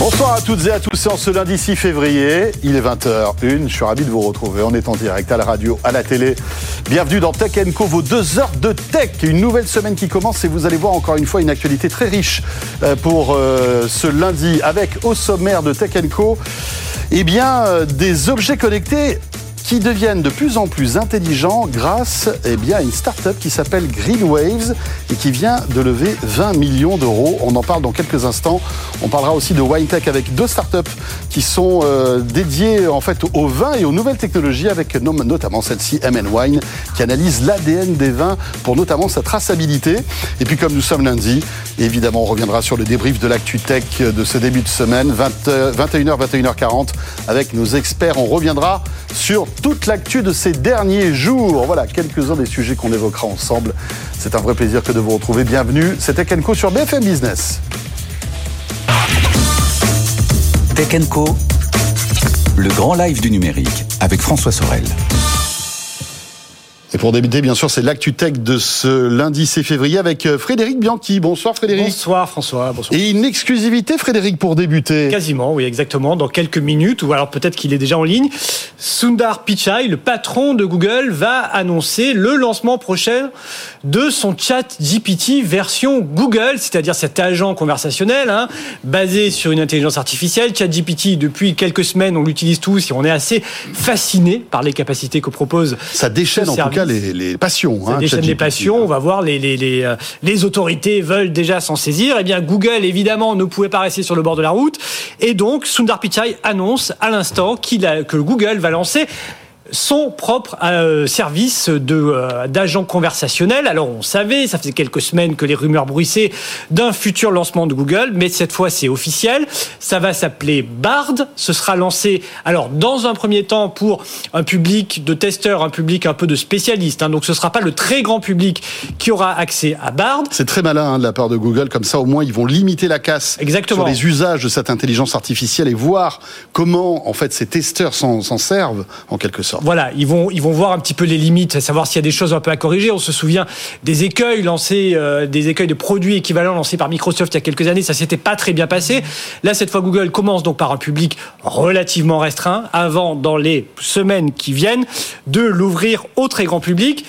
Bonsoir à toutes et à tous, en ce lundi 6 février, il est 20h01, je suis ravi de vous retrouver, on est en direct à la radio, à la télé. Bienvenue dans Tech Co, vos deux heures de tech, une nouvelle semaine qui commence et vous allez voir encore une fois une actualité très riche euh, pour euh, ce lundi avec au sommaire de Tech Co, eh bien, euh, des objets connectés qui deviennent de plus en plus intelligents grâce eh bien, à une start-up qui s'appelle Green Waves et qui vient de lever 20 millions d'euros. On en parle dans quelques instants. On parlera aussi de WineTech avec deux start-up qui sont euh, dédiées en fait au vin et aux nouvelles technologies avec notamment celle-ci MN Wine qui analyse l'ADN des vins pour notamment sa traçabilité. Et puis comme nous sommes lundi, évidemment on reviendra sur le débrief de l'actu tech de ce début de semaine 20, 21h 21h40 avec nos experts. On reviendra sur toute l'actu de ces derniers jours. Voilà quelques-uns des sujets qu'on évoquera ensemble. C'est un vrai plaisir que de vous retrouver. Bienvenue, c'était Kenko sur BFM Business. Tech Co, le grand live du numérique avec François Sorel. Et pour débuter, bien sûr, c'est l'actu tech de ce lundi 6 février avec euh, Frédéric Bianchi. Bonsoir Frédéric. Bonsoir François. Bonsoir. Et une exclusivité Frédéric pour débuter. Quasiment, oui, exactement. Dans quelques minutes, ou alors peut-être qu'il est déjà en ligne. Sundar Pichai, le patron de Google, va annoncer le lancement prochain de son chat GPT version Google, c'est-à-dire cet agent conversationnel hein, basé sur une intelligence artificielle. Chat GPT, depuis quelques semaines, on l'utilise tous et on est assez fasciné par les capacités que propose. Ça déchaîne en tout cas les, passions. Ça hein, déchaîne les passions. On va voir les, les, les, euh, les autorités veulent déjà s'en saisir. Eh bien, Google, évidemment, ne pouvait pas rester sur le bord de la route. Et donc, Sundar Pichai annonce à l'instant qu'il que Google va lancer son propre euh, service de euh, d'agent conversationnel. Alors on savait, ça faisait quelques semaines que les rumeurs bruissaient d'un futur lancement de Google, mais cette fois c'est officiel. Ça va s'appeler Bard. Ce sera lancé alors dans un premier temps pour un public de testeurs, un public un peu de spécialistes. Hein. donc ce sera pas le très grand public qui aura accès à Bard. C'est très malin hein, de la part de Google. Comme ça au moins ils vont limiter la casse Exactement. sur les usages de cette intelligence artificielle et voir comment en fait ces testeurs s'en servent en quelque sorte. Voilà, ils vont, ils vont voir un petit peu les limites, savoir s'il y a des choses un peu à corriger. On se souvient des écueils lancés, euh, des écueils de produits équivalents lancés par Microsoft il y a quelques années. Ça s'était pas très bien passé. Là, cette fois, Google commence donc par un public relativement restreint, avant, dans les semaines qui viennent, de l'ouvrir au très grand public.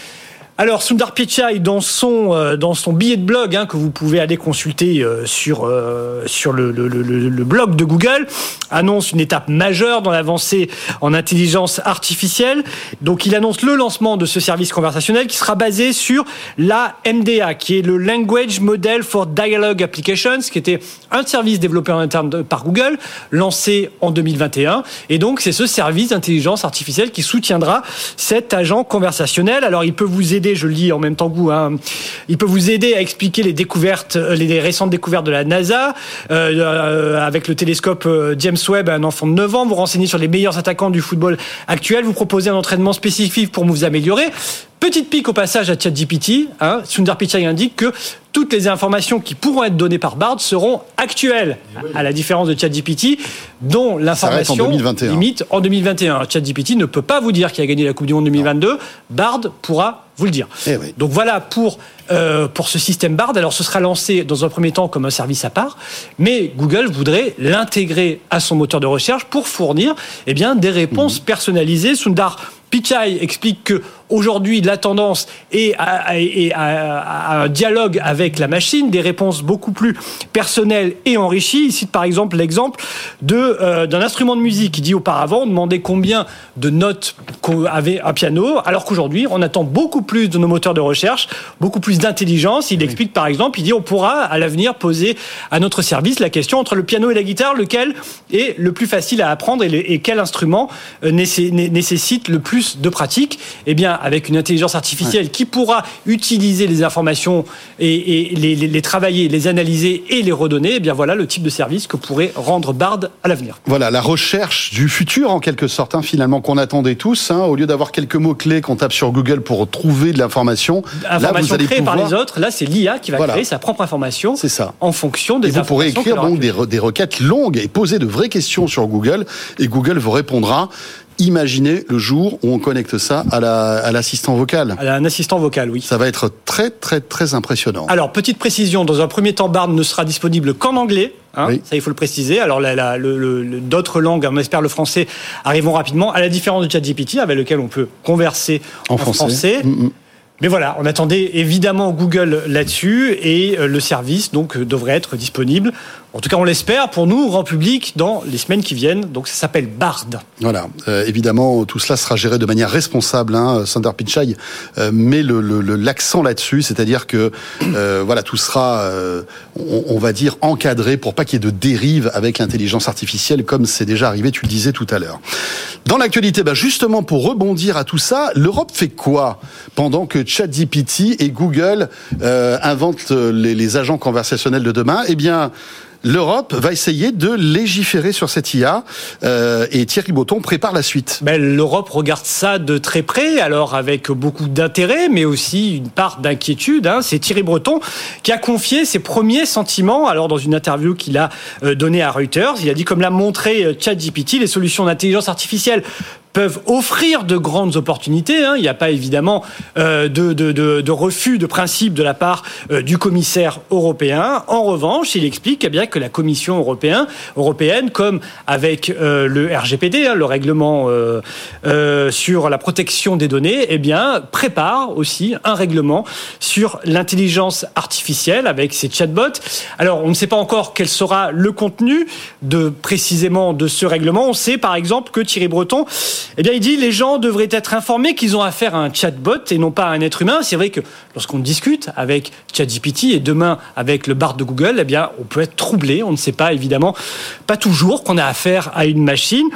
Alors Sundar Pichai dans son euh, dans son billet de blog hein, que vous pouvez aller consulter euh, sur euh, sur le, le, le, le, blog de Google annonce une étape majeure dans l'avancée en intelligence artificielle. Donc il annonce le lancement de ce service conversationnel qui sera basé sur la MDA qui est le Language Model for Dialogue Applications qui était un service développé en interne par Google lancé en 2021 et donc c'est ce service d'intelligence artificielle qui soutiendra cet agent conversationnel. Alors il peut vous aider je lis en même temps que vous, hein. il peut vous aider à expliquer les découvertes, euh, les récentes découvertes de la NASA, euh, euh, avec le télescope James Webb, un enfant de 9 ans, vous renseigner sur les meilleurs attaquants du football actuel, vous proposer un entraînement spécifique pour vous améliorer. Petite pique au passage à ChatGPT. Hein, Sundar Pichai indique que toutes les informations qui pourront être données par Bard seront actuelles, à la différence de ChatGPT, dont l'information limite en 2021. ChatGPT ne peut pas vous dire qu'il a gagné la Coupe du Monde 2022. Bard pourra vous le dire. Eh Donc voilà pour euh, pour ce système Bard. Alors ce sera lancé dans un premier temps comme un service à part, mais Google voudrait l'intégrer à son moteur de recherche pour fournir eh bien des réponses mhm. personnalisées. Sundar Pichai explique que aujourd'hui la tendance est à, un dialogue avec la machine, des réponses beaucoup plus personnelles et enrichies. Il cite par exemple l'exemple euh, d'un instrument de musique qui dit auparavant on demandait combien de notes avait un piano, alors qu'aujourd'hui on attend beaucoup plus de nos moteurs de recherche, beaucoup plus d'intelligence. Il explique par exemple, il dit on pourra à l'avenir poser à notre service la question entre le piano et la guitare, lequel est le plus facile à apprendre et, quel instrument euh, nécessite le plus de pratique, eh bien, avec une intelligence artificielle qui pourra utiliser les informations et, les, travailler, les analyser et les redonner, eh bien, voilà le type de service que pourrait rendre Bard à l'avenir. Voilà, la recherche du futur, en quelque sorte, hein, finalement, qu'on attendait tous, hein, au lieu d'avoir quelques mots-clés qu'on tape sur Google pour trouver de l'information. Information créée par les autres, là, c'est l'IA qui va créer sa propre information. C'est ça. En fonction des et vous pourrez écrire donc des, des requêtes longues et poser de vraies questions sur Google, et Google vous répondra Imaginez le jour où on connecte ça à l'assistant vocal. À un assistant vocal, oui. Ça va être très, très, très impressionnant. Alors, petite précision, dans un premier temps, Bard ne sera disponible qu'en anglais. Hein, Ça, il faut le préciser. Alors, la, d'autres langues, on espère le français, arriveront rapidement, à la différence de ChatGPT, avec lequel on peut converser en, français. Mm, mm. Mais voilà, on attendait évidemment Google là-dessus et euh, le service donc devrait être disponible en tout cas, on l'espère pour nous, grand public, dans les semaines qui viennent. Donc, ça s'appelle Bard. Voilà. Euh, évidemment, tout cela sera géré de manière responsable. Hein. Sundar Pichai euh, met l'accent là-dessus, c'est-à-dire que euh, voilà, tout sera, euh, on, on, va dire, encadré pour pas qu'il y ait de dérive avec l'intelligence artificielle, comme c'est déjà arrivé, tu le disais tout à l'heure. Dans l'actualité, bah justement, pour rebondir à tout ça, l'Europe fait quoi pendant que ChatGPT et Google inventent les, les agents conversationnels de demain? Eh bien, l'Europe va essayer de légiférer sur cette IA euh, et Thierry Botton prépare la suite. Ben, L'Europe regarde ça de très près, alors avec beaucoup d'intérêt, mais aussi une part d'inquiétude. Hein. C'est Thierry Breton qui a confié ses premiers sentiments. Alors dans une interview qu'il a euh, donnée à Reuters, il a dit comme l'a montré euh, ChatGPT, les solutions d'intelligence artificielle peuvent offrir de grandes opportunités. Hein. Il n'y a pas évidemment euh, de, de, de, de, refus de principe de la part euh, du commissaire européen. En revanche, il explique eh bien que la Commission européenne, européenne comme avec euh, le RGPD, hein, le règlement sur la protection des données, eh bien prépare aussi un règlement sur l'intelligence artificielle avec ses chatbots. Alors, on ne sait pas encore quel sera le contenu de précisément de ce règlement. On sait par exemple que Thierry Breton eh bien, il dit les gens devraient être informés qu'ils ont affaire à un chatbot et non pas à un être humain. C'est vrai que lorsqu'on discute avec ChatGPT et demain avec le Bard de Google, eh bien, on peut être troublé. On ne sait pas évidemment, pas toujours qu'on a affaire à une machine.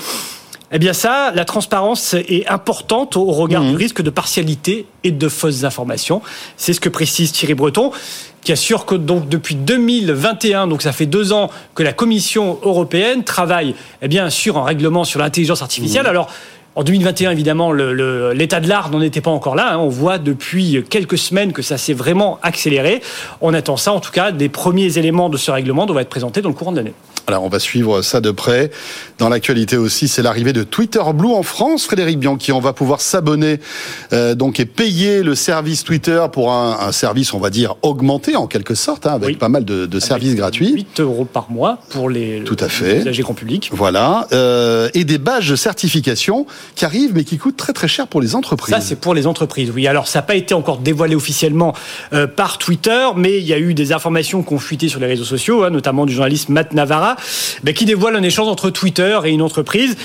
Eh bien ça, la transparence est importante au regard mmh. du risque de partialité et de fausses informations. C'est ce que précise Thierry Breton qui assure que donc depuis 2021, donc ça fait deux ans que la Commission européenne travaille eh bien sur un règlement sur l'intelligence artificielle. Mmh. Alors en 2021, évidemment, l'état de l'art n'en était pas encore là. Hein. On voit depuis quelques semaines que ça s'est vraiment accéléré. On attend ça, en tout cas, des premiers éléments de ce règlement doivent être présentés dans le courant de l'année. Alors on va suivre ça de près. Dans l'actualité aussi, c'est l'arrivée de Twitter Blue en France. Frédéric Bianchi, on va pouvoir s'abonner euh, donc et payer le service Twitter pour un, un, service, on va dire augmenté en quelque sorte, hein, avec oui. pas mal de, de services avec gratuits. 8 euros par mois pour les tout à fait usagers grand public. Voilà euh, et des badges de certification qui arrivent mais qui coûtent très très cher pour les entreprises. Ça c'est pour les entreprises. Oui, alors ça n'a pas été encore dévoilé officiellement euh, par Twitter, mais il y a eu des informations qui ont fuité sur les réseaux sociaux, hein, notamment du journaliste Matt Navarra ben, qui dévoile un échange entre Twitter et une entreprise.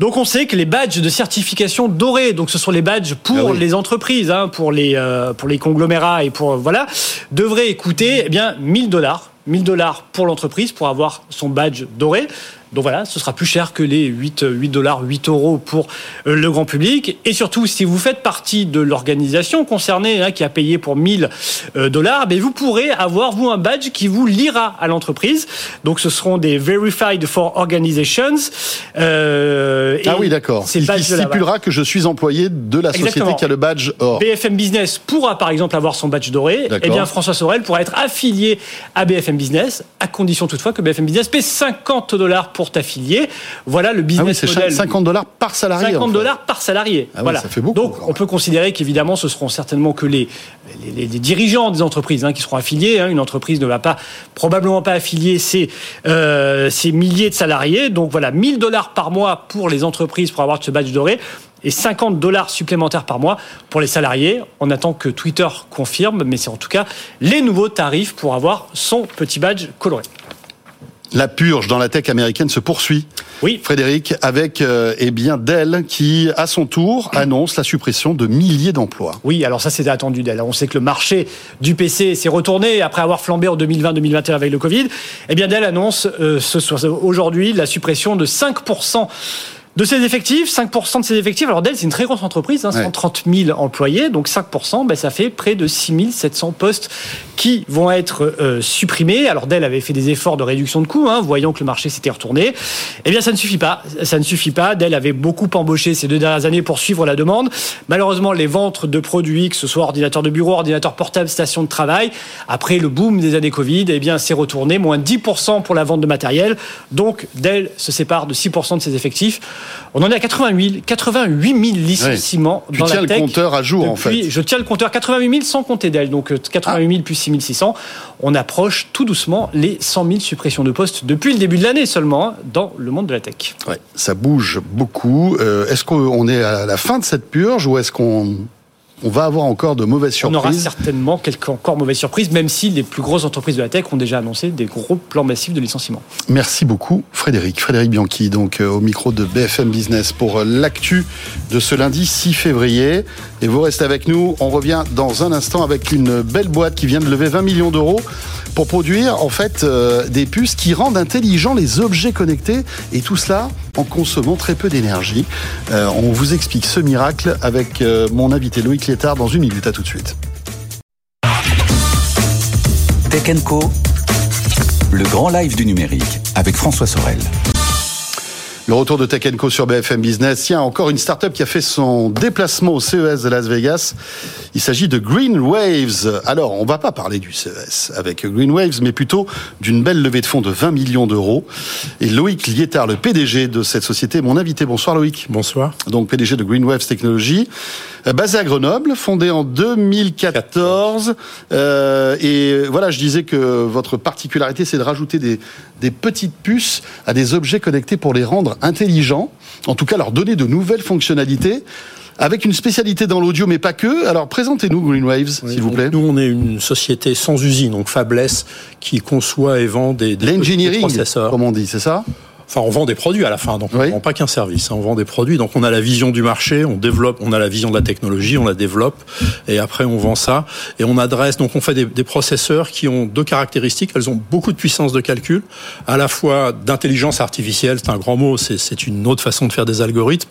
Donc on sait que les badges de certification dorés, donc ce sont les badges pour ah oui. les entreprises, hein, pour les euh, pour les conglomérats et pour voilà, devraient coûter eh bien 1000 dollars, 1000 dollars pour l'entreprise pour avoir son badge doré. Donc voilà, ce sera plus cher que les 8, 8 dollars, 8 euros pour euh, le grand public. Et surtout, si vous faites partie de l'organisation concernée, hein, qui a payé pour 1000 euh, dollars, ben vous pourrez avoir, vous, un badge qui vous liera à l'entreprise. Donc ce seront des Verified for Organizations. Euh, ah oui, d'accord. C'est le badge qui stipulera que je suis employé de la société Exactement. qui a le badge or. BFM Business pourra, par exemple, avoir son badge doré. Et eh bien, François Sorel pourra être affilié à BFM Business, à condition toutefois que BFM Business paie 50 dollars pour pour t'affilier. Voilà le business ah oui, model. 50 dollars par salarié. 50 dollars en fait. par salarié. Ah voilà. Ça fait beaucoup. Donc, on peut considérer qu'évidemment, ce seront certainement que les, les, les dirigeants des entreprises hein, qui seront affiliés. Hein. Une entreprise ne va pas, probablement pas affilier ses, euh, ses milliers de salariés. Donc voilà, 1000 dollars par mois pour les entreprises pour avoir ce badge doré et 50 dollars supplémentaires par mois pour les salariés. On attend que Twitter confirme, mais c'est en tout cas les nouveaux tarifs pour avoir son petit badge coloré. La purge dans la tech américaine se poursuit. Oui. Frédéric, avec euh, eh bien Dell qui, à son tour, annonce la suppression de milliers d'emplois. Oui, alors ça c'était attendu Dell. On sait que le marché du PC s'est retourné après avoir flambé en 2020-2021 avec le Covid. Eh bien Dell annonce euh, aujourd'hui la suppression de 5% de ses effectifs, 5% de ses effectifs. Alors Dell, c'est une très grosse entreprise, hein, 130 000 employés, donc 5%, ben, ça fait près de 6 700 postes qui vont être euh, supprimés. Alors Dell avait fait des efforts de réduction de coûts, hein, voyant que le marché s'était retourné. Eh bien, ça ne suffit pas. Ça ne suffit pas. Dell avait beaucoup embauché ces deux dernières années pour suivre la demande. Malheureusement, les ventes de produits, que ce soit ordinateur de bureau, ordinateur portable, station de travail, après le boom des années Covid, eh bien, c'est retourné, moins 10% pour la vente de matériel. Donc Dell se sépare de 6% de ses effectifs. On en est à 88 000, 88 000 licenciements dans tiens la le tech. compteur à jour, en fait. Je tiens le compteur 88 000 sans compter d'elle, donc euh, 88 000 plus 6 600. On approche tout doucement les 100 000 suppressions de postes depuis le début de l'année seulement hein, dans le monde de la tech. Ouais, ça bouge beaucoup. Euh, est-ce qu'on est à la fin de cette purge ou est-ce qu'on on va avoir encore de mauvaises On aura surprises certainement quelques encore mauvaises surprises, même si les plus grosses entreprises de la tech ont déjà annoncé des gros plans massifs de licenciement. Merci beaucoup Frédéric. Frédéric Bianchi, donc euh, au micro de BFM Business pour euh, l'actu de ce lundi 6 février. Et vous restez avec nous, on revient dans un instant avec une belle boîte qui vient de lever 20 millions d'euros pour produire en fait euh, des puces qui rendent intelligents les objets connectés et tout cela en consommant très peu d'énergie. Euh, on vous explique ce miracle avec euh, mon invité Loïc Létard dans une minute. À tout de suite. Tech Co, le grand live du numérique avec François Sorel. Le retour de Tech Co sur BFM Business. Tiens, encore une start-up qui a fait son déplacement au CES de Las Vegas. Il s'agit de Green Waves. Alors, on va pas parler du CES avec Green Waves, mais plutôt d'une belle levée de fonds de 20 millions d'euros. Et Loïc Lietard, le PDG de cette société, est mon invité. Bonsoir Loïc. Bonsoir. Donc PDG de Green Waves Technologies, euh, basé à Grenoble, fondé en 2014. Euh, et voilà, je disais que votre particularité, c'est de rajouter des, des petites puces à des objets connectés pour les rendre intelligents, en tout cas leur donner de nouvelles fonctionnalités. Avec une spécialité dans l'audio, mais pas que. Alors, présentez-nous Green Waves, Oui, s'il vous plaît. Nous, on est une société sans usine, donc fabless, qui conçoit et vend des, des processeurs. comme on dit, c'est ça? Enfin, on vend des produits à la fin, donc on ne vend pas qu'un service. hein, on vend des produits, donc on a la vision du marché, on développe, on a la vision de la technologie, on la développe, et après on vend ça. Et on adresse, donc on fait des, des processeurs qui ont deux caractéristiques. Elles ont beaucoup de puissance de calcul, à la fois d'intelligence artificielle, c'est un grand mot, c'est une autre façon de faire des algorithmes,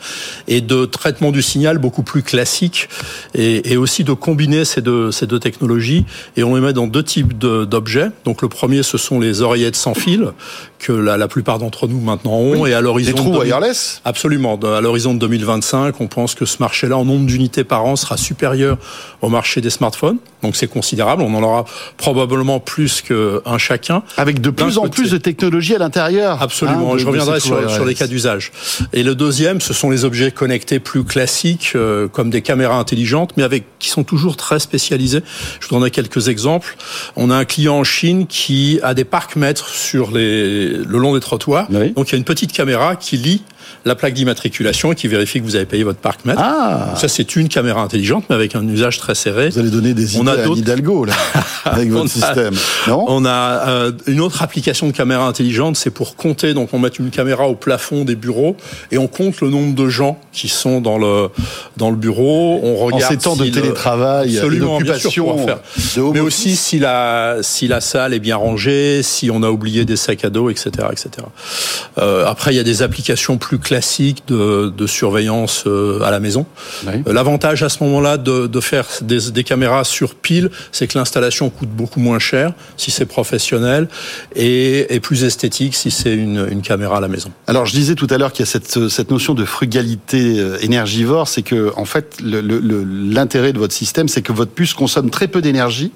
et de traitement du signal beaucoup plus classique, et, et aussi de combiner ces deux, ces deux technologies. Et on les met dans deux types de- d'objets. Donc le premier, ce sont les oreillettes sans fil, que la, la plupart d'entre nous maintenant ont, et à l'horizon Des trous de- wireless Absolument. À l'horizon de 2025, on pense que ce marché-là, en nombre d'unités par an, sera supérieur au marché des smartphones. Donc c'est considérable. On en aura probablement plus qu'un chacun. Avec de plus en côté. plus de technologies à l'intérieur. Absolument. hein, de- Je reviendrai sur, sur les cas d'usage. Et le deuxième, ce sont les objets connectés plus classiques, euh, comme des caméras intelligentes, mais avec qui sont toujours très spécialisés. Je vous donnerai quelques exemples. On a un client en Chine qui a des parcs-mètres sur les, le long des trottoirs. Oui. Donc il y a une petite caméra qui lit la plaque d'immatriculation et qui vérifie que vous avez payé votre parc-mètre. Ah Ça, c'est une caméra intelligente, mais avec un usage très serré. Vous allez donner des On idées a à Hidalgo, là, avec On votre a- système. Non? On a euh, une autre application de caméra intelligente, c'est pour compter. Donc, on met une caméra au plafond des bureaux et on compte le nombre de gens qui sont dans le dans le bureau. On En regarde ces temps de si télétravail, absolument, bien sûr, faire. mais aussi si la si la salle est bien rangée, si on a oublié des sacs à dos, etc., etc. Euh, après, il y a des applications plus classiques de, de surveillance euh, à la maison. Oui. Euh, L'avantage à ce moment-là de, de faire des, des caméras sur pile, c'est que l'installation coûte beaucoup moins cher si c'est professionnel et, et plus esthétique si c'est une, une caméra à la maison. Alors, je disais tout à l'heure qu'il y a cette, cette notion de frugalité euh, énergivore, c'est que, en fait, l'intérêt de votre système, c'est que votre puce consomme très peu d'énergie.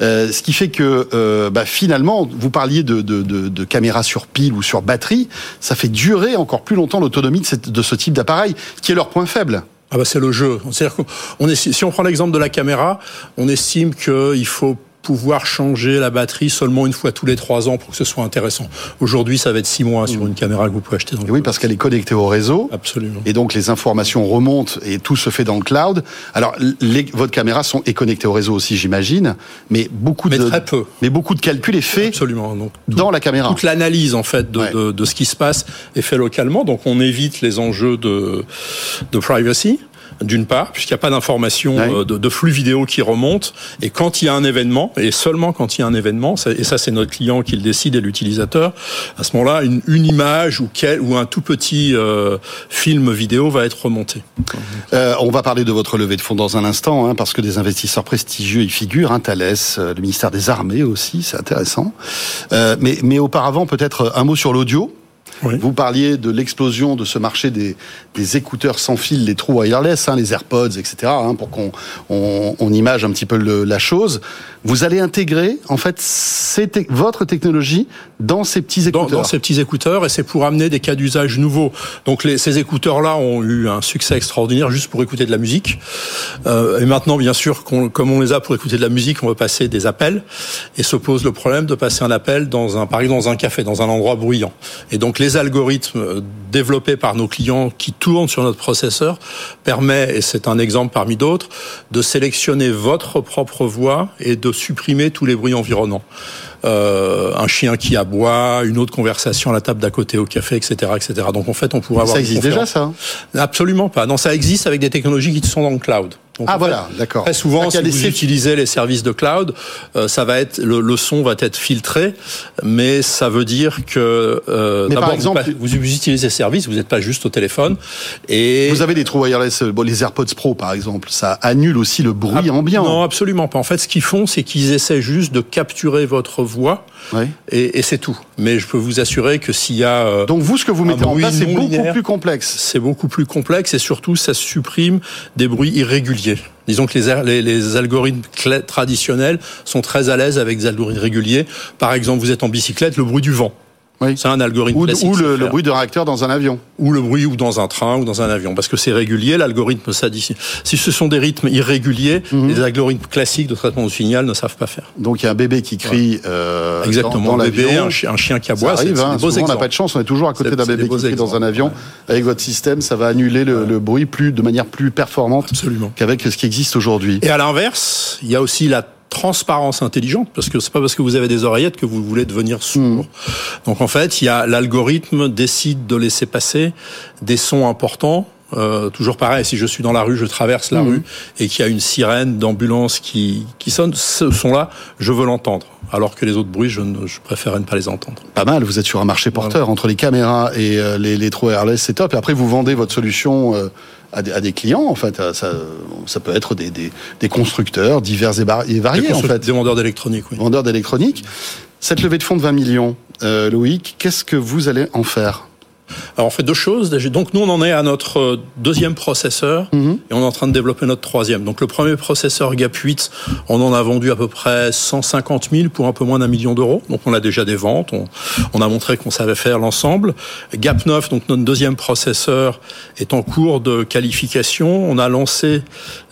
Euh, ce qui fait que euh, bah, finalement, vous parliez de, de, de, de caméras sur pile ou sur batterie, ça fait durer encore plus longtemps l'autonomie de, ce type d'appareil, qui est leur point faible. Ah bah c'est le jeu. C'est-à-dire est, si on prend l'exemple de la caméra, on estime qu'il faut pouvoir changer la batterie seulement une fois tous les trois ans pour que ce soit intéressant. Aujourd'hui, ça va être six mois sur une caméra que vous pouvez acheter dans le Et oui, parce qu'elle est connectée au réseau. Absolument. Et donc les informations remontent et tout se fait dans le cloud. Alors les, votre caméra sont, est connectée au réseau aussi, j'imagine, mais beaucoup Mais de très peu. mais beaucoup de calcul est fait Absolument. Donc, dans la caméra. toute l'analyse en fait de, Ouais. de, de ce qui se passe est fait localement, donc on évite les enjeux de, de privacy. D'une part, puisqu'il n'y a pas d'information euh, de, de flux vidéo qui remonte, et quand il y a un événement, et seulement quand il y a un événement, et ça c'est notre client qui le décide et l'utilisateur, à ce moment-là, une, une image ou, quel, ou un tout petit euh, film vidéo va être remonté. Euh, on va parler de votre levée de fonds dans un instant, hein, parce que des investisseurs prestigieux y figurent, hein, Thales, euh, le ministère des Armées aussi, c'est intéressant. Euh, mais, mais auparavant, peut-être un mot sur l'audio. Vous parliez de l'explosion de ce marché des, des écouteurs sans fil, les trous wireless, hein, les AirPods, etc., hein, pour qu'on on, on image un petit peu le- la chose. Vous allez intégrer en fait votre technologie dans ces petits écouteurs. Dans, ces petits écouteurs, et c'est pour amener des cas d'usage nouveaux. Donc les, ces écouteurs-là ont eu un succès extraordinaire juste pour écouter de la musique. Euh, et maintenant, bien sûr, comme on les a pour écouter de la musique, on veut passer des appels, et se pose le problème de passer un appel dans un, par exemple, dans un café, dans un endroit bruyant. Et donc les algorithmes euh, développés par nos clients qui tournent sur notre processeur permet, et c'est un exemple parmi d'autres, de sélectionner votre propre voix et de supprimer tous les bruits environnants. Euh, un chien qui aboie, une autre conversation à la table d'à côté au café, etc., etc. Donc en fait, on pourrait avoir. Ça existe déjà, ça Absolument pas. Non, ça existe avec des technologies qui sont dans le cloud ah voilà, d'accord. Très souvent, si vous utilisez les services de cloud, euh, ça va être le, le, son va être filtré, mais ça veut dire que euh, par exemple, vous, vous, utilisez ces services, vous n'êtes pas juste au téléphone. Et vous avez des trous wireless, bon, les AirPods Pro par exemple, ça annule aussi le bruit ambiant. Non, absolument pas. En fait, ce qu'ils font, c'est qu'ils essaient juste de capturer votre voix, et, et c'est tout. Mais je peux vous assurer que s'il y a euh, donc vous, ce que vous mettez en place, c'est beaucoup plus complexe. C'est beaucoup plus complexe et surtout, ça supprime des bruits irréguliers. Disons que les, les, algorithmes traditionnels sont très à l'aise avec des algorithmes réguliers. Par exemple, vous êtes en bicyclette, le bruit du vent. Oui. C'est un algorithme ou, classique. Ou le, bruit de réacteur dans un avion. Ou le bruit ou dans un train ou dans un avion. Parce que c'est régulier, l'algorithme s'additionne. Si ce sont des rythmes irréguliers, mhm. les algorithmes classiques de traitement de signal ne savent pas faire. Donc il y a un bébé qui crie euh, Exactement, dans, un bébé, un chien, un chien qui aboie. Ça arrive, hein, souvent, on n'a pas de chance, on est toujours à côté d'un bébé qui crie dans un avion. Avec votre système, ça va annuler le, le bruit plus, de manière plus performante qu'avec ce qui existe aujourd'hui. Et à l'inverse, il y a aussi la transparence intelligente, parce que c'est pas parce que vous avez des oreillettes que vous voulez devenir sourd. Hmm. Donc en fait, il y a l'algorithme décide de laisser passer des sons importants. Euh, toujours pareil, si je suis dans la rue, je traverse la hmm. rue et qu'il y a une sirène d'ambulance qui, qui sonne, ce son-là, je veux l'entendre. Alors que les autres bruits, je, ne, je préférais ne pas les entendre. Pas mal, vous êtes sur un marché porteur. Entre les caméras et euh, les, les trous wireless, c'est top. Et après, vous vendez votre solution euh, à des, clients, en fait. Ça, ça peut être des, des, constructeurs divers et, variés, en fait. Des vendeurs d'électronique, oui. Vendeurs d'électronique. Cette levée de fonds de 20 millions, euh, Loïc, qu'est-ce que vous allez en faire? Alors on fait deux choses. Donc nous on en est à notre euh, deuxième processeur mhm. et on est en train de développer notre troisième. Donc le premier processeur Gap 8, on en a vendu à peu près 150 000 pour un peu moins d'un million d'euros. Donc on a déjà des ventes. On, a montré qu'on savait faire l'ensemble. Gap 9, donc notre deuxième processeur, est en cours de qualification. On a lancé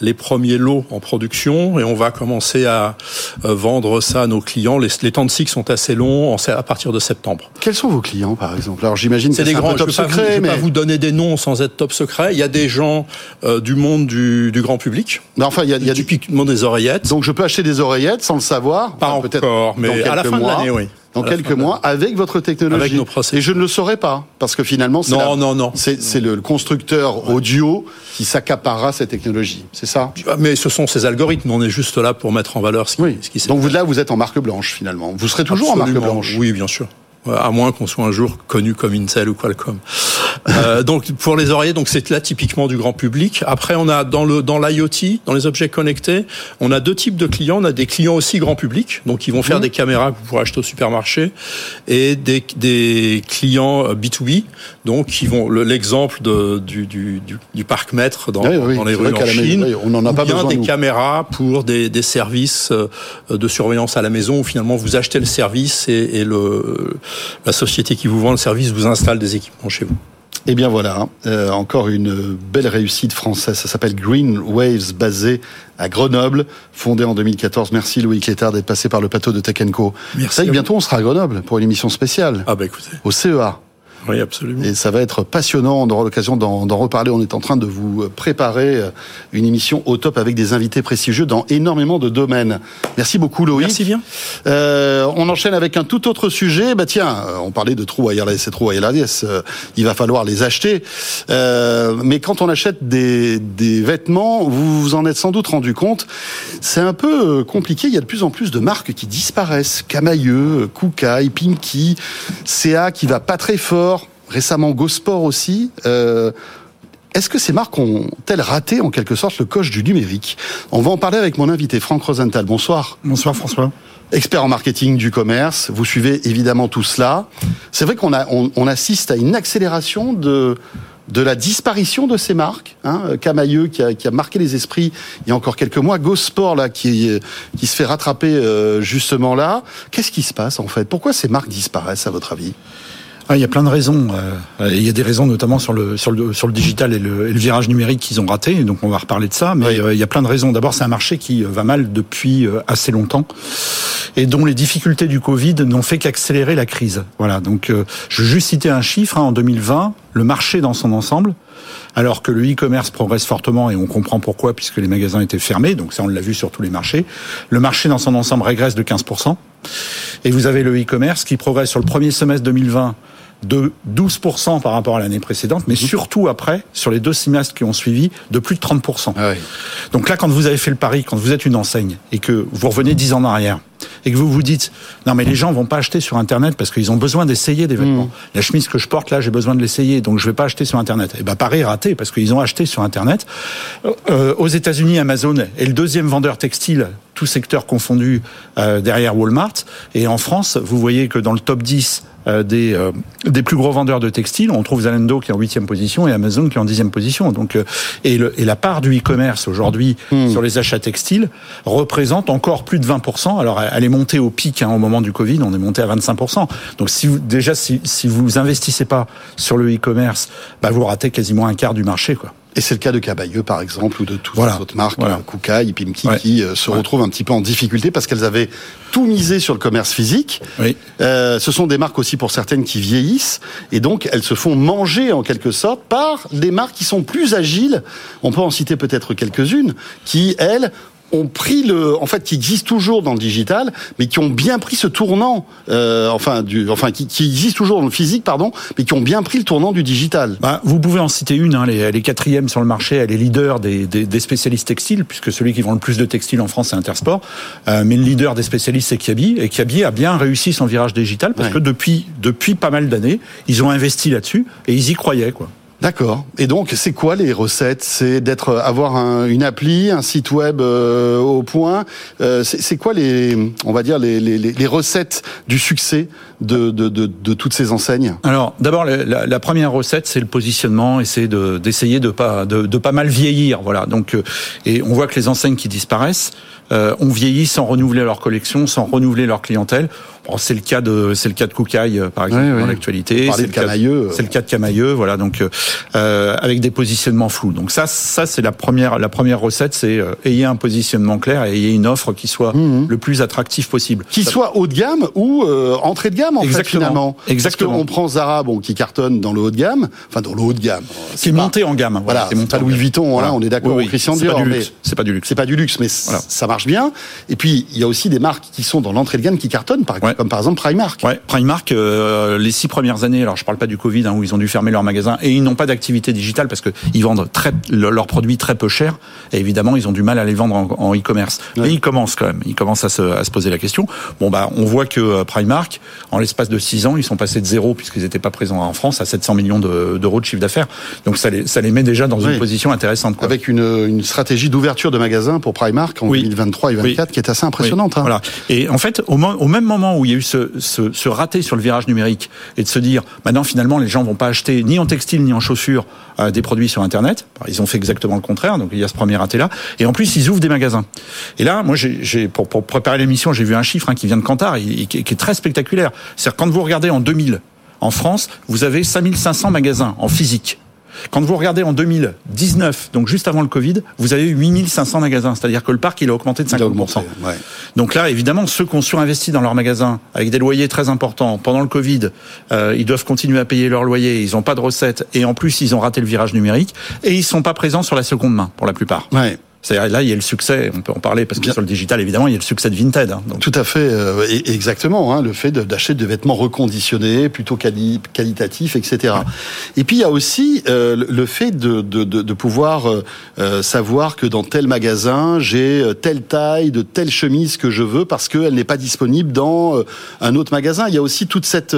les premiers lots en production et on va commencer à euh, vendre ça à nos clients. Les, les temps de cycle sont assez longs à partir de septembre. Quels sont vos clients par exemple? Alors j'imagine c'est top je secret. mais... pas vous donner des noms sans être top secret. Il y a des gens euh, du monde du, du, grand public. Mais enfin, il y a, il y a typiquement des oreillettes. Donc je peux acheter des oreillettes sans le savoir. Pas encore, mais à la fin de l'année, oui dans quelques mois avec votre technologie. Avec nos Et je ne le saurais pas parce que finalement c'est non, non, non. c'est le constructeur audio qui s'accaparera cette technologie. C'est ça? Mais ce sont ces algorithmes. On est juste là pour mettre en valeur ce qui, oui. ce qui Donc vous là vous êtes en marque blanche finalement. Vous serez toujours en marque blanche. Oui, bien sûr à moins qu'on soit un jour connu comme Intel ou Qualcomm. Euh, donc pour les oreillers, donc c'est là typiquement du grand public. Après, on a dans le dans l'IoT, dans les objets connectés, on a deux types de clients. On a des clients aussi grand public, donc ils vont faire mmh. des caméras que vous pourrez acheter au supermarché, et des, des clients B2B, euh, donc qui vont l'exemple de du, du, du, du parc maître dans, dans les rues en Chine. on en a pas bien des caméras pour des, des services euh, de surveillance à la maison où finalement vous achetez le service et, et le la société qui vous vend le service vous installe des équipements chez vous. Et eh bien voilà, euh, encore une belle réussite française. Ça s'appelle Green Waves, basé à Grenoble, fondé en 2014. Merci Louis Clétard d'être passé par le plateau de Tech Co. Merci. bientôt on sera à Grenoble pour une émission spéciale. Ah bah écoutez. Au CEA. Oui, absolument. Et ça va être passionnant. On aura l'occasion d'en reparler. On est en train de vous préparer une émission au top avec des invités prestigieux dans énormément de domaines. Merci beaucoup, Loïc. Merci bien. Euh, on enchaîne avec un tout autre sujet. Bah tiens, on parlait de trous et trous. Euh, il va falloir les acheter. Euh, mais quand on achète des, des vêtements, vous vous en êtes sans doute rendu compte. C'est un peu compliqué. Il y a de plus en plus de marques qui disparaissent. Camailleux, Koukaï, Pinky, CA qui va pas très fort récemment GoSport aussi. Euh, est-ce que ces marques ont-elles raté en quelque sorte le coche du numérique? On va en parler avec mon invité Franck Rosenthal. Bonsoir. Bonsoir François. Expert en marketing du commerce, vous suivez évidemment tout cela. C'est vrai qu'on on, assiste à une accélération de de la disparition de ces marques. Hein, Camailleux qui a, qui a, marqué les esprits il y a encore quelques mois, Gosport là qui, qui se fait rattraper euh, justement là. Qu'est-ce qui se passe en fait? Pourquoi ces marques disparaissent à votre avis? Ah, il y a plein de raisons. Euh, il y a des raisons notamment sur le sur le sur le digital et le, et le virage numérique qu'ils ont raté. Donc on va reparler de ça. Mais euh, il y a plein de raisons. D'abord, c'est un marché qui va mal depuis assez longtemps et dont les difficultés du Covid n'ont fait qu'accélérer la crise. Voilà. Donc je veux juste citer un chiffre. Hein, en 2020, le marché dans son ensemble alors que le e-commerce progresse fortement et on comprend pourquoi puisque les magasins étaient fermés, donc ça on l'a vu sur tous les marchés. Le marché dans son ensemble régresse de 15%. Et vous avez le e-commerce qui progresse sur le premier semestre 2020 de 12% par rapport à l'année précédente, mais mhm. surtout après, sur les deux semestres qui ont suivi, de plus de 30%. Ah Donc là, quand vous avez fait le pari, quand vous êtes une enseigne et que vous revenez 10 ans en arrière, et que vous vous dites non mais les gens vont pas acheter sur internet parce qu'ils ont besoin d'essayer des vêtements. Mhm. La chemise que je porte là, j'ai besoin de l'essayer, donc je vais pas acheter sur internet. Et eh ben pari raté parce qu'ils ont acheté sur internet. Euh, aux États-Unis, Amazon est le deuxième vendeur textile, tout secteur confondu euh, derrière Walmart. Et en France, vous voyez que dans le top 10 euh, des, euh, des plus gros vendeurs de textiles. On trouve Zalando qui est en huitième position et Amazon qui est en dixième position. Donc, euh, et, le, et la part du e-commerce aujourd'hui hmm. sur les achats textiles représente encore plus de 20%. Alors, elle est montée au pic hein, au moment du Covid, on est monté à 25%. Donc, si vous, déjà, si, si vous investissez pas sur le e-commerce, bah, vous ratez quasiment un quart du marché, quoi. Et c'est le cas de Cabayeux, par exemple, ou de toutes les autres marques, voilà. Kukai, Pimki, qui euh, se retrouvent un petit peu en difficulté parce qu'elles avaient tout misé sur le commerce physique. Oui. Euh, ce sont des marques aussi pour certaines qui vieillissent et donc elles se font manger en quelque sorte par des marques qui sont plus agiles. On peut en citer peut-être quelques-unes qui, elles, ont pris le, en fait, qui existent toujours dans le digital, mais qui ont bien pris ce tournant, euh, enfin, du, enfin, qui, qui existent toujours dans le physique, pardon, mais qui ont bien pris le tournant du digital. Bah, vous pouvez en citer une, hein, elle, est, quatrième sur le marché, elle est leader des, des, des, spécialistes textiles, puisque celui qui vend le plus de textiles en France, c'est Intersport. Euh, mais le leader des spécialistes, c'est Kiabi, et Kiabi a bien réussi son virage digital, parce que depuis, depuis pas mal d'années, ils ont investi là-dessus, et ils y croyaient, quoi. D'accord. Et donc, c'est quoi les recettes? C'est d'être avoir un, une appli, un site web euh, au point. Euh, c'est quoi les, on va dire les, les, les recettes du succès de, de, de, de, toutes ces enseignes Alors, d'abord, la, la, première recette, c'est le positionnement et c'est d'essayer de, pas de, de, pas mal vieillir. Voilà. Donc, euh, et on voit que les enseignes qui disparaissent euh, ont vieilli sans renouveler leur collection, sans renouveler leur clientèle. Bon, c'est le cas de c'est le cas de Koukaï par exemple dans l'actualité. C'est le, cas, c'est le cas de Camailleux, voilà donc euh, avec des positionnements flous. Donc ça, ça c'est la première, la première recette, c'est euh, ayez un positionnement clair et ayez une offre qui soit mhm. le plus attractif possible. Qui soit haut de gamme ou euh, entrée de gamme en Exactement. fait finalement. Exactement. Parce qu'on prend Zara, bon, qui cartonne dans le haut de gamme, enfin dans le haut de gamme. Qui est monté en gamme. Voilà, c'est pas Louis Vuitton, hein, on est d'accord. Oui, Christian Dior, c'est pas du luxe. C'est pas du luxe, mais ça marche bien. Et puis il y a aussi des marques qui sont dans l'entrée de gamme qui cartonnent, par comme par exemple Primark. Ouais, Primark, les six premières années, alors je parle pas du Covid hein, où ils ont dû fermer leur magasin et ils n'ont pas d'activité digitale parce qu'ils vendent très, leurs produits très peu cher et évidemment ils ont du mal à les vendre en e-commerce. Mais ils commencent quand même, ils commencent à se, à se, poser la question. Bon bah on voit que euh, Primark, en l'espace de 6 ans, ils sont passés de zéro puisqu'ils n'étaient pas présents en France à 700 millions d'euros de, chiffre d'affaires. Donc ça les, ça les met déjà dans une position intéressante. Quoi. Avec une, une stratégie d'ouverture de magasins pour Primark en 2023 et 2024 qui est assez impressionnante. Hein. Voilà. Et en fait, au, au, même moment où il y a eu ce, ce, ce raté sur le virage numérique et de se dire maintenant finalement les gens vont pas acheter ni en textile ni en chaussures euh, des produits sur Internet. Ils ont fait exactement le contraire, donc il y a ce premier raté-là. Et en plus, ils ouvrent des magasins. Et là, moi, j'ai, pour, pour préparer l'émission, j'ai vu un chiffre hein, qui vient de Kantar, et, qui, est très spectaculaire. C'est-à-dire quand vous regardez en 2000, en France, vous avez 5500 magasins en physique. Quand vous regardez en 2019, donc juste avant le Covid, vous avez eu 8500 magasins. C'est-à-dire que le parc, il a augmenté de 50%. Donc là, évidemment, ceux qui ont surinvesti dans leurs magasins avec des loyers très importants pendant le Covid, euh, ils doivent continuer à payer leur loyer, ils n'ont pas de recettes et en plus, ils ont raté le virage numérique et ils sont pas présents sur la seconde main pour la plupart. Ouais. C'est-à-dire là, il y a le succès, on peut en parler parce que sur le digital, évidemment, il y a le succès de Vinted. Hein, donc. Tout à fait, euh, exactement. Hein, le fait d'acheter des vêtements reconditionnés, plutôt quali qualitatifs, etc. Ouais. Et puis il y a aussi euh, le fait de, de, de, de pouvoir euh, euh savoir que dans tel magasin, j'ai euh, telle taille de telle chemise que je veux parce qu'elle n'est pas disponible dans euh, un autre magasin. Il y a aussi toute cette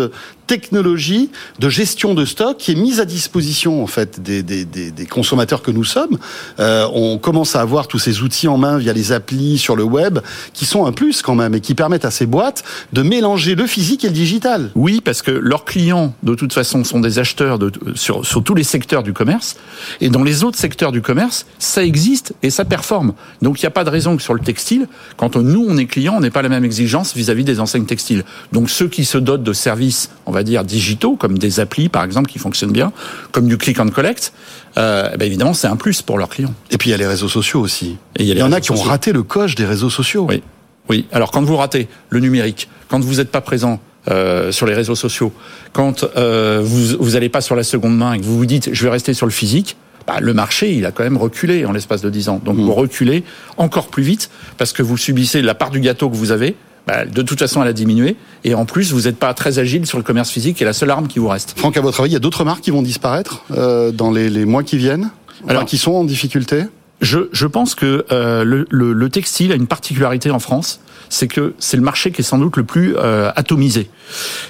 technologie de gestion de stock qui est mise à disposition en fait des, des, des, des consommateurs que nous sommes. on commence à avoir tous ces outils en main via les applis sur le web, qui sont un plus quand même et qui permettent à ces boîtes de mélanger le physique et le digital. Oui, parce que leurs clients, de toute façon, sont des acheteurs de, sur, sur tous les secteurs du commerce. Et dans les autres secteurs du commerce, ça existe et ça performe. Donc il n'y a pas de raison que sur le textile, quand nous, on est client, on n'est pas la même exigence vis-à-vis des enseignes textiles. Donc ceux qui se dotent de services, dire, digitaux, comme des applis, par exemple, qui fonctionnent bien, comme du click and collect, euh, ben évidemment, c'est un plus pour leurs clients. Et puis il y a les réseaux sociaux aussi. Et il y, il y en a qui ont raté le coche des réseaux sociaux. Oui. Oui. Alors quand vous ratez le numérique, quand vous n'êtes pas présent euh, sur les réseaux sociaux, quand euh, vous n'allez pas sur la seconde main et que vous vous dites je vais rester sur le physique, bah, le marché il a quand même reculé en l'espace de 10 ans. Donc mmh. vous reculez encore plus vite parce que vous subissez la part du gâteau que vous avez. Bah, de toute façon, elle a diminué. Et en plus, vous n'êtes pas très agile sur le commerce physique, qui est la seule arme qui vous reste. Franck, à votre avis, il y a d'autres marques qui vont disparaître euh, dans les, les mois qui viennent? Enfin, Alors, qui sont en difficulté? je, je, pense que euh, le, le, le, textile a une particularité en France, c'est que c'est le marché qui est sans doute le plus euh, atomisé.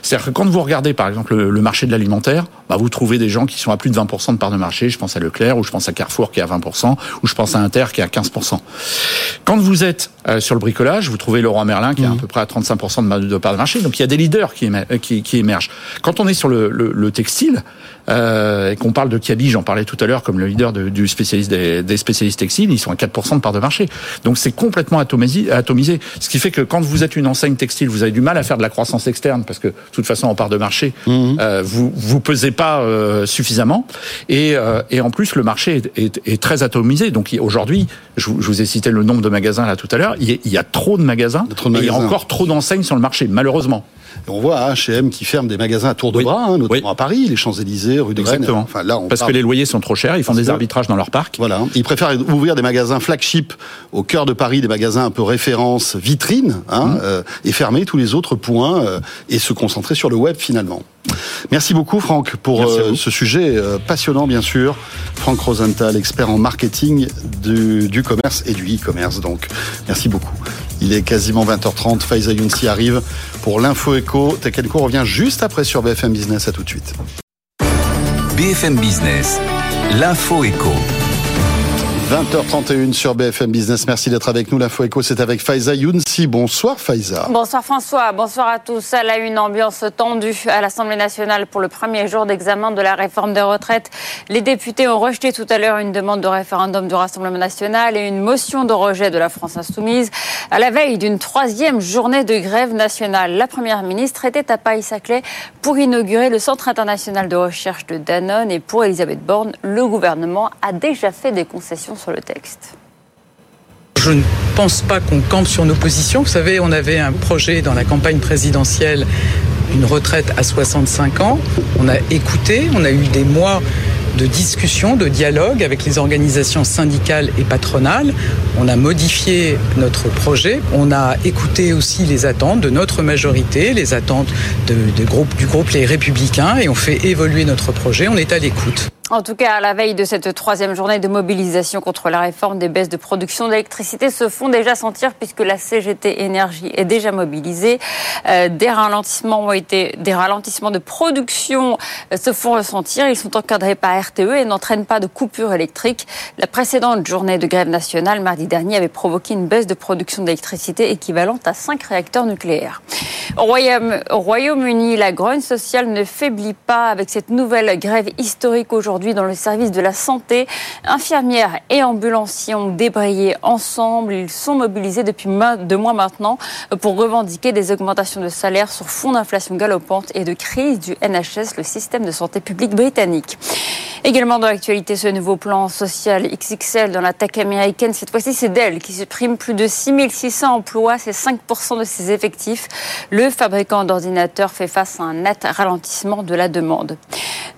C'est-à-dire que quand vous regardez par exemple le, le marché de l'alimentaire, bah, vous trouvez des gens qui sont à plus de 20% de part de marché, je pense à Leclerc, ou je pense à Carrefour qui est à 20%, ou je pense à Inter qui est à 15%. Quand vous êtes euh, sur le bricolage, vous trouvez Leroy Merlin qui est à peu près à 35% de, part de marché, donc il y a des leaders qui, émergent. Quand on est sur le, le textile, euh, et qu'on parle de Kiabi, j'en parlais tout à l'heure comme le leader de, du spécialiste des, des, spécialistes textiles, ils sont à 4% de part de marché. Donc c'est complètement atomisé, atomisé. Ce qui fait que quand vous êtes une enseigne textile, vous avez du mal à faire de la croissance externe parce que de toute façon en part de marché, mmh. euh, vous vous pesez pas euh, suffisamment. Et, euh, et en plus le marché est, est, est très atomisé. Donc aujourd'hui, je, je, vous ai cité le nombre de magasins là tout à l'heure, il, il, y a trop de magasins, trop de magasins. et il y a encore trop d'enseignes sur le marché, malheureusement. Et on voit H&M qui ferme des magasins à tour de oui. bras, hein, notamment oui. à Paris, les Champs-Élysées, rue de Exactement. Enfin, là, on Parce parle... que les loyers sont trop chers, ils font Parce des arbitrages dans leur parc. Voilà. Ils préfèrent ouvrir des magasins flagship au cœur de Paris, des magasins un peu référence, vitrine, hein, mmh. euh, et fermer tous les autres points euh, et se concentrer sur le web finalement. Merci beaucoup Franck pour euh, ce sujet passionnant bien sûr. Franck Rosenthal, expert en marketing du, du commerce et du e-commerce donc. Merci beaucoup. Il est quasiment 20h30, Faiza Younsi arrive pour l'info éco. Tech revient juste après sur BFM Business, à tout de suite. BFM Business, l'info éco. 20h31 sur BFM Business. Merci d'être avec nous. L'info éco, c'est avec Faiza Younsi. Bonsoir Faiza. Bonsoir François. Bonsoir à tous. À la une ambiance tendue à l'Assemblée nationale pour le premier jour d'examen de la réforme des retraites. Les députés ont rejeté tout à l'heure une demande de référendum du Rassemblement national et une motion de rejet de la France insoumise à la veille d'une troisième journée de grève nationale. La première ministre était à Paris-Saclay pour inaugurer le Centre international de recherche de Danone et pour Elisabeth Borne, le gouvernement a déjà fait des concessions sur le texte. Je ne pense pas qu'on campe sur nos positions. Vous savez, on avait un projet dans la campagne présidentielle, une retraite à 65 ans. On a écouté, on a eu des mois de discussion, de dialogue avec les organisations syndicales et patronales. On a modifié notre projet. On a écouté aussi les attentes de notre majorité, les attentes du groupe Les Républicains, et on fait évoluer notre projet. On est à l'écoute. En tout cas, à la veille de cette troisième journée de mobilisation contre la réforme, des baisses de production d'électricité se font déjà sentir puisque la CGT Énergie est déjà mobilisée. Euh, des ralentissements ont été, des ralentissements de production euh, se font ressentir. Ils sont encadrés par RTE et n'entraînent pas de coupure électrique. La précédente journée de grève nationale, mardi dernier, avait provoqué une baisse de production d'électricité équivalente à 5 réacteurs nucléaires. Au Royaume-Uni, Royaume la grogne sociale ne faiblit pas avec cette nouvelle grève historique aujourd'hui dans le service de la santé. Infirmières et ambulanciers ont débrayé ensemble. Ils sont mobilisés depuis deux mois maintenant pour revendiquer des augmentations de salaire sur fond d'inflation galopante et de crise du NHS, le système de santé publique britannique. Également dans l'actualité, ce nouveau plan social XXL dans la tech américaine. Cette fois-ci, c'est Dell qui supprime plus de 6600 emplois, c'est 5% de ses effectifs. Le fabricant d'ordinateurs fait face à un net ralentissement de la demande.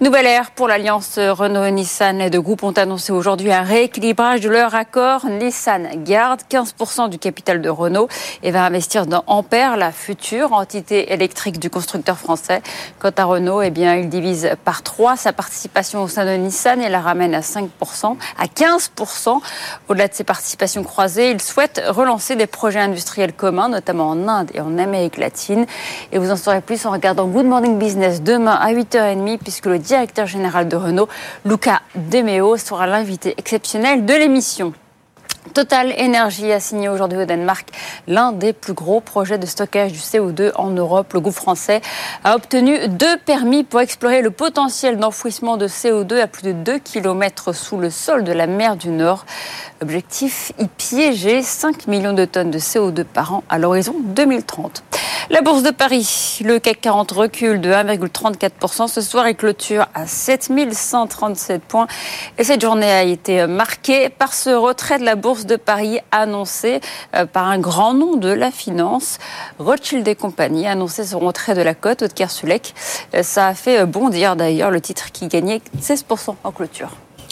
Nouvelle ère pour l'alliance Renault et Nissan. Les deux groupes ont annoncé aujourd'hui un rééquilibrage de leur accord. Nissan garde 15% du capital de Renault et va investir dans Ampère, la future entité électrique du constructeur français. Quant à Renault, eh bien, il divise par trois sa participation au sein de Nissan et la ramène à 5%, à 15%. Au-delà de ses participations croisées, il souhaite relancer des projets industriels communs, notamment en Inde et en Amérique latine. Et vous en saurez plus en regardant Good Morning Business demain à 8h30, puisque le directeur général de Renault, Luca De Meo, sera l'invité exceptionnel de l'émission. Total Energy a signé aujourd'hui au Danemark l'un des plus gros projets de stockage du CO2 en Europe. Le groupe français a obtenu deux permis pour explorer le potentiel d'enfouissement de CO2 à plus de 2 km sous le sol de la mer du Nord. Objectif y piéger 5 millions de tonnes de CO2 par an à l'horizon 2030. La bourse de Paris, le CAC 40 recule de 1,34% ce soir et clôture à 7137 points. Et cette journée a été marquée par ce retrait de la bourse de Paris annoncé euh, par un grand nom de la finance. Rothschild et compagnie annoncé son retrait de la cote, de Kersulek. Euh, ça a fait bondir d'ailleurs le titre qui gagnait 16% en clôture.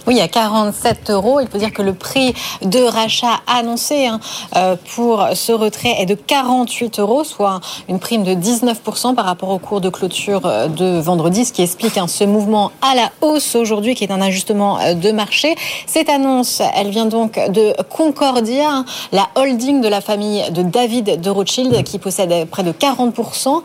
Oui, à 47 euros. Il faut dire que le prix de rachat annoncé hein, euh, pour ce retrait est de 48 euros, soit une prime de 19% par rapport au cours de clôture euh, de vendredi, ce qui explique hein, ce mouvement à la hausse aujourd'hui, qui est un ajustement euh, de marché. Cette annonce, elle vient donc de Concordia, hein, la holding de la famille de David de Rothschild, qui possède près de 40%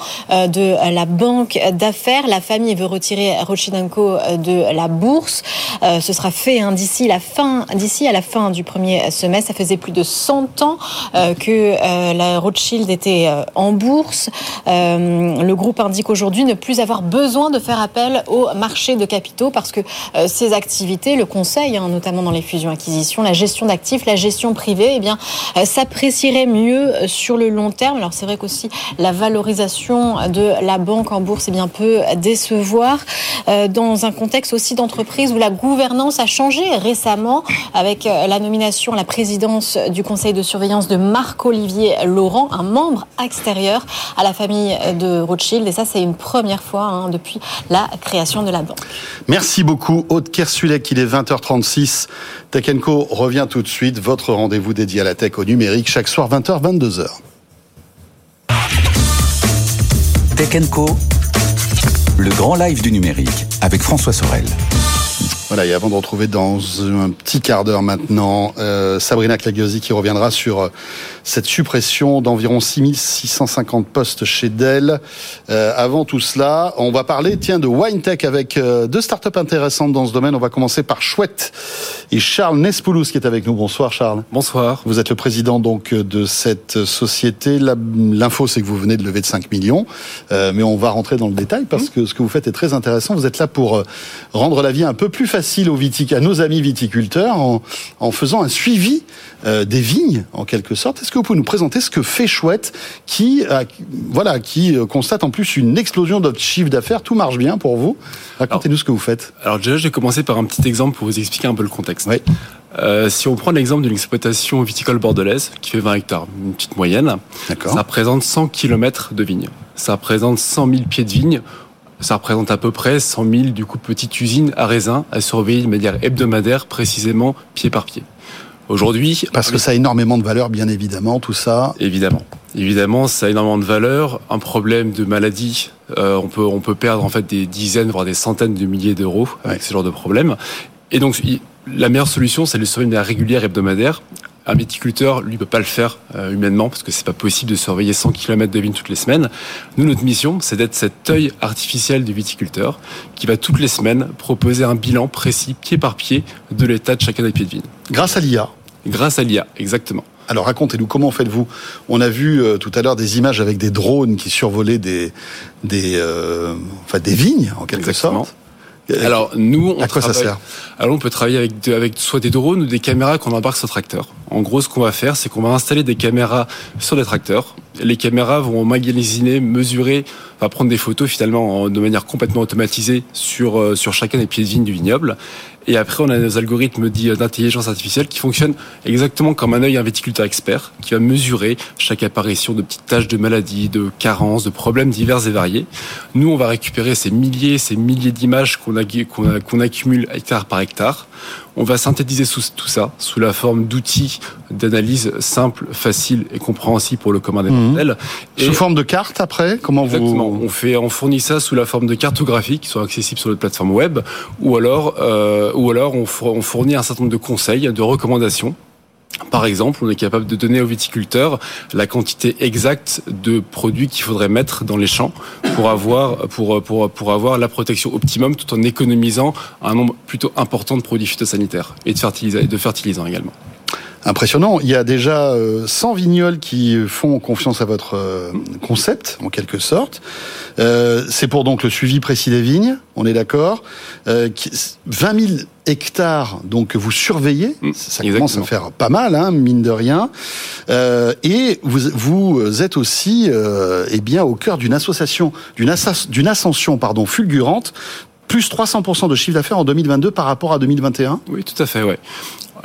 de la banque d'affaires. La famille veut retirer Rothschild Co de la bourse. Ce sera fait hein, d'ici la fin, d'ici à la fin du premier semestre. Ça faisait plus de 100 ans euh, que euh, la Rothschild était euh, en bourse. le groupe indique aujourd'hui ne plus avoir besoin de faire appel au marché de capitaux parce que ses activités, le conseil, hein, notamment dans les fusions-acquisitions, la gestion d'actifs, la gestion privée, eh bien, s'apprécierait mieux sur le long terme. Alors c'est vrai qu'aussi la valorisation de la banque en bourse est bien peu décevoir dans un contexte aussi d'entreprise où la gouvernance a changé récemment avec euh, la nomination à la présidence du conseil de surveillance de Marc-Olivier Laurent, un membre extérieur à la famille de Rothschild. Et ça, c'est une première fois hein, depuis la création de la banque. Merci beaucoup, Aude Kersulek. Il est 20h36. Tech revient tout de suite. Votre rendez-vous dédié à la tech au numérique chaque soir 20h, 22h. Tech le grand live du numérique avec François Sorel. Voilà, et avant de retrouver dans un petit quart d'heure maintenant euh, Sabrina Clagiosi qui reviendra sur euh, cette suppression d'environ 6650 postes chez Dell. Euh, avant tout cela, on va parler tiens de WineTech avec euh, deux startups intéressantes dans ce domaine. On va commencer par Chouette et Charles Nespoulos qui est avec nous. Bonsoir Charles. Bonsoir. Vous êtes le président donc de cette société. L'info c'est que vous venez de lever de 5 millions, mais on va rentrer dans le détail parce que ce que vous faites est très intéressant. Vous êtes là pour rendre la vie un peu plus facile aux à nos amis viticulteurs en, faisant un suivi euh, des vignes en quelque sorte. Est-ce que vous pouvez nous présenter ce que fait Chouette qui voilà qui euh, constate en plus une explosion de chiffre d'affaires, tout marche bien pour vous. Racontez-nous ce que vous faites. Alors déjà, je vais commencer par un petit exemple pour vous expliquer un peu le contexte. Euh, si on prend l'exemple d'une exploitation viticole bordelaise qui fait 20 hectares, une petite moyenne, ça représente 100 km de vignes. Ça représente 100 000 pieds de vignes ça représente à peu près 100 000 du coup petites usines à raisin à surveiller de manière hebdomadaire, précisément pied par pied. Aujourd'hui, parce que ça a énormément de valeur, bien évidemment, tout ça. Évidemment, évidemment, ça a énormément de valeur. Un problème de maladie, euh, on peut on peut perdre en fait des dizaines voire des centaines de milliers d'euros avec ce genre de problème. Et donc, la meilleure solution, c'est le de manière régulière, hebdomadaire, un viticulteur, lui, peut pas le faire euh, humainement parce que c'est pas possible de surveiller 100 km de vigne toutes les semaines. Nous, notre mission, c'est d'être cet œil artificiel du viticulteur qui va toutes les semaines proposer un bilan précis, pied par pied, de l'état de chacun des pieds de vigne. Grâce à l'IA. Grâce à l'IA, exactement. Alors racontez-nous comment faites-vous? On a vu euh, tout à l'heure des images avec des drones qui survolaient des des euh, enfin des vignes en quelque sorte. Alors nous, on à quoi ça sert Alors on peut travailler avec, avec soit des drones ou des caméras qu'on embarque sur tracteur. En gros, ce qu'on va faire, c'est qu'on va installer des caméras sur des tracteurs. Les caméras vont magasiner, mesurer, va prendre des photos finalement de manière complètement automatisée sur euh, sur chacun des pieds de vigne du vignoble. Et après, on a nos algorithmes dits d'intelligence artificielle qui fonctionnent exactement comme un œil un viticulteur expert, qui va mesurer chaque apparition de petites taches de maladies, de carences, de problèmes divers et variés. Nous, on va récupérer ces milliers, ces milliers d'images qu'on accumule hectare par hectare. On va synthétiser tout ça sous la forme d'outils d'analyse simples, faciles et compréhensibles pour le commun des mhm. mortels. Sous forme de cartes après Comment Exactement. On fait, on fournit ça sous la forme de cartographies qui sont accessibles sur notre plateforme web, ou alors, euh, ou alors on fournit un certain nombre de conseils, de recommandations par exemple, on est capable de donner aux viticulteurs la quantité exacte de produits qu'il faudrait mettre dans les champs pour avoir, la protection optimum tout en économisant un nombre plutôt important de produits phytosanitaires et de fertilisants, et de fertilisants également. Impressionnant. Il y a déjà 100 vignoles qui font confiance à votre concept, en quelque sorte. C'est pour donc le suivi précis des vignes, on est d'accord. 20 000 hectares donc que vous surveillez, mmh, ça commence à faire pas mal, hein, mine de rien. et vous, vous êtes aussi eh bien au cœur d'une association, d'une ascension pardon fulgurante plus 300% de chiffre d'affaires en 2022 par rapport à 2021 Oui, tout à fait, ouais.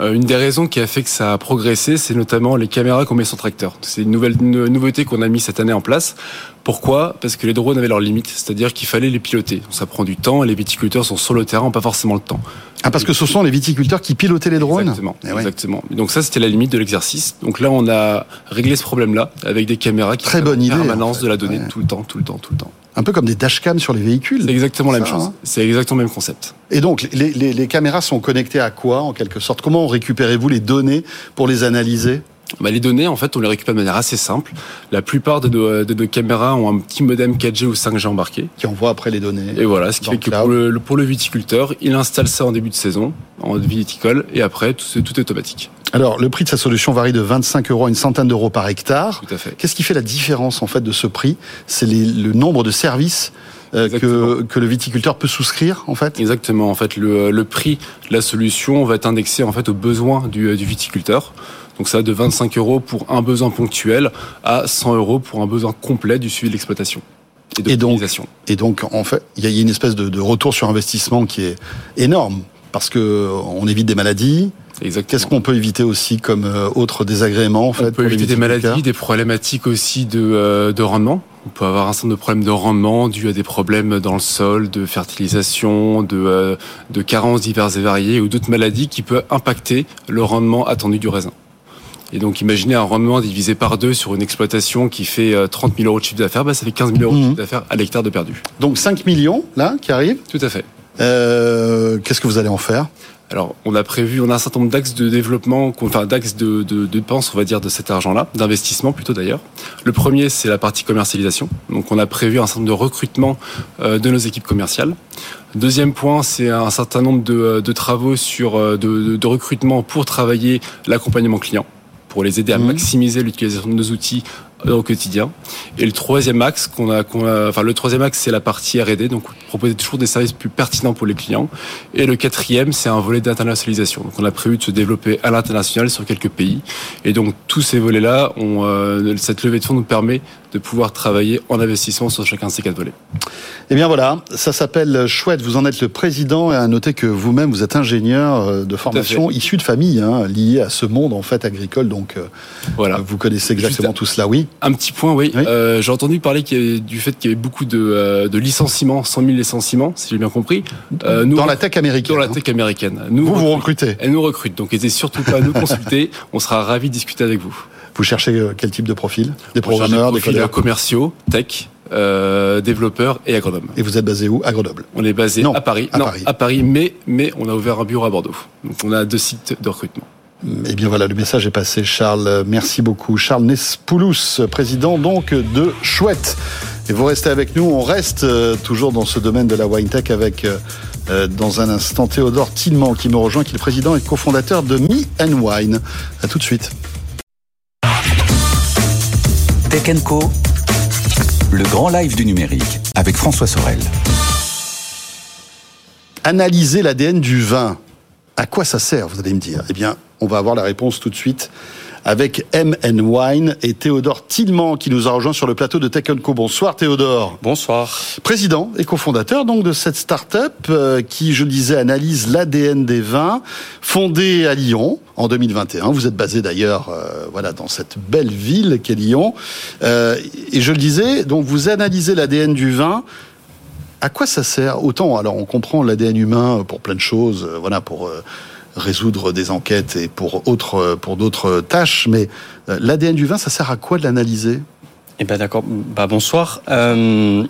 Euh, une des raisons qui a fait que ça a progressé, c'est notamment les caméras qu'on met sur tracteur. C'est une nouvelle une nouveauté qu'on a mis cette année en place. Pourquoi? Parce que les drones avaient leurs limites, c'est-à-dire qu'il fallait les piloter. Ça prend du temps et les viticulteurs sont sur le terrain, pas forcément le temps. Ah, parce que ce sont les viticulteurs qui pilotaient les drones? Exactement. Eh exactement. Donc ça, c'était la limite de l'exercice. Donc là, on a réglé ce problème-là avec des caméras qui Très bonne idée, permanence de la donnée tout le temps, tout le temps, tout le temps. Un peu comme des dashcams sur les véhicules. C'est exactement la même chose. Hein. c'est exactement le même concept. Et donc, les, les, les caméras sont connectées à quoi, en quelque sorte? Comment récupérez-vous les données pour les analyser? Bah, les données, en fait, on les récupère de manière assez simple. La plupart de nos, de nos caméras ont un petit modem 4G ou 5G embarqué. Qui envoie après les données. Et voilà, ce qui fait que pour le, pour le, viticulteur, il installe ça en début de saison, en viticole, et après, tout, tout est automatique. Alors, le prix de sa solution varie de 25 euros à une centaine d'euros par hectare. Tout à fait. Qu'est-ce qui fait la différence, en fait, de ce prix? C'est le nombre de services euh, que, que, le viticulteur peut souscrire en fait? Exactement. En fait, le, le, prix de la solution va être indexé en fait aux besoins du, du viticulteur. Donc ça va de 25 euros pour un besoin ponctuel à 100 euros pour un besoin complet du suivi de l'exploitation. Et, donc, et donc, en fait, il y a une espèce de, de, retour sur investissement qui est énorme parce que on évite des maladies. Qu'est-ce qu'on peut éviter aussi comme euh, autre désagrément en fait On peut éviter des maladies, des problématiques aussi de, euh, de rendement. On peut avoir un certain nombre de problèmes de rendement dû à des problèmes dans le sol, de fertilisation, de, euh, de carences diverses et variées ou d'autres maladies qui peuvent impacter le rendement attendu du raisin. Et donc, imaginez un rendement divisé par deux sur une exploitation qui fait 30 euh, 000 euros de chiffre d'affaires, bah, ça fait 15 000 euros de mhm. chiffre d'affaires à l'hectare de perdu. Donc 5 millions, là, qui arrivent Tout à fait. Euh, Qu'est-ce que vous allez en faire? Alors, on a prévu, on a un certain nombre d'axes de développement, enfin d'axes de, de, de dépenses, on va dire, de cet argent-là, d'investissement plutôt d'ailleurs. Le premier, c'est la partie commercialisation. Donc, on a prévu un certain nombre de recrutements euh, de nos équipes commerciales. Deuxième point, c'est un certain nombre de, de travaux sur de, de recrutement pour travailler l'accompagnement client pour les aider à mmh. maximiser l'utilisation de nos outils au quotidien. Et le troisième axe qu'on a, enfin le troisième axe c'est la partie R&D, donc proposer toujours des services plus pertinents pour les clients. Et le quatrième c'est un volet d'internationalisation. Donc on a prévu de se développer à l'international sur quelques pays. Et donc tous ces volets-là, euh, cette levée de fonds nous permet de pouvoir travailler en investissement sur chacun de ces quatre volets. Eh bien voilà, ça s'appelle Chouette. Vous en êtes le président et à noter que vous-même vous êtes ingénieur euh, de formation issu de famille hein, liée à ce monde en fait agricole. Donc euh, voilà, vous connaissez exactement tout cela, oui. Un petit point, oui. Euh, j'ai entendu parler du fait qu'il y avait beaucoup de, euh, de, licenciements, 100 000 licenciements, si j'ai bien compris. Euh, nous, dans la tech américaine. Dans la tech américaine. Nous vous vous recrutez. Elle nous recrute, donc n'hésitez surtout pas à nous consulter. On sera ravis de discuter avec vous. Vous cherchez quel type de profil? Des programmeurs, des, des commerciaux, tech, euh, développeurs et agronomes. Et vous êtes basé où? À Grenoble On est basé à Paris. À non, Paris. à Paris, mais, mais on a ouvert un bureau à Bordeaux. Donc on a deux sites de recrutement. Eh bien voilà, le message est passé, Charles. Merci beaucoup. Charles Nespoulous, président donc de Chouette. Et vous restez avec nous. On reste euh, toujours dans ce domaine de la wine tech avec euh, euh, dans un instant Théodore Tillman qui me rejoint, qui est le président et cofondateur de Me and Wine. À tout de suite. Tech Co, le grand live du numérique avec François Sorel. Analyser l'ADN du vin. À quoi ça sert, vous allez me dire? Eh bien, on va avoir la réponse tout de suite avec MN Wine et Théodore Tillman qui nous a rejoint sur le plateau de Tech Co. Bonsoir Théodore. Bonsoir. Président et cofondateur donc de cette start-up euh, qui, je disais, analyse l'ADN des vins, fondée à Lyon en 2021. Vous êtes basé d'ailleurs, euh, voilà, dans cette belle ville qu'est Lyon. Euh, et je le disais, donc vous analysez l'ADN du vin. À quoi ça sert Autant, alors on comprend l'ADN humain pour plein de choses, voilà, pour résoudre des enquêtes et pour, pour d'autres tâches. Mais euh, l'ADN du vin, ça sert à quoi de l'analyser? Eh ben d'accord. Bah bonsoir. Euh,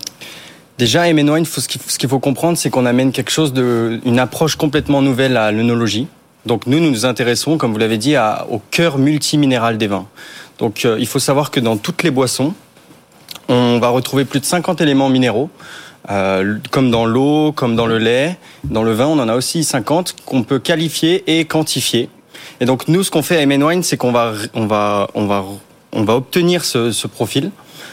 déjà, faut, ce qu'il faut comprendre, c'est qu'on amène quelque chose de, une approche complètement nouvelle à l'œnologie. Donc nous, nous nous intéressons, comme vous l'avez dit, à, au cœur multiminéral des vins. Donc euh, il faut savoir que dans toutes les boissons, on va retrouver plus de 50 éléments minéraux. Euh, comme dans l'eau, comme dans le lait, dans le vin, on en a aussi 50 qu'on peut qualifier et quantifier. Et donc nous, ce qu'on fait à MN c'est qu'on va, on va, on va, on va obtenir ce, ce profil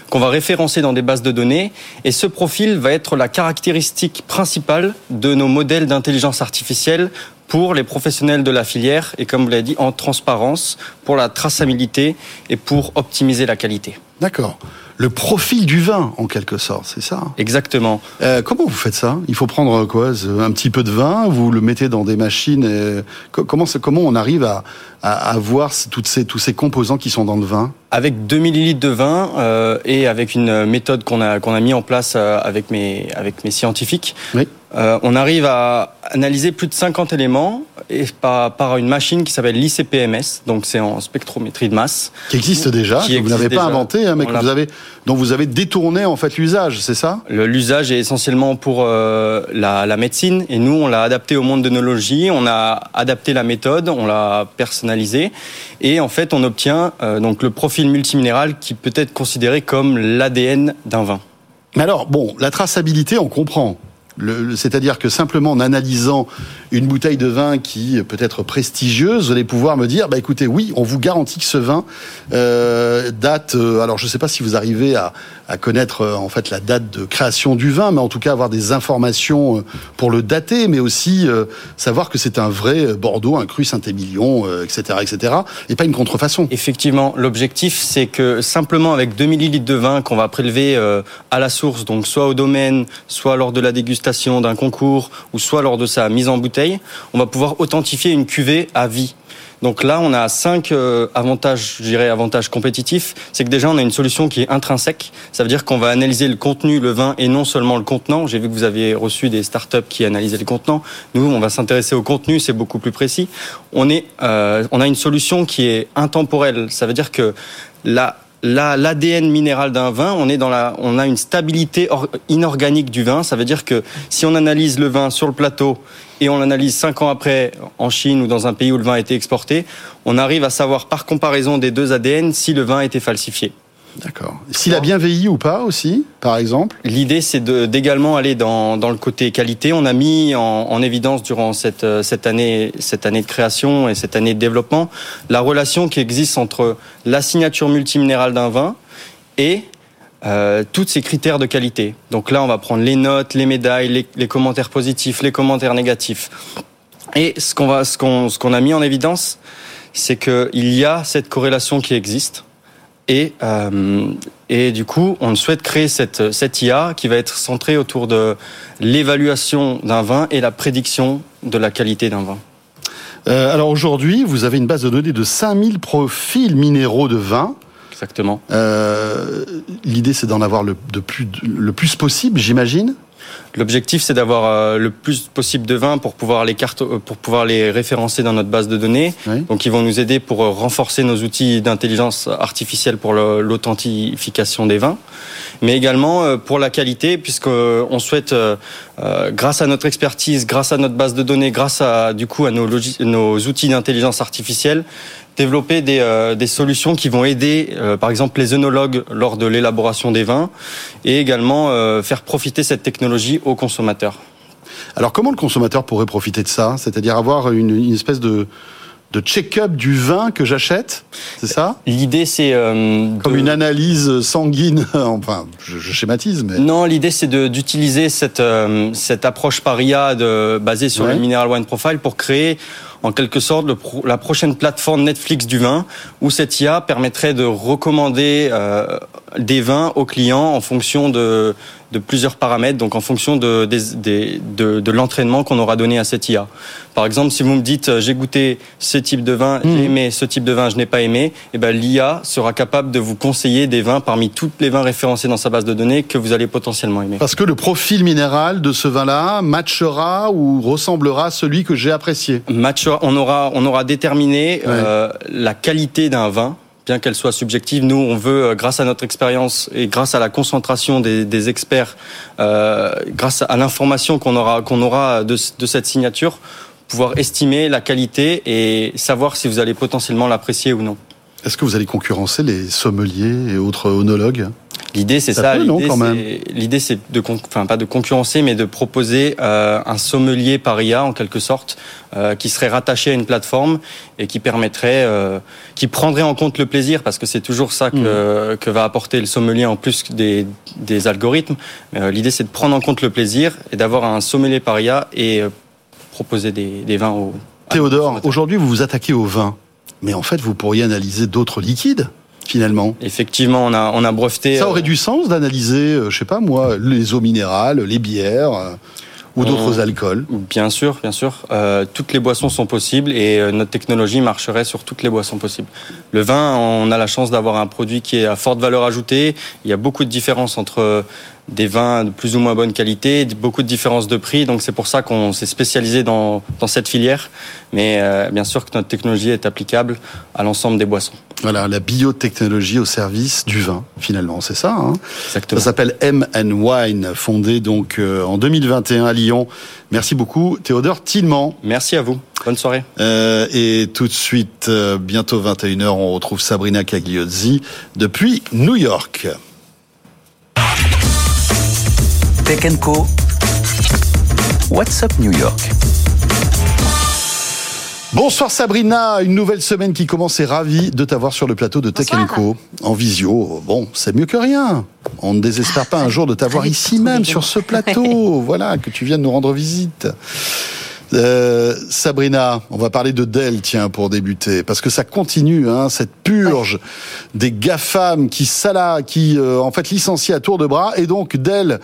qu'on va référencer dans des bases de données. Et ce profil va être la caractéristique principale de nos modèles d'intelligence artificielle pour les professionnels de la filière et comme vous l'avez dit, en transparence, pour la traçabilité et pour optimiser la qualité. D'accord. Le profil du vin, en quelque sorte, c'est ça Exactement. Euh, comment vous faites ça Il faut prendre quoi Un petit peu de vin, vous le mettez dans des machines. Et... Comment, comment on arrive à, à, à voir toutes ces, tous ces composants qui sont dans le vin Avec 2 millilitres de vin euh, et avec une méthode qu'on a, qu'on a mis en place euh, avec mes, avec mes scientifiques, oui. Euh, on arrive à analyser plus de 50 éléments et par, par une machine qui s'appelle l'ICPMS, donc c'est en spectrométrie de masse. Qui existe déjà, qui que vous n'avez pas inventé, hein, mais que vous avez, dont vous avez détourné en fait l'usage, c'est ça? L'usage est essentiellement pour euh, la, la médecine et nous on l'a adapté au monde de l'onologie, on a adapté la méthode, on l'a personnalisé et en fait on obtient euh, donc le profil multiminéral qui peut être considéré comme l'ADN d'un vin. Mais alors, bon, la traçabilité, on comprend. C'est-à-dire que simplement en analysant une bouteille de vin qui peut être prestigieuse, vous allez pouvoir me dire, bah écoutez, oui, on vous garantit que ce vin euh, date. euh, alors, je ne sais pas si vous arrivez à, connaître euh, en fait la date de création du vin, mais en tout cas avoir des informations pour le dater, mais aussi savoir que c'est un vrai Bordeaux, un cru Saint-Émilion, etc., etc., et pas une contrefaçon. Effectivement, l'objectif c'est que simplement avec 2 millilitres de vin qu'on va prélever à la source, donc soit au domaine, soit lors de la dégustation d'un concours, ou soit lors de sa mise en bouteille, on va pouvoir authentifier une cuvée à vie. Donc là, on a cinq euh, avantages, je dirais avantages compétitifs. C'est que déjà, on a une solution qui est intrinsèque. Ça veut dire qu'on va analyser le contenu, le vin, et non seulement le contenant. J'ai vu que vous aviez reçu des startups qui analysaient le contenant. Nous, on va s'intéresser au contenu, c'est beaucoup plus précis. On est, euh, on a une solution qui est intemporelle. Ça veut dire que la- l'ADN minéral d'un vin, on a une stabilité or- inorganique du vin. Ça veut dire que si on analyse le vin sur le plateau et on l'analyse cinq ans après en Chine ou dans un pays où le vin a été exporté, on arrive à savoir par comparaison des deux ADN si le vin a été falsifié. D'accord. S'il a bien vieilli ou pas aussi, par exemple L'idée, c'est d'également aller dans, le côté qualité. On a mis en, en évidence durant cette, euh, cette, année, cette année de création et cette année de développement la relation qui existe entre la signature multiminérale d'un vin et euh, tous ces critères de qualité. Donc là, on va prendre les notes, les médailles, les, commentaires positifs, les commentaires négatifs. Et ce qu'on a mis en évidence, c'est qu'il y a cette corrélation qui existe. Et, euh, et du coup, on souhaite créer cette, cette IA qui va être centrée autour de l'évaluation d'un vin et la prédiction de la qualité d'un vin. Euh, alors aujourd'hui, vous avez une base de données de 5000 profils minéraux de vin. Exactement. Euh, L'idée, c'est d'en avoir le, de plus, le plus possible, j'imagine. L'objectif, c'est d'avoir euh, le plus possible de vins pour pouvoir les cartes, euh, pour pouvoir les référencer dans notre base de données. Oui. Donc, ils vont nous aider pour euh, renforcer nos outils d'intelligence artificielle pour l'authentification des vins, mais également pour la qualité, puisque on souhaite, grâce à notre expertise, grâce à notre base de données, grâce à du coup à nos outils d'intelligence artificielle, développer des, euh, des solutions qui vont aider, euh, par exemple, les œnologues lors de l'élaboration des vins, et également euh, faire profiter cette technologie aux consommateurs. Alors comment le consommateur pourrait profiter de ça? C'est-à-dire avoir une, une espèce de, de check-up du vin que j'achète? C'est ça? L'idée, c'est euh, Comme de- une analyse sanguine, enfin, je, je schématise, mais... Non, l'idée c'est d'utiliser cette euh, cette approche par IA de, basée sur Ouais. le Mineral Wine Profile pour créer en quelque sorte la prochaine plateforme Netflix du vin où cette IA permettrait de recommander euh, des vins aux clients en fonction de de plusieurs paramètres, donc en fonction de, des- de, de l'entraînement qu'on aura donné à cette IA. Par exemple, si vous me dites euh, j'ai goûté ce type de vin, j'ai aimé ce type de vin, je n'ai pas aimé, et ben l'IA sera capable de vous conseiller des vins parmi tous les vins référencés dans sa base de données que vous allez potentiellement aimer. Parce que le profil minéral de ce vin-là matchera ou ressemblera à celui que j'ai apprécié. Match, on aura, on aura déterminé euh, la qualité d'un vin, bien qu'elle soit subjective. Nous, on veut, euh, grâce à notre expérience et grâce à la concentration des, experts, euh, grâce à l'information qu'on aura, qu'on aura de cette signature, pouvoir estimer la qualité et savoir si vous allez potentiellement l'apprécier ou non. Est-ce que vous allez concurrencer les sommeliers et autres onologues? L'idée, c'est ça. L'idée, c'est de, enfin, pas de concurrencer, mais de proposer euh, un sommelier par IA, en quelque sorte, euh, qui serait rattaché à une plateforme et qui permettrait, euh, qui prendrait en compte le plaisir, parce que c'est toujours ça que, mmh. que, va apporter le sommelier en plus des, des algorithmes. L'idée, c'est de prendre en compte le plaisir et d'avoir un sommelier par IA et proposer des, des vins aux. Théodore, aujourd'hui, vous vous attaquez au vin, mais en fait, vous pourriez analyser d'autres liquides finalement. Effectivement, on a, on a breveté. Ça aurait du sens d'analyser, euh, je sais pas moi, les eaux minérales, les bières. Euh, ou d'autres alcools Bien sûr, bien sûr. Euh, toutes les boissons sont possibles et euh, notre technologie marcherait sur toutes les boissons possibles. Le vin, on a la chance d'avoir un produit qui est à forte valeur ajoutée. Il y a beaucoup de différences entre des vins de plus ou moins bonne qualité, beaucoup de différences de prix. Donc c'est pour ça qu'on s'est spécialisé dans, dans, cette filière. Mais euh, bien sûr que notre technologie est applicable à l'ensemble des boissons. Voilà, la biotechnologie au service du vin, finalement, c'est ça. Hein? Exactement. Ça s'appelle M Wine, fondé donc euh, en 2021 à Lyon. Merci beaucoup, Théodore Tillemand. Merci à vous. Bonne soirée. Euh, et tout de suite, euh, bientôt 21h, on retrouve Sabrina Cagliozzi depuis New York. Tech Co. What's up New York? Bonsoir Sabrina, une nouvelle semaine qui commence et ravi de t'avoir sur le plateau de Tech Co en visio. Bon, c'est mieux que rien. On ne désespère pas un jour de t'avoir ici même sur ce plateau. voilà, que tu viennes nous rendre visite. Euh, Sabrina, on va parler de Dell, tiens, pour débuter, parce que ça continue, hein, cette purge des GAFAM qui sala, qui euh, en fait licencient à tour de bras, et donc Dell,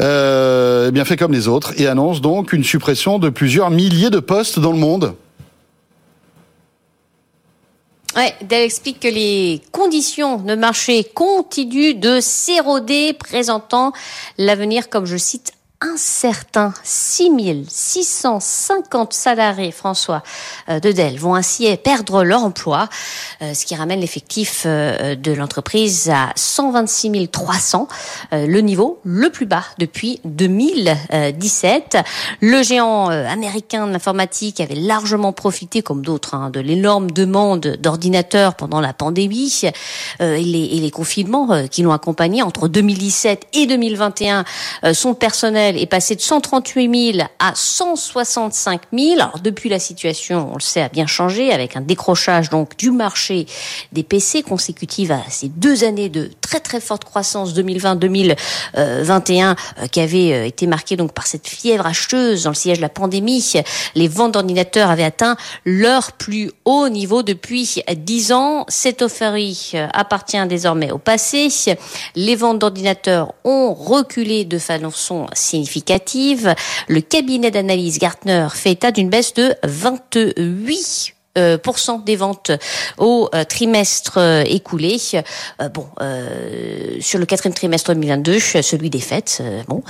euh, eh bien fait comme les autres, et annonce donc une suppression de plusieurs milliers de postes dans le monde. Ouais, Dell explique que les conditions de marché continuent de s'éroder, présentant l'avenir, comme je cite, un certain 6650 salariés, François, euh, de Dell, vont ainsi perdre leur emploi, euh, ce qui ramène l'effectif euh, de l'entreprise à 126 300, le niveau le plus bas depuis 2017. Le géant américain de l'informatique avait largement profité, comme d'autres, hein, de l'énorme demande d'ordinateurs pendant la pandémie et les, et les confinements qui l'ont accompagné entre 2017 et 2021. son personnel est passé de 138 000 à 165 000. Alors depuis la situation, on le sait, a bien changé avec un décrochage donc du marché des PC consécutive à ces deux années de très très forte croissance 2020-2021 euh, qui avait euh, été marquée donc par cette fièvre acheteuse dans le siège de la pandémie. Les ventes d'ordinateurs avaient atteint leur plus haut niveau depuis 10 ans. Cette euphorie euh, appartient désormais au passé. Les ventes d'ordinateurs ont reculé de façon significative significative. Le cabinet d'analyse Gartner fait état d'une baisse de 28 euh, des ventes au euh, trimestre euh, écoulé. bon, sur le quatrième trimestre 2022, celui des fêtes. bon,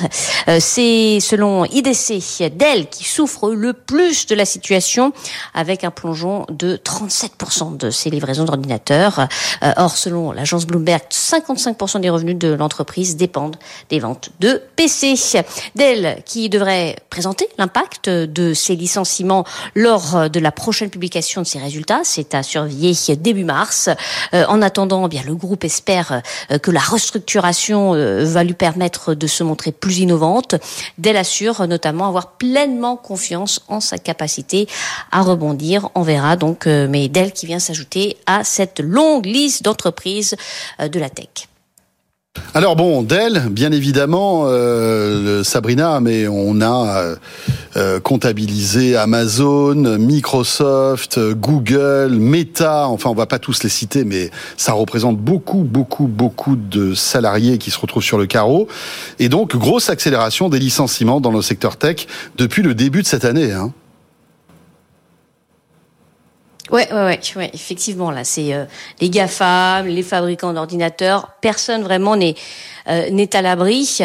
c'est selon IDC Dell qui souffre le plus de la situation, avec un plongeon de 37% de ses livraisons d'ordinateurs. or, selon l'agence Bloomberg, 55% des revenus de l'entreprise dépendent des ventes de PC. Dell qui devrait présenter l'impact de ces licenciements lors de la prochaine publication de résultats. C'est à surveiller début mars. Euh, en attendant, eh bien le groupe espère euh, que la restructuration euh, va lui permettre de se montrer plus innovante. Dell assure notamment avoir pleinement confiance en sa capacité à rebondir. On verra donc, mais Dell qui vient s'ajouter à cette longue liste d'entreprises de la tech. Alors bon, Dell, bien évidemment, euh, Sabrina, mais on a euh, comptabilisé Amazon, Microsoft, Google, Meta, enfin on va pas tous les citer, mais ça représente beaucoup, beaucoup, beaucoup de salariés qui se retrouvent sur le carreau. Et donc, grosse accélération des licenciements dans le secteur tech depuis le début de cette année. Hein. Ouais, ouais, ouais, effectivement, là, c'est euh, les GAFAM, les fabricants d'ordinateurs. Personne vraiment n'est euh, n'est à l'abri.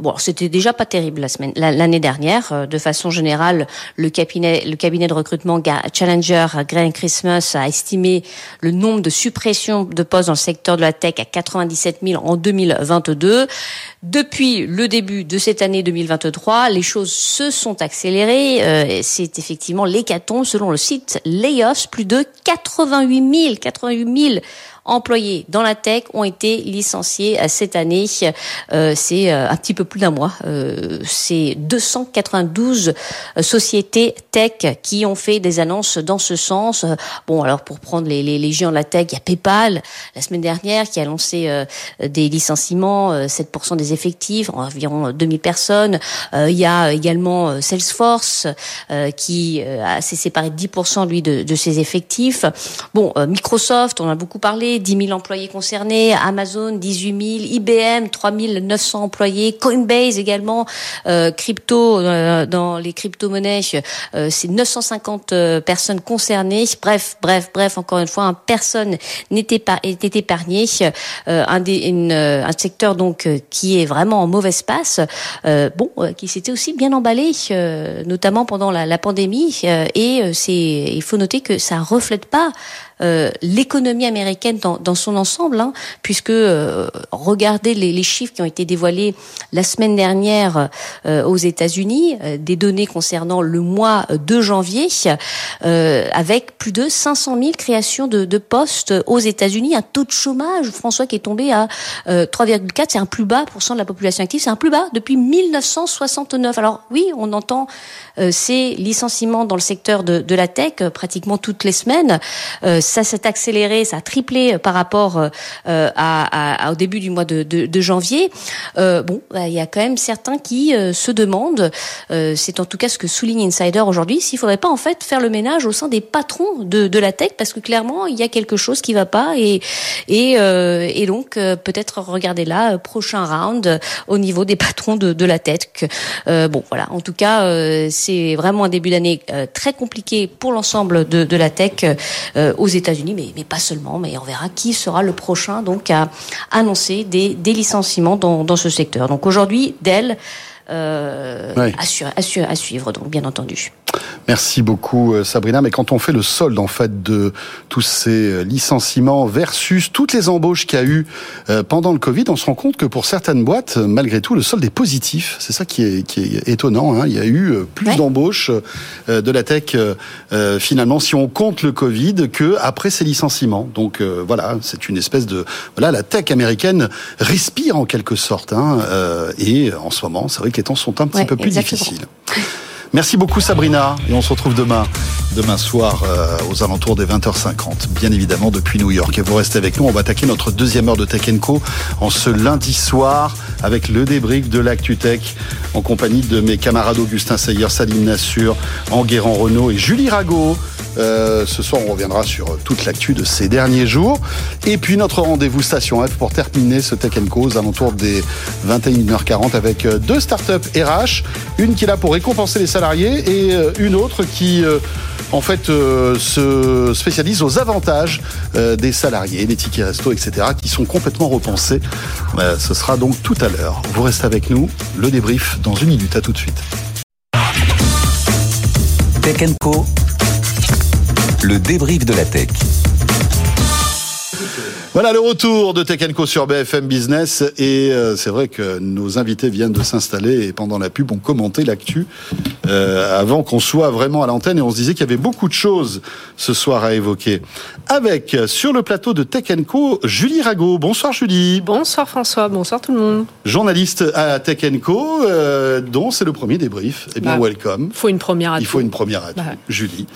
Bon, c'était déjà pas terrible la semaine, l'année dernière. Euh, de façon générale, le cabinet, le cabinet de recrutement Challenger Green Christmas a estimé le nombre de suppressions de postes dans le secteur de la tech à 97 000 en 2022. Depuis le début de cette année 2023, les choses se sont accélérées. C'est effectivement l'hécatombe selon le site Layoffs, plus de 88 000, 88 000 employés dans la tech ont été licenciés euh, cette année. Euh, c'est euh, un petit peu plus d'un mois. c'est 292 sociétés tech qui ont fait des annonces dans ce sens. Bon, alors pour prendre les, les, les géants de la tech, il y a PayPal la semaine dernière qui a lancé des licenciements, 7% des effectifs, environ 2000 personnes. il y a également Salesforce qui s'est séparé de 10% lui de, de ses effectifs. Bon, Microsoft, on a beaucoup parlé. 10 000 employés concernés, Amazon 18 000, IBM 3 900 employés, Coinbase également, euh, crypto euh, dans les crypto-monnaies, euh, c'est 950 euh, personnes concernées. Bref, bref, bref, encore une fois, personne n'était pas était épargné. un, des, une, un secteur donc qui est vraiment en mauvaise passe, bon, qui s'était aussi bien emballé, notamment pendant la, la pandémie. et c'est, il faut noter que ça reflète pas euh, l'économie américaine dans, dans, son ensemble, hein, puisque euh, regardez les, les, chiffres qui ont été dévoilés la semaine dernière euh, aux États-Unis, euh, des données concernant le mois de janvier, avec plus de 500 000 créations de, de postes aux États-Unis, un taux de chômage, François, qui est tombé à 3,4, c'est un plus bas pour cent de la population active, c'est un plus bas depuis 1969. Alors oui, on entend ces licenciements dans le secteur de, de la tech pratiquement toutes les semaines ça s'est accéléré, ça a triplé euh, par rapport euh, euh, à, à, au début du mois de, de, de janvier. Bon, bah, il y a quand même certains qui se demandent, c'est en tout cas ce que souligne Insider aujourd'hui, s'il faudrait pas en fait faire le ménage au sein des patrons de, de la tech, parce que clairement il y a quelque chose qui va pas et et, et donc peut-être regarder là prochain round au niveau des patrons de, de la tech. bon, voilà. En tout cas, c'est vraiment un début d'année très compliqué pour l'ensemble de, de la tech aux États-Unis, mais, mais, pas seulement. Mais on verra qui sera le prochain donc à annoncer des, licenciements dans, dans, ce secteur. Donc aujourd'hui, Dell euh, à, suivre, donc bien entendu. Merci beaucoup euh, Sabrina. Mais quand on fait le solde en fait de tous ces euh, licenciements versus toutes les embauches qu'il y a eu pendant le Covid, on se rend compte que pour certaines boîtes, malgré tout, le solde est positif. C'est ça qui est, qui est étonnant. Hein. Il y a eu plus d'embauches de la tech finalement si on compte le Covid que après ces licenciements. Donc voilà, c'est une espèce de voilà la tech américaine respire en quelque sorte. Hein, et en ce moment, c'est vrai temps sont un petit peu plus difficiles. Merci beaucoup Sabrina et on se retrouve demain, demain soir euh, aux alentours des 20h50, bien évidemment depuis New York. Et vous restez avec nous, on va attaquer notre deuxième heure de Tech Co en ce lundi soir avec le débrief de l'Actu Tech en compagnie de mes camarades Augustin Seyer, Salim Nassur, Enguerrand Renault et Julie Rago. Euh, ce soir, on reviendra sur toute l'actu de ces derniers jours. Et puis notre rendez-vous Station F pour terminer ce Tech Co aux alentours des 21h40 avec euh, deux startups RH. Une qui est là pour récompenser les salariés et euh, une autre qui en fait se spécialise aux avantages des salariés, les tickets resto, etc., qui sont complètement repensés. ce sera donc tout à l'heure. Vous restez avec nous, le débrief dans une minute. À tout de suite. Tech Co le débrief de la tech. Voilà le retour de Tech sur BFM Business et euh, c'est vrai que nos invités viennent de s'installer et pendant la pub ont commenté l'actu euh, avant qu'on soit vraiment à l'antenne et on se disait qu'il y avait beaucoup de choses ce soir à évoquer. Avec sur le plateau de Tech Co Julie Rago. Bonsoir Julie. Bonsoir François, bonsoir tout le monde. Journaliste à Tech Co euh, dont c'est le premier débrief. Eh bien bah, welcome. Il faut une première à Il faut une première à bah. Julie.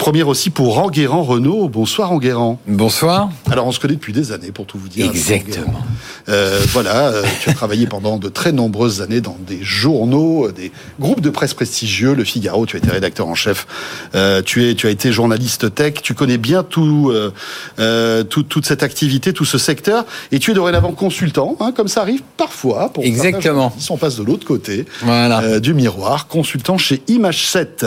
première aussi pour Enguerrand Renault. Bonsoir Enguerrand. Bonsoir. Alors on se depuis des années, pour tout vous dire. Exactement. Euh, voilà, euh, tu as travaillé pendant de très nombreuses années dans des journaux, euh, des groupes de presse prestigieux, Le Figaro, tu as été rédacteur en chef, euh, tu, es, tu as été journaliste tech, tu connais bien tout, tout, toute cette activité, tout ce secteur, et tu es dorénavant consultant, hein, comme ça arrive parfois. Pour Exactement. Ils sont passe de l'autre côté voilà. du miroir, consultant chez Image 7.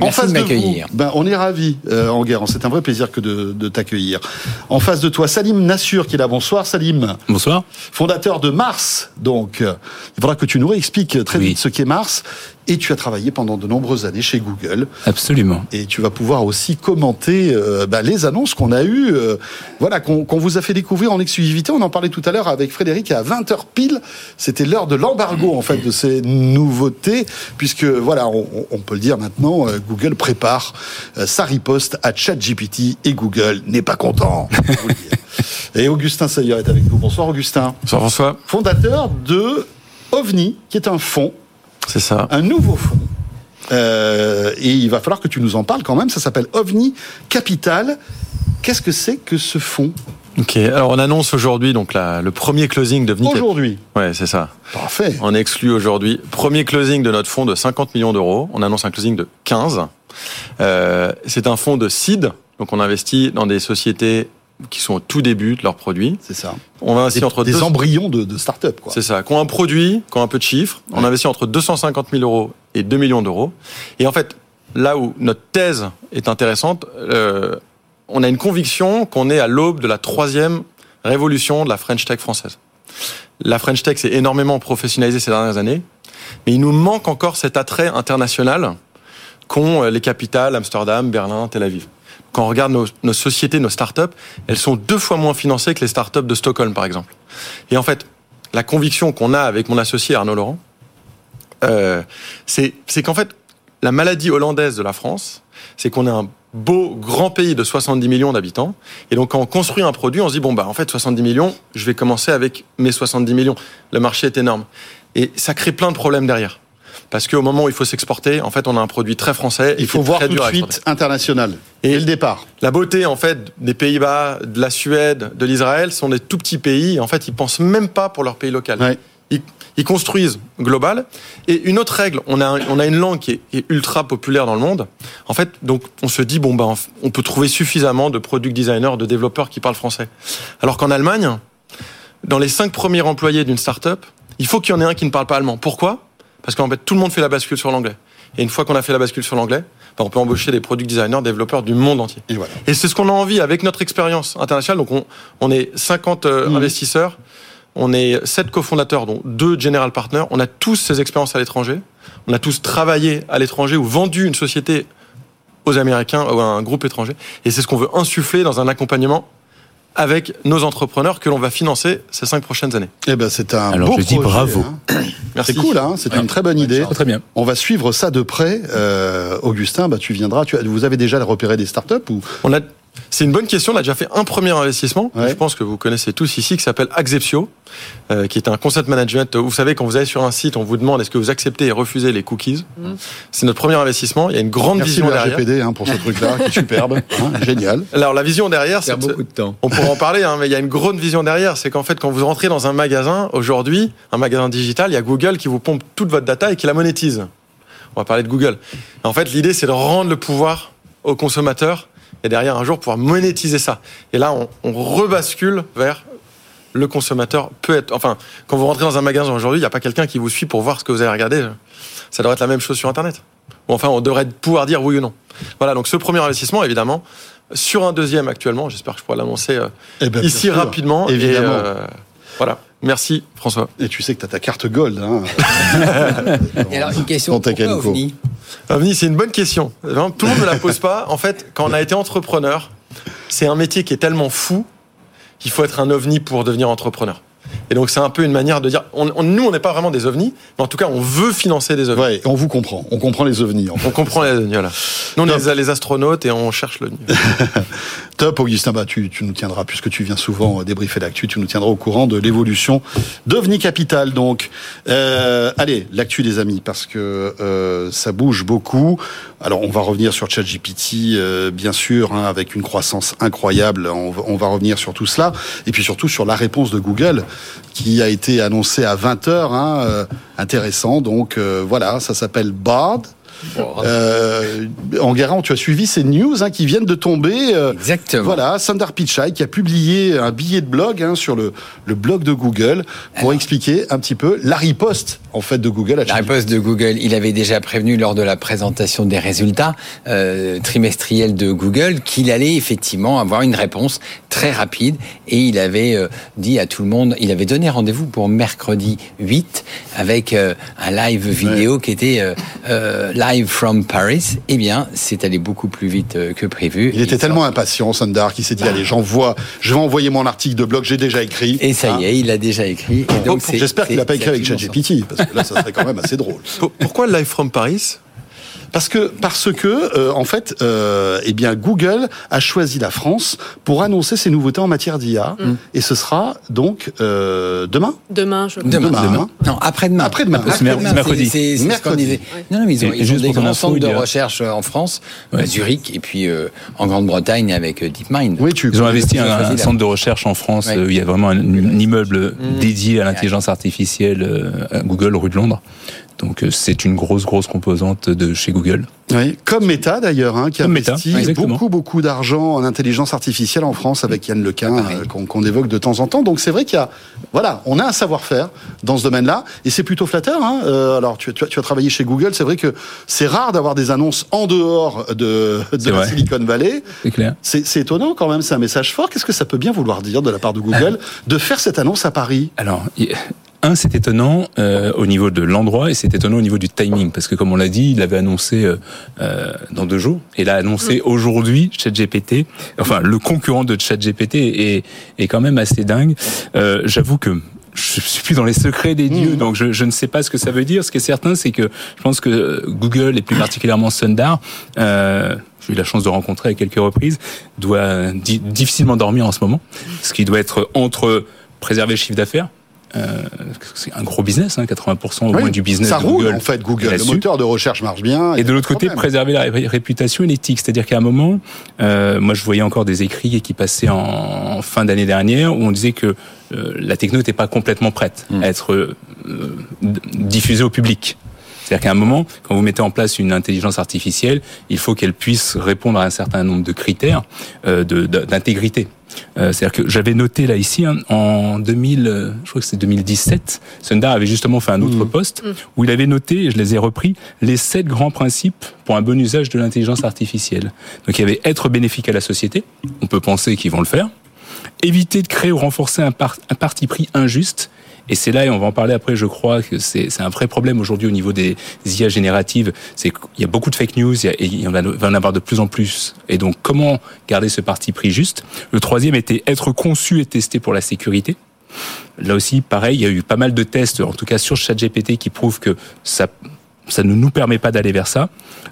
En face de, m'accueillir. Ben, on est ravis, en guerre. C'est un vrai plaisir que de, de t'accueillir. En face de toi, Salim Nassur qui est là. Bonsoir Salim. Bonsoir. Fondateur de Mars. Donc, il faudra que tu nous réexpliques très vite ce qu'est Mars Et tu as travaillé pendant de nombreuses années chez Google. Absolument. Et tu vas pouvoir aussi commenter euh, bah, les annonces qu'on a eues, euh, voilà, qu'on vous a fait découvrir en exclusivité. On en parlait tout à l'heure avec Frédéric à 20h pile. C'était l'heure de l'embargo en fait de ces nouveautés, puisque voilà, on, peut le dire maintenant, euh, Google prépare euh, sa riposte à ChatGPT et Google n'est pas content. Et Augustin Sayer est avec nous. Bonsoir Augustin. Bonsoir François. Fondateur de OVNI, qui est un fonds C'est ça. un nouveau fonds. Euh, et il va falloir que tu nous en parles quand même. Ça s'appelle OVNI Capital. Qu'est-ce que c'est que ce fonds Ok. Alors on annonce aujourd'hui donc la- le premier closing de Vnik. Aujourd'hui. Ouais, c'est ça. Parfait. On exclut aujourd'hui premier closing de notre fonds de 50 millions d'euros. On annonce un closing de 15. Euh, c'est un fonds de seed. Donc on investit dans des sociétés qui sont au tout début de leurs produits. C'est ça. On va investir Des, entre des deux- embryons de, de start-up. C'est ça. Qui ont un produit, qui ont un peu de chiffres. On investit entre 250 000 euros et 2 millions d'euros. Et en fait, là où notre thèse est intéressante, euh, on a une conviction qu'on est à l'aube de la troisième révolution de la French Tech française. La French Tech s'est énormément professionnalisée ces dernières années, mais il nous manque encore cet attrait international qu'ont euh, les capitales Amsterdam, Berlin, Tel Aviv. Quand on regarde nos, sociétés, nos startups, elles sont deux fois moins financées que les startups de Stockholm, par exemple. Et en fait, la conviction qu'on a avec mon associé Arnaud Laurent, euh, c'est qu'en fait, la maladie hollandaise de la France, c'est qu'on est un beau grand pays de 70 millions d'habitants. Et donc, quand on construit un produit, on se dit, bon, bah, en fait, 70 millions, je vais commencer avec mes 70 millions. Le marché est énorme. Et ça crée plein de problèmes derrière. Parce qu'au moment où il faut s'exporter, en fait, on a un produit très français. et Il faut voir tout de suite international. Et le départ. La beauté, en fait, des Pays-Bas, de la Suède, de l'Israël, sont des tout petits pays. Et en fait, ils pensent même pas pour leur pays local. Ils, ils construisent global. Et une autre règle, on a, un- on a une langue qui est, qui est ultra populaire dans le monde. En fait, donc, on se dit, bon, ben, on peut trouver suffisamment de product designers, de développeurs qui parlent français. Alors qu'en Allemagne, dans les cinq premiers employés d'une start-up, il faut qu'il y en ait un qui ne parle pas allemand. Pourquoi? Parce qu'en fait, tout le monde fait la bascule sur l'anglais. Et une fois qu'on a fait la bascule sur l'anglais, ben, on peut embaucher des product designers, développeurs du monde entier. Et voilà. Et c'est ce qu'on a envie avec notre expérience internationale. Donc, on, on est 50 euh, investisseurs, on est 7 cofondateurs, dont deux general partners. On a tous ces expériences à l'étranger. On a tous travaillé à l'étranger ou vendu une société aux Américains ou à un groupe étranger. Et c'est ce qu'on veut insuffler dans un accompagnement avec nos entrepreneurs que l'on va financer ces cinq prochaines années. Eh ben, c'est un Alors, beau je dis projet, bravo. hein. Merci. C'est cool, hein c'est une très bonne idée. Très bien. On va suivre ça de près. Euh, Augustin, bah, tu viendras. Tu as- vous avez déjà repéré des startups ou On a, c'est une bonne question. On a déjà fait un premier investissement. Je pense que vous connaissez tous ici, qui s'appelle Axeptio, euh, qui est un concept management. Vous savez, quand vous allez sur un site, on vous demande est-ce que vous acceptez et refusez les cookies? C'est notre premier investissement. Il y a une grande Merci vision le derrière. RGPD hein, pour ce truc-là, qui est superbe, hein, génial. Alors la vision derrière, c'est beaucoup de temps. On pourra en parler, hein, mais il y a une grande vision derrière. C'est qu'en fait, quand vous rentrez dans un magasin aujourd'hui, un magasin digital, il y a Google qui vous pompe toute votre data et qui la monétise. On va parler de Google. En fait, l'idée, c'est de rendre le pouvoir aux consommateurs et derrière un jour pouvoir monétiser ça. Et là, on, on rebascule vers le consommateur peut être. Enfin, quand vous rentrez dans un magasin aujourd'hui, il n'y a pas quelqu'un qui vous suit pour voir ce que vous avez regardé. Ça devrait être la même chose sur Internet. Ou enfin, on devrait pouvoir dire oui ou non. Voilà, donc ce premier investissement, évidemment, sur un deuxième actuellement, j'espère que je pourrai l'annoncer euh, Eh ben, ici rapidement. évidemment. Et, euh, voilà, merci François. Et tu sais que tu as ta carte gold. Hein. Et alors, une question. Pourquoi. OVNI OVNI, c'est une bonne question. Tout le monde ne la pose pas. En fait, quand on a été entrepreneur, c'est un métier qui est tellement fou qu'il faut être un ovni pour devenir entrepreneur. Et donc, c'est un peu une manière de dire, on, on- nous, on n'est pas vraiment des ovnis, mais en tout cas, on veut financer des ovnis. Ouais, on vous comprend. On comprend les ovnis. en fait. On comprend les ovnis, voilà. Nous, on est les, les astronautes et on cherche l'ovni. Top, Augustin. Bah, tu, tu nous tiendras, puisque tu viens souvent euh, débriefer l'actu, tu nous tiendras au courant de l'évolution d'OVNI Capital. Donc, euh, allez, l'actu, les amis, parce que euh, ça bouge beaucoup. Alors, on va revenir sur ChatGPT, euh, bien sûr, hein, avec une croissance incroyable. On, va- on va revenir sur tout cela. Et puis surtout sur la réponse de Google, qui a été annoncée à 20 heures. Hein, euh, intéressant. Donc, euh, voilà, ça s'appelle Bard. Euh, Enguerrand, tu as suivi ces news hein, qui viennent de tomber. euh, Exactement. Voilà, Sundar Pichai qui a publié un billet de blog hein, sur le, le blog de Google pour expliquer un petit peu la riposte en fait de Google à La riposte de Google, il avait déjà prévenu lors de la présentation des résultats euh, trimestriels de Google qu'il allait effectivement avoir une réponse très rapide. Et il avait euh, dit à tout le monde, il avait donné rendez-vous pour mercredi 8 avec un live vidéo qui était euh, live from Paris. Eh bien, c'est allé beaucoup plus vite euh, que prévu. Il était tellement impatient, Sundar, qu'il s'est dit allez, j'envoie, je vais envoyer mon article de blog, j'ai déjà écrit. Et ça y est, il a déjà écrit. Et donc, c'est- J'espère qu'il n'a pas écrit avec ChatGPT, parce que là, ça serait quand même assez drôle. Pourquoi Live from Paris? Parce que, parce que, euh, en fait, euh, eh bien, Google a choisi la France pour annoncer ses nouveautés en matière d'IA, Mm. et ce sera donc euh, demain. Demain, je Demain, Demain, demain. hein. Non, après-demain. Après-demain. Après-demain, mercredi. c'est- ce Mercredi. disait. Non, non, mais ils ont, Et- ils ont des grands centres de recherche euh, en France, Ouais. à Zurich, et puis euh, en Grande-Bretagne avec euh, DeepMind. Oui, tu. Ils ont investi un, un centre de recherche en France. Ouais. euh, il y a vraiment un, un immeuble Mmh. dédié à l'intelligence artificielle euh, à Google, rue de Londres. Donc euh, c'est une grosse, grosse composante de chez Google. Oui, comme Meta d'ailleurs, hein, qui a Comme Meta, investi exactement. beaucoup beaucoup d'argent en intelligence artificielle en France avec Yann Lequin euh, qu'on évoque de temps en temps. Donc c'est vrai qu'il y a, voilà, on a un savoir-faire dans ce domaine-là et c'est plutôt flatteur. Hein. Euh, alors tu, tu, as- tu as travaillé chez Google, c'est vrai que c'est rare d'avoir des annonces en dehors de, la. Silicon Valley. C'est clair. C'est étonnant quand même, c'est un message fort. Qu'est-ce que ça peut bien vouloir dire de la part de Google de faire cette annonce à Paris? Alors, y- un, c'est étonnant euh, au niveau de l'endroit et c'est étonnant au niveau du timing parce que comme on l'a dit, il l'avait annoncé euh, euh, dans deux jours et l'a annoncé aujourd'hui ChatGPT. Enfin, le concurrent de ChatGPT est, est quand même assez dingue. Euh, J'avoue que je suis plus dans les secrets des dieux, donc je, je ne sais pas ce que ça veut dire. Ce qui est certain, c'est que je pense que Google et plus particulièrement Sundar, euh, j'ai eu la chance de rencontrer à quelques reprises, doit di- difficilement dormir en ce moment, ce qui doit être entre préserver le chiffre d'affaires. Euh, c'est un gros business, hein, 80% au Oui, moins du business ça de roule Google. en fait Google. Le moteur de recherche marche bien. Et de l'autre côté, préserver la ré- réputation et l'éthique. C'est-à-dire qu'à un moment, euh, moi je voyais encore des écrits qui passaient en, fin d'année dernière où on disait que euh, la techno n'était pas complètement prête Hmm. à être euh, diffusée au public. C'est-à-dire qu'à un moment, quand vous mettez en place une intelligence artificielle, il faut qu'elle puisse répondre à un certain nombre de critères euh, d'intégrité. Euh, C'est-à-dire que j'avais noté là ici hein, en 2000, euh, je crois que c'est 2017, Sundar avait justement fait un autre poste où il avait noté, et je les ai repris, les sept grands principes pour un bon usage de l'intelligence artificielle. Donc il y avait être bénéfique à la société, on peut penser qu'ils vont le faire, éviter de créer ou renforcer un, par- un parti pris injuste. Et c'est là, et on va en parler après, je crois que c'est un vrai problème aujourd'hui au niveau des IA génératives. C'est qu'il y a beaucoup de fake news, il y, a- il y en a- va en avoir de plus en plus. Et donc, comment garder ce parti pris juste? Le troisième était être conçu et testé pour la sécurité. Là aussi, pareil, il y a eu pas mal de tests, en tout cas sur ChatGPT, qui prouvent que ça, ça ne nous permet pas d'aller vers ça.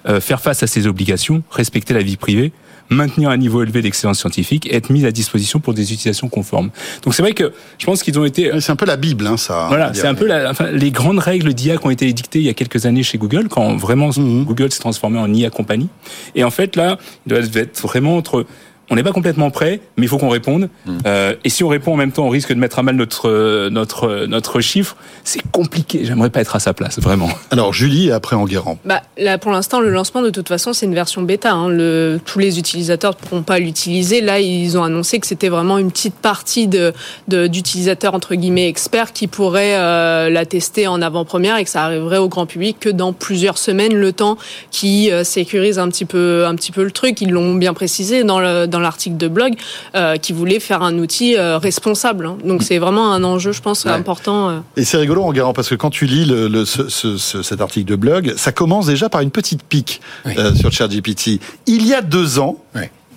Euh, faire face à ses obligations, respecter la vie privée, maintenir un niveau élevé d'excellence scientifique, et être mis à disposition pour des utilisations conformes. Donc c'est vrai que je pense qu'ils ont été... C'est un peu la Bible, hein, ça. Voilà, c'est un peu la, enfin, les grandes règles d'IA qui ont été édictées il y a quelques années chez Google, quand vraiment Mhm. Google s'est transformé en IA compagnie. Et en fait, là, il doit être vraiment entre on n'est pas complètement prêt, mais il faut qu'on réponde. Euh, et si on répond en même temps, on risque de mettre à mal notre euh, notre euh, notre chiffre. C'est compliqué. J'aimerais pas être à sa place, vraiment. Alors Julie et après Enguerrand. Bah, là, pour l'instant, le lancement, de toute façon, c'est une version bêta. hein. Le, tous les utilisateurs ne pourront pas l'utiliser. Là, ils ont annoncé que c'était vraiment une petite partie de, de- d'utilisateurs, entre guillemets, experts qui pourraient euh, la tester en avant-première et que ça arriverait au grand public que dans plusieurs semaines, le temps qui euh, sécurise un petit peu, un petit peu le truc. Ils l'ont bien précisé dans, le, dans l'article de blog, euh, qui voulait faire un outil euh, responsable. hein. Donc, c'est vraiment un enjeu, je pense, Ouais. important. euh. Et c'est rigolo, Enguerrand, parce que quand tu lis le, le- ce- ce- ce- cet article de blog, ça commence déjà par une petite pique euh, sur ChatGPT. Il y a deux ans,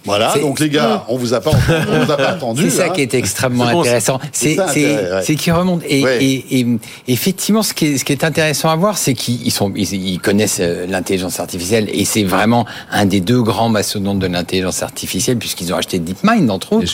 voilà, donc les gars, on vous a pas, on vous a pas attendu. C'est ça hein. qui est extrêmement intéressant. c'est C'est qui remonte. Et, Ouais. et, et effectivement, ce qui est, ce qui est intéressant à voir, c'est qu'ils ils sont ils, ils connaissent euh, l'intelligence artificielle et c'est vraiment un des deux grands mastodontes de l'intelligence artificielle puisqu'ils ont acheté DeepMind entre autres.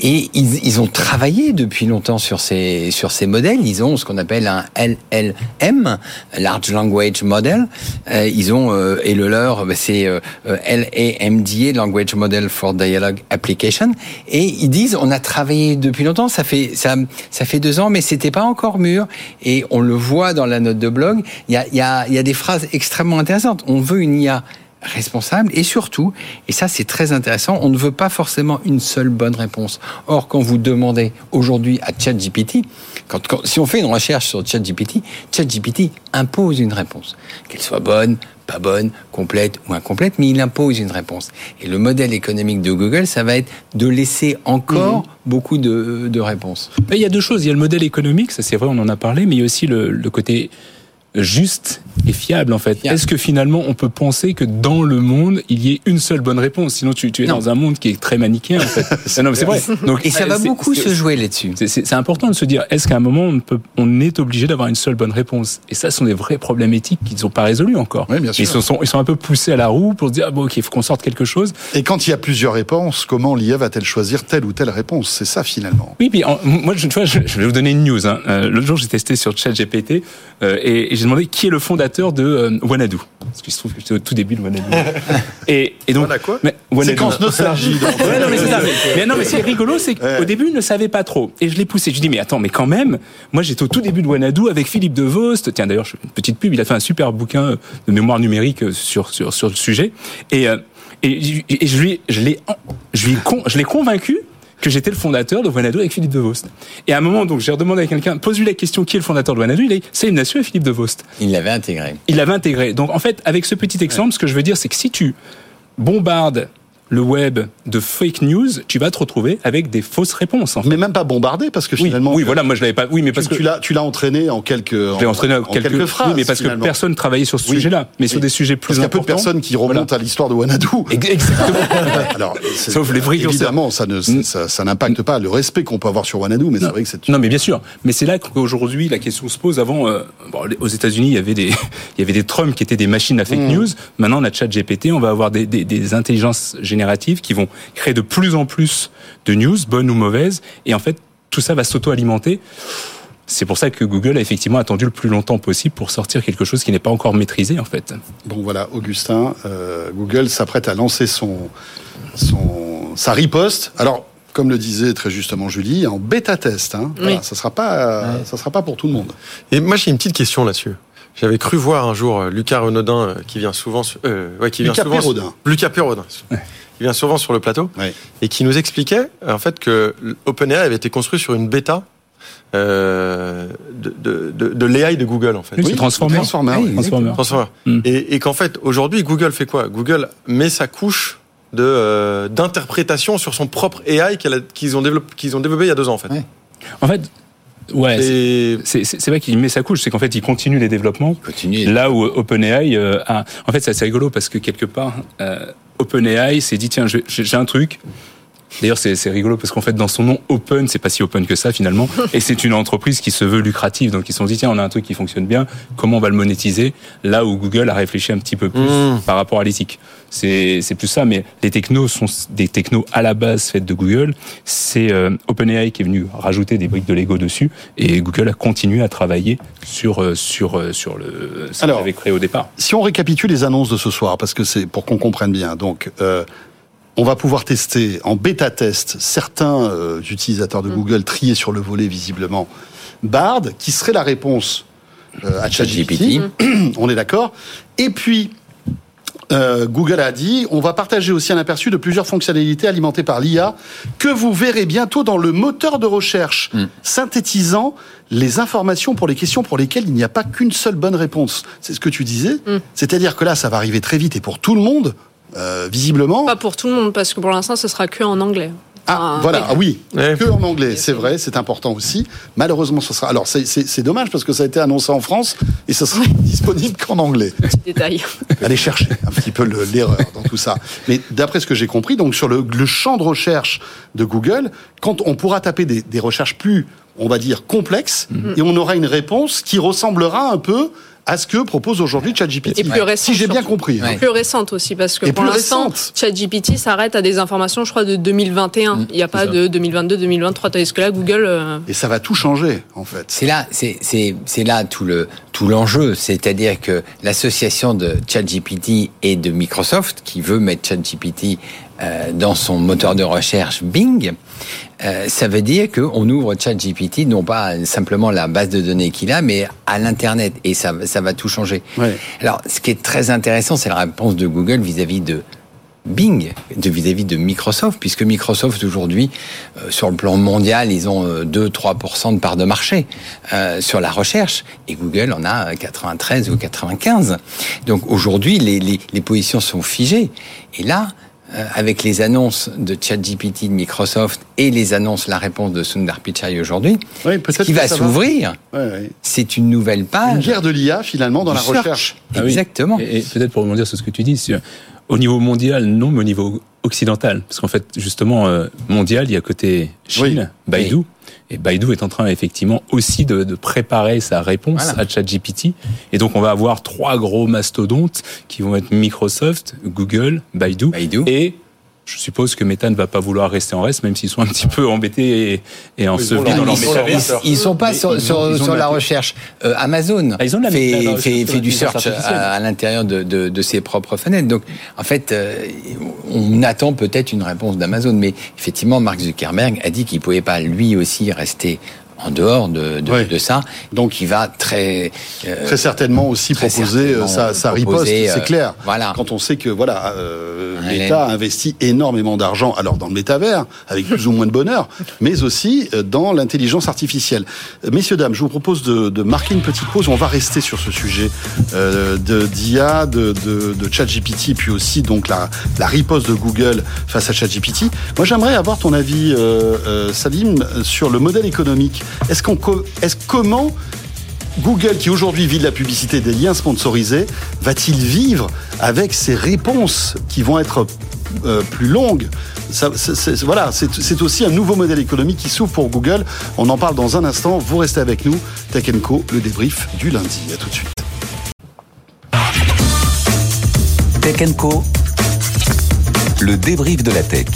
Et ils, ils ont travaillé depuis longtemps sur ces sur ces modèles. Ils ont ce qu'on appelle un LLM, Large Language Model. Euh, ils ont euh, et le leur, bah, c'est LAMDA Language Model Model for Dialogue Application. Et ils disent, on a travaillé depuis longtemps, ça fait, ça, ça fait deux ans, mais c'était pas encore mûr. Et on le voit dans la note de blog, il y a, y a, y a des phrases extrêmement intéressantes. On veut une IA responsable et surtout, et ça c'est très intéressant, on ne veut pas forcément une seule bonne réponse. Or, quand vous demandez aujourd'hui à ChatGPT, quand, quand, si on fait une recherche sur ChatGPT, ChatGPT impose une réponse, qu'elle soit bonne, pas bonne, complète ou incomplète, mais il impose une réponse. Et le modèle économique de Google, ça va être de laisser encore mmh. beaucoup de, de, réponses. Il y a deux choses. Il y a le modèle économique, ça c'est vrai, on en a parlé, mais il y a aussi le, le côté juste et fiable en fait. Est-ce que finalement on peut penser que dans le monde il y ait une seule bonne réponse? Sinon tu, tu es non. dans un monde qui est très manichéen en fait. non, c'est vrai. Donc, et ça va beaucoup se jouer là-dessus. C'est important de se dire est-ce qu'à un moment on, peut, on est obligé d'avoir une seule bonne réponse? Et ça ce sont des vrais problèmes éthiques qui ne sont pas résolus encore. Oui, bien sûr. Ils sont, ils sont un peu poussés à la roue pour se dire ah, bon ok il faut qu'on sorte quelque chose. Et quand il y a plusieurs réponses, comment l'IA va-t-elle choisir telle ou telle réponse? C'est ça finalement. Oui, puis en, moi je, tu vois, je, je, vais vous donner une news. Hein. Euh, L'autre jour j'ai testé sur ChatGPT euh, et, et j'ai demandé qui est le fondateur de euh, Wanadu. Parce qu'il se trouve que j'étais au tout début de Wanadu. et, et donc. Voilà quoi mais, Wanadu. Séquence nostalgie. ouais, non, mais c'est ça. Mais, non, mais c'est rigolo, c'est qu'au début, il ne savait pas trop. Et je l'ai poussé. Je dis, mais attends, mais quand même, moi, j'étais au tout début de Wanadu avec Philippe De Vost. Tiens, d'ailleurs, une petite pub, il a fait un super bouquin de mémoire numérique sur, sur, sur le sujet. Et, euh, et, et je lui, je l'ai, je l'ai, je l'ai convaincu que j'étais le fondateur de Wanadu avec Philippe De Vost. Et à un moment, donc, j'ai redemandé à quelqu'un, pose-lui la question qui est le fondateur de Wanadu, il a dit, c'est Ignacio et Philippe De Vost. Il l'avait intégré. Il l'avait intégré. Donc, en fait, avec ce petit exemple, ouais. ce que je veux dire, c'est que si tu bombardes le web de fake news, tu vas te retrouver avec des fausses réponses. En fait. Mais même pas bombardé parce que finalement. Oui, oui voilà, moi je l'avais pas. Oui, mais parce tu, que tu l'as, tu l'as entraîné en quelques. Je l'ai entraîné en, en quelques, quelques, phrases. Oui, mais parce finalement. que personne travaillait sur ce oui. sujet-là, mais oui. sur des sujets plus parce importants. Il y a peu de personnes qui remontent voilà. à l'histoire de Wanadu. Exactement. Alors, sauf les vrais Évidemment, ça ne, ça, ça n'impacte pas le respect qu'on peut avoir sur Wanadu, mais c'est vrai que c'est. Non, mais bien sûr. Mais c'est là qu'aujourd'hui la question se pose. Avant, euh, bon, aux États-Unis, il y avait des, il y avait des Trump qui étaient des machines à fake mmh. news. Maintenant, on a ChatGPT. On va avoir des, des, des intelligences génératives qui vont créer de plus en plus de news, bonnes ou mauvaises, et en fait, tout ça va s'auto-alimenter. C'est pour ça que Google a effectivement attendu le plus longtemps possible pour sortir quelque chose qui n'est pas encore maîtrisé, en fait. Bon, voilà, Augustin, euh, Google s'apprête à lancer son, son, sa riposte. Alors, comme le disait très justement Julie, en bêta-test. Hein. Oui. Voilà, ça ne sera, pas, ouais. ça sera pas pour tout le monde. Et moi, j'ai une petite question là-dessus. J'avais cru voir un jour Lucas Renaudin, qui vient souvent... Euh, ouais, qui Lucas vient souvent, Perrodin. Lucas. Ouais qui vient souvent sur le plateau et qui nous expliquait en fait que OpenAI avait été construit sur une bêta euh, de, de, de, de l'AI de Google en fait. Oui. Transformer. Oui, transformer. transformer. Mm. Et, et qu'en fait aujourd'hui Google fait quoi? Google met sa couche de euh, d'interprétation sur son propre AI qu'ils ont développé qu'ils ont développé il y a deux ans en fait. Ouais. En fait, Ouais, c'est vrai qu'il met sa couche, c'est qu'en fait il continue les développements. Continue. Là où OpenAI euh, a, en fait c'est assez rigolo parce que quelque part euh, OpenAI s'est dit tiens j'ai un truc. D'ailleurs c'est rigolo parce qu'en fait dans son nom Open c'est pas si open que ça finalement. Et c'est une entreprise qui se veut lucrative. Donc ils se sont dit tiens on a un truc qui fonctionne bien. Comment on va le monétiser? Là où Google a réfléchi un petit peu plus mmh. par rapport à l'éthique. C'est plus ça. Mais les technos sont des technos à la base faites de Google. C'est euh, OpenAI qui est venu rajouter des briques de Lego dessus. Et Google a continué à travailler sur euh, sur sur le ce qu'on avait créé au départ. si on récapitule les annonces de ce soir parce que c'est pour qu'on comprenne bien. Donc euh, on va pouvoir tester en bêta-test certains euh, utilisateurs de mmh. Google triés sur le volet visiblement Bard, qui serait la réponse euh, à ChatGPT. Mmh. on est d'accord. Et puis, euh, Google a dit, on va partager aussi un aperçu de plusieurs fonctionnalités alimentées par l'IA que vous verrez bientôt dans le moteur de recherche, mmh. synthétisant les informations pour les questions pour lesquelles il n'y a pas qu'une seule bonne réponse. C'est ce que tu disais. C'est-à-dire que là, ça va arriver très vite et pour tout le monde. Euh, visiblement. Pas pour tout le monde, parce que pour l'instant, ce sera que en anglais. Ah, voilà, ah, oui, ouais. que en anglais, c'est vrai, c'est important aussi. Malheureusement, ce sera. Alors, c'est dommage parce que ça a été annoncé en France et ce sera disponible qu'en anglais. Petit détail. Allez chercher un petit peu l'erreur dans tout ça. Mais d'après ce que j'ai compris, donc sur le, le, champ de recherche de Google, quand on pourra taper des, des recherches plus, on va dire, complexes, mm -hmm. et on aura une réponse qui ressemblera un peu à ce que propose aujourd'hui ChatGPT. Et plus récente. Si j'ai bien compris. Et plus récente aussi, parce que et pour l'instant, ChatGPT s'arrête à des informations, je crois, de 2021. Mmh, Il n'y a pas ça. de 2022, 2023. Tandis que là, Google. Euh... Et ça va tout changer, en fait. C'est là, c'est là tout le, tout l'enjeu, c'est-à-dire que l'association de ChatGPT et de Microsoft, qui veut mettre ChatGPT euh, dans son moteur de recherche Bing, euh, ça veut dire qu'on ouvre ChatGPT non pas simplement la base de données qu'il a, mais à l'internet et ça, ça va tout changer. Alors, ce qui est très intéressant, c'est la réponse de Google vis-à-vis de Bing de vis-à-vis de Microsoft, puisque Microsoft aujourd'hui, euh, sur le plan mondial, ils ont 2-3% de part de marché euh, sur la recherche, et Google en a 93 ou 95. Donc aujourd'hui, les, les, les positions sont figées. Et là, euh, avec les annonces de ChatGPT de Microsoft et les annonces, la réponse de Sundar Pichai aujourd'hui, ce qui va s'ouvrir, c'est une nouvelle page. Une guerre de l'IA finalement dans la recherche. Ah oui. Exactement. Et, et peut-être pour rebondir sur ce que tu dis, au niveau mondial, non, mais au niveau occidental. Parce qu'en fait, justement, euh, mondial, il y a côté Chine, Baidu. Et Baidu est en train effectivement aussi de, de préparer sa réponse Voilà. à ChatGPT. Et donc on va avoir trois gros mastodontes qui vont être Microsoft, Google, Baidu, et je suppose que Meta ne va pas vouloir rester en reste, même s'ils sont un petit peu embêtés et, et ensevelis dans leur ils, métaverse. ils- ils sont pas sur, ils sur, ont- ils ont sur la la- recherche. Euh, Amazon ils ont la- fait, la- la fait, recherche fait du search à, à l'intérieur de, de, de ses propres fenêtres. Donc, en fait, euh, on attend peut-être une réponse d'Amazon. Mais effectivement, Mark Zuckerberg a dit qu'il pouvait pas lui aussi rester en dehors de, de, de ça. Donc, il va très euh, Très certainement aussi très proposer euh, certainement sa, sa riposte, c'est euh, clair. Voilà. Quand on sait que voilà, euh, l'État investit énormément d'argent, alors dans le métavers, avec plus ou moins de bonheur, mais aussi euh, dans l'intelligence artificielle. Messieurs, dames, je vous propose de, de marquer une petite pause. On va rester sur ce sujet euh, de d'IA, de, de, de ChatGPT, puis aussi donc la, la riposte de Google face à ChatGPT. Moi, j'aimerais avoir ton avis, euh, euh, Salim, sur le modèle économique. Est-ce qu'on, comment Google, qui aujourd'hui vit de la publicité des liens sponsorisés, va-t-il vivre avec ces réponses qui vont être euh, plus longues? C'est aussi un nouveau modèle économique qui s'ouvre pour Google. On en parle dans un instant. Vous restez avec nous. Tech Co, le débrief du lundi. À tout de suite. Tech Co, le débrief de la tech.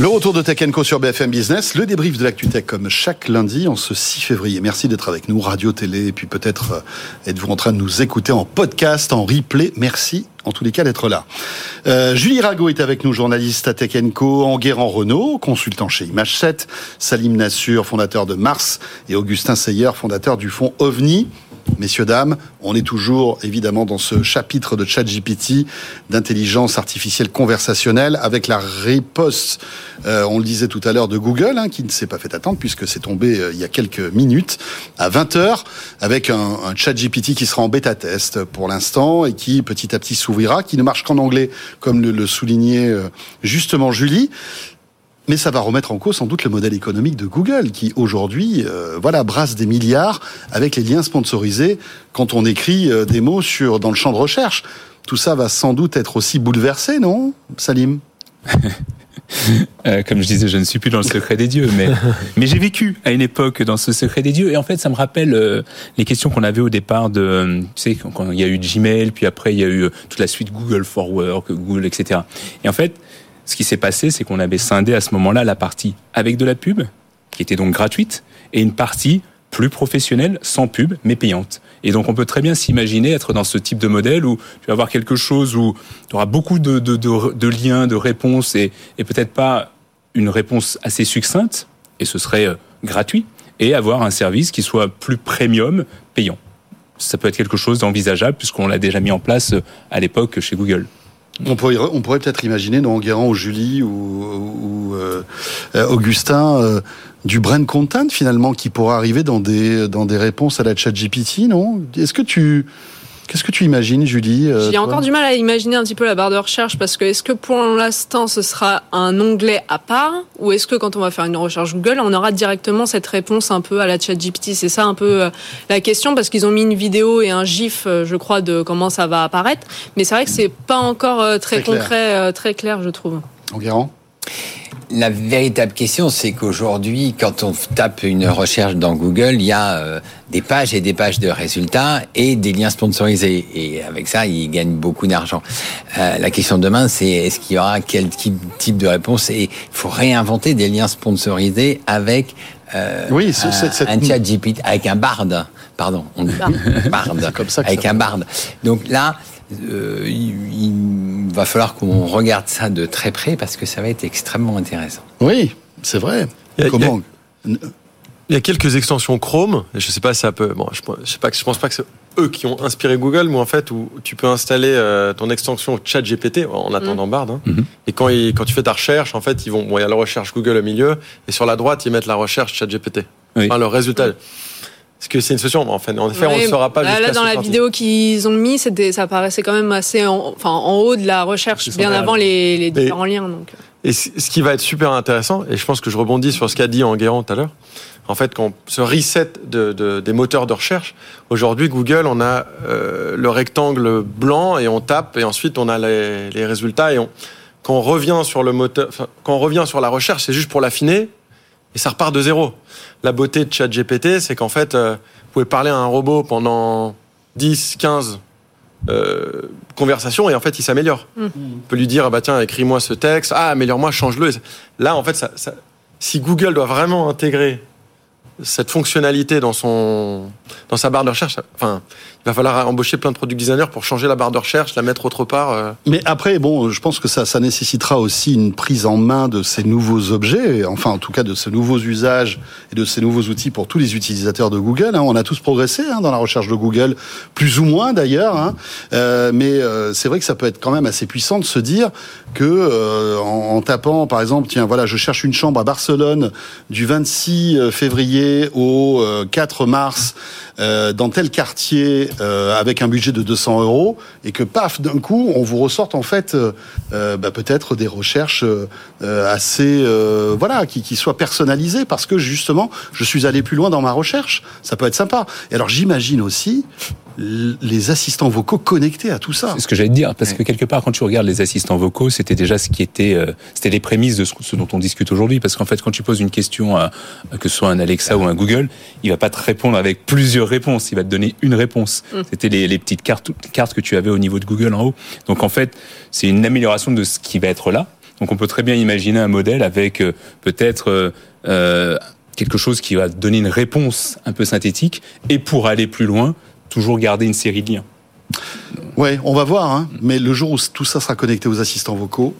Le retour de Tech Co sur BFM Business, le débrief de l'actu tech comme chaque lundi en ce 6 février. Merci d'être avec nous, radio, télé, et puis peut-être euh, êtes-vous en train de nous écouter en podcast, en replay? Merci en tous les cas d'être là. Euh, Julie Rago est avec nous, journaliste à Tech Co, Enguerrand Renault, consultant chez Image7, Salim Nassur, fondateur de Mars, et Augustin Seyer, fondateur du fonds OVNI. Messieurs, dames, on est toujours évidemment dans ce chapitre de ChatGPT, d'intelligence artificielle conversationnelle, avec la riposte, euh, on le disait tout à l'heure, de Google, hein, qui ne s'est pas fait attendre puisque c'est tombé euh, il y a quelques minutes, à 20h, avec un, un ChatGPT qui sera en bêta-test pour l'instant et qui petit à petit s'ouvrira, qui ne marche qu'en anglais, comme le, soulignait euh, justement Julie. Mais ça va remettre en cause sans doute le modèle économique de Google, qui aujourd'hui, euh, voilà, brasse des milliards avec les liens sponsorisés quand on écrit euh, des mots sur dans le champ de recherche. Tout ça va sans doute être aussi bouleversé, non, Salim? Euh, comme je disais, je ne suis plus dans le secret des dieux, mais, mais j'ai vécu à une époque dans ce secret des dieux. Et en fait, ça me rappelle euh, les questions qu'on avait au départ de, tu sais, quand, quand il y a eu Gmail, puis après il y a eu toute la suite Google for Work, Google, etc. Et en fait, ce qui s'est passé, c'est qu'on avait scindé à ce moment-là la partie avec de la pub, qui était donc gratuite, et une partie plus professionnelle, sans pub, mais payante. Et donc on peut très bien s'imaginer être dans ce type de modèle où tu vas avoir quelque chose où tu auras beaucoup de, de, de, liens, de réponses, et, et peut-être pas une réponse assez succincte, et ce serait euh, gratuit, et avoir un service qui soit plus premium, payant. Ça peut être quelque chose d'envisageable puisqu'on l'a déjà mis en place euh, à l'époque chez Google. On pourrait, peut-être imaginer, non, Enguerrand ou Julie ou, ou euh, euh, Augustin, euh, du brain content finalement qui pourra arriver dans des, dans des réponses à la chat GPT, non? Est-ce que tu... Qu'est-ce que tu imagines, Julie euh, J'ai encore du mal à imaginer un petit peu la barre de recherche parce que est-ce que pour l'instant ce sera un onglet à part ou est-ce que quand on va faire une recherche Google on aura directement cette réponse un peu à la chat GPT C'est ça un peu euh, la question parce qu'ils ont mis une vidéo et un gif euh, je crois de comment ça va apparaître. Mais c'est vrai que c'est pas encore euh, très, concret, très clair je trouve. Enguerrand? La véritable question, c'est qu'aujourd'hui, quand on tape une recherche dans Google, il y a euh, des pages et des pages de résultats et des liens sponsorisés. Et avec ça, ils gagnent beaucoup d'argent. Euh, la question de demain, c'est est-ce qu'il y aura quel type, type de réponse? Et il faut réinventer des liens sponsorisés avec euh, Oui, c'est- un, c'est- cette- un chat GPT, avec un bard. pardon, on dit barde, comme ça que avec ça un barde. Donc là, euh, il, il va falloir qu'on regarde ça de très près parce que ça va être extrêmement intéressant. Oui, c'est vrai. Il y a- Comment Il y a quelques extensions Chrome, et je sais pas si ça peut. Bon, je, je sais pas, je pense pas que c'est eux qui ont inspiré Google, mais en fait, où tu peux installer euh, ton extension ChatGPT en attendant Bard. hein. Mhm. Et quand, quand tu fais ta recherche, en fait, ils vont. Bon, il y a la recherche Google au milieu, et sur la droite, ils mettent la recherche ChatGPT. Oui. Enfin, le résultat. Est-ce que c'est une solution Enfin, en effet, on ne saura pas là, là, dans la sortie. vidéo qu'ils ont mis, c'était, ça paraissait quand même assez en, enfin, en haut de la recherche, bien avant les, les différents liens. Donc. Et ce qui va être super intéressant, et je pense que je rebondis sur ce qu'a dit Enguerrand tout à l'heure, en fait, quand ce reset de, de- des moteurs de recherche, aujourd'hui, Google, on a euh, le rectangle blanc et on tape, et ensuite on a les, les résultats, et on, quand on revient sur le moteur, enfin, quand on revient sur la recherche, c'est juste pour l'affiner, et ça repart de zéro. La beauté de ChatGPT, c'est qu'en fait, euh, vous pouvez parler à un robot pendant 10, 15 euh, conversations, et en fait, il s'améliore. On peut lui dire, ah bah tiens, écris-moi ce texte, ah, améliore-moi, change-le. Là, en fait, ça, ça- si Google doit vraiment intégrer cette fonctionnalité dans son dans sa barre de recherche, ça- enfin, va falloir embaucher plein de product designers pour changer la barre de recherche, la mettre autre part. euh. Mais après, bon, je pense que ça, ça nécessitera aussi une prise en main de ces nouveaux objets, enfin en tout cas de ces nouveaux usages et de ces nouveaux outils pour tous les utilisateurs de Google. hein. On a tous progressé hein, dans la recherche de Google, plus ou moins d'ailleurs. hein. Euh, mais euh, c'est vrai que ça peut être quand même assez puissant de se dire que en, tapant, par exemple, tiens, voilà, je cherche une chambre à Barcelone du 26 février au euh, 4 mars euh, dans tel quartier euh, avec un budget de 200 euros et que paf d'un coup on vous ressorte en fait euh, euh, bah, peut-être des recherches assez voilà qui, qui soient personnalisées parce que justement je suis allé plus loin dans ma recherche. Ça peut être sympa. Et alors j'imagine aussi les assistants vocaux connectés à tout ça C'est ce que j'allais te dire, parce que quelque part, quand tu regardes les assistants vocaux, c'était déjà ce qui était, euh, c'était les prémices de ce, ce dont on discute aujourd'hui. Parce qu'en fait, quand tu poses une question à que ce soit un Alexa ou un Google, il va pas te répondre avec plusieurs réponses. Il va te donner une réponse. Mm. C'était les, les petites cartes, cartes que tu avais au niveau de Google en haut. Donc en fait, c'est une amélioration de ce qui va être là. Donc on peut très bien imaginer un modèle avec euh, peut-être euh, euh, quelque chose qui va donner une réponse un peu synthétique et pour aller plus loin, toujours garder une série de liens. Ouais, on va voir. Hein. Mais le jour où tout ça sera connecté aux assistants vocaux,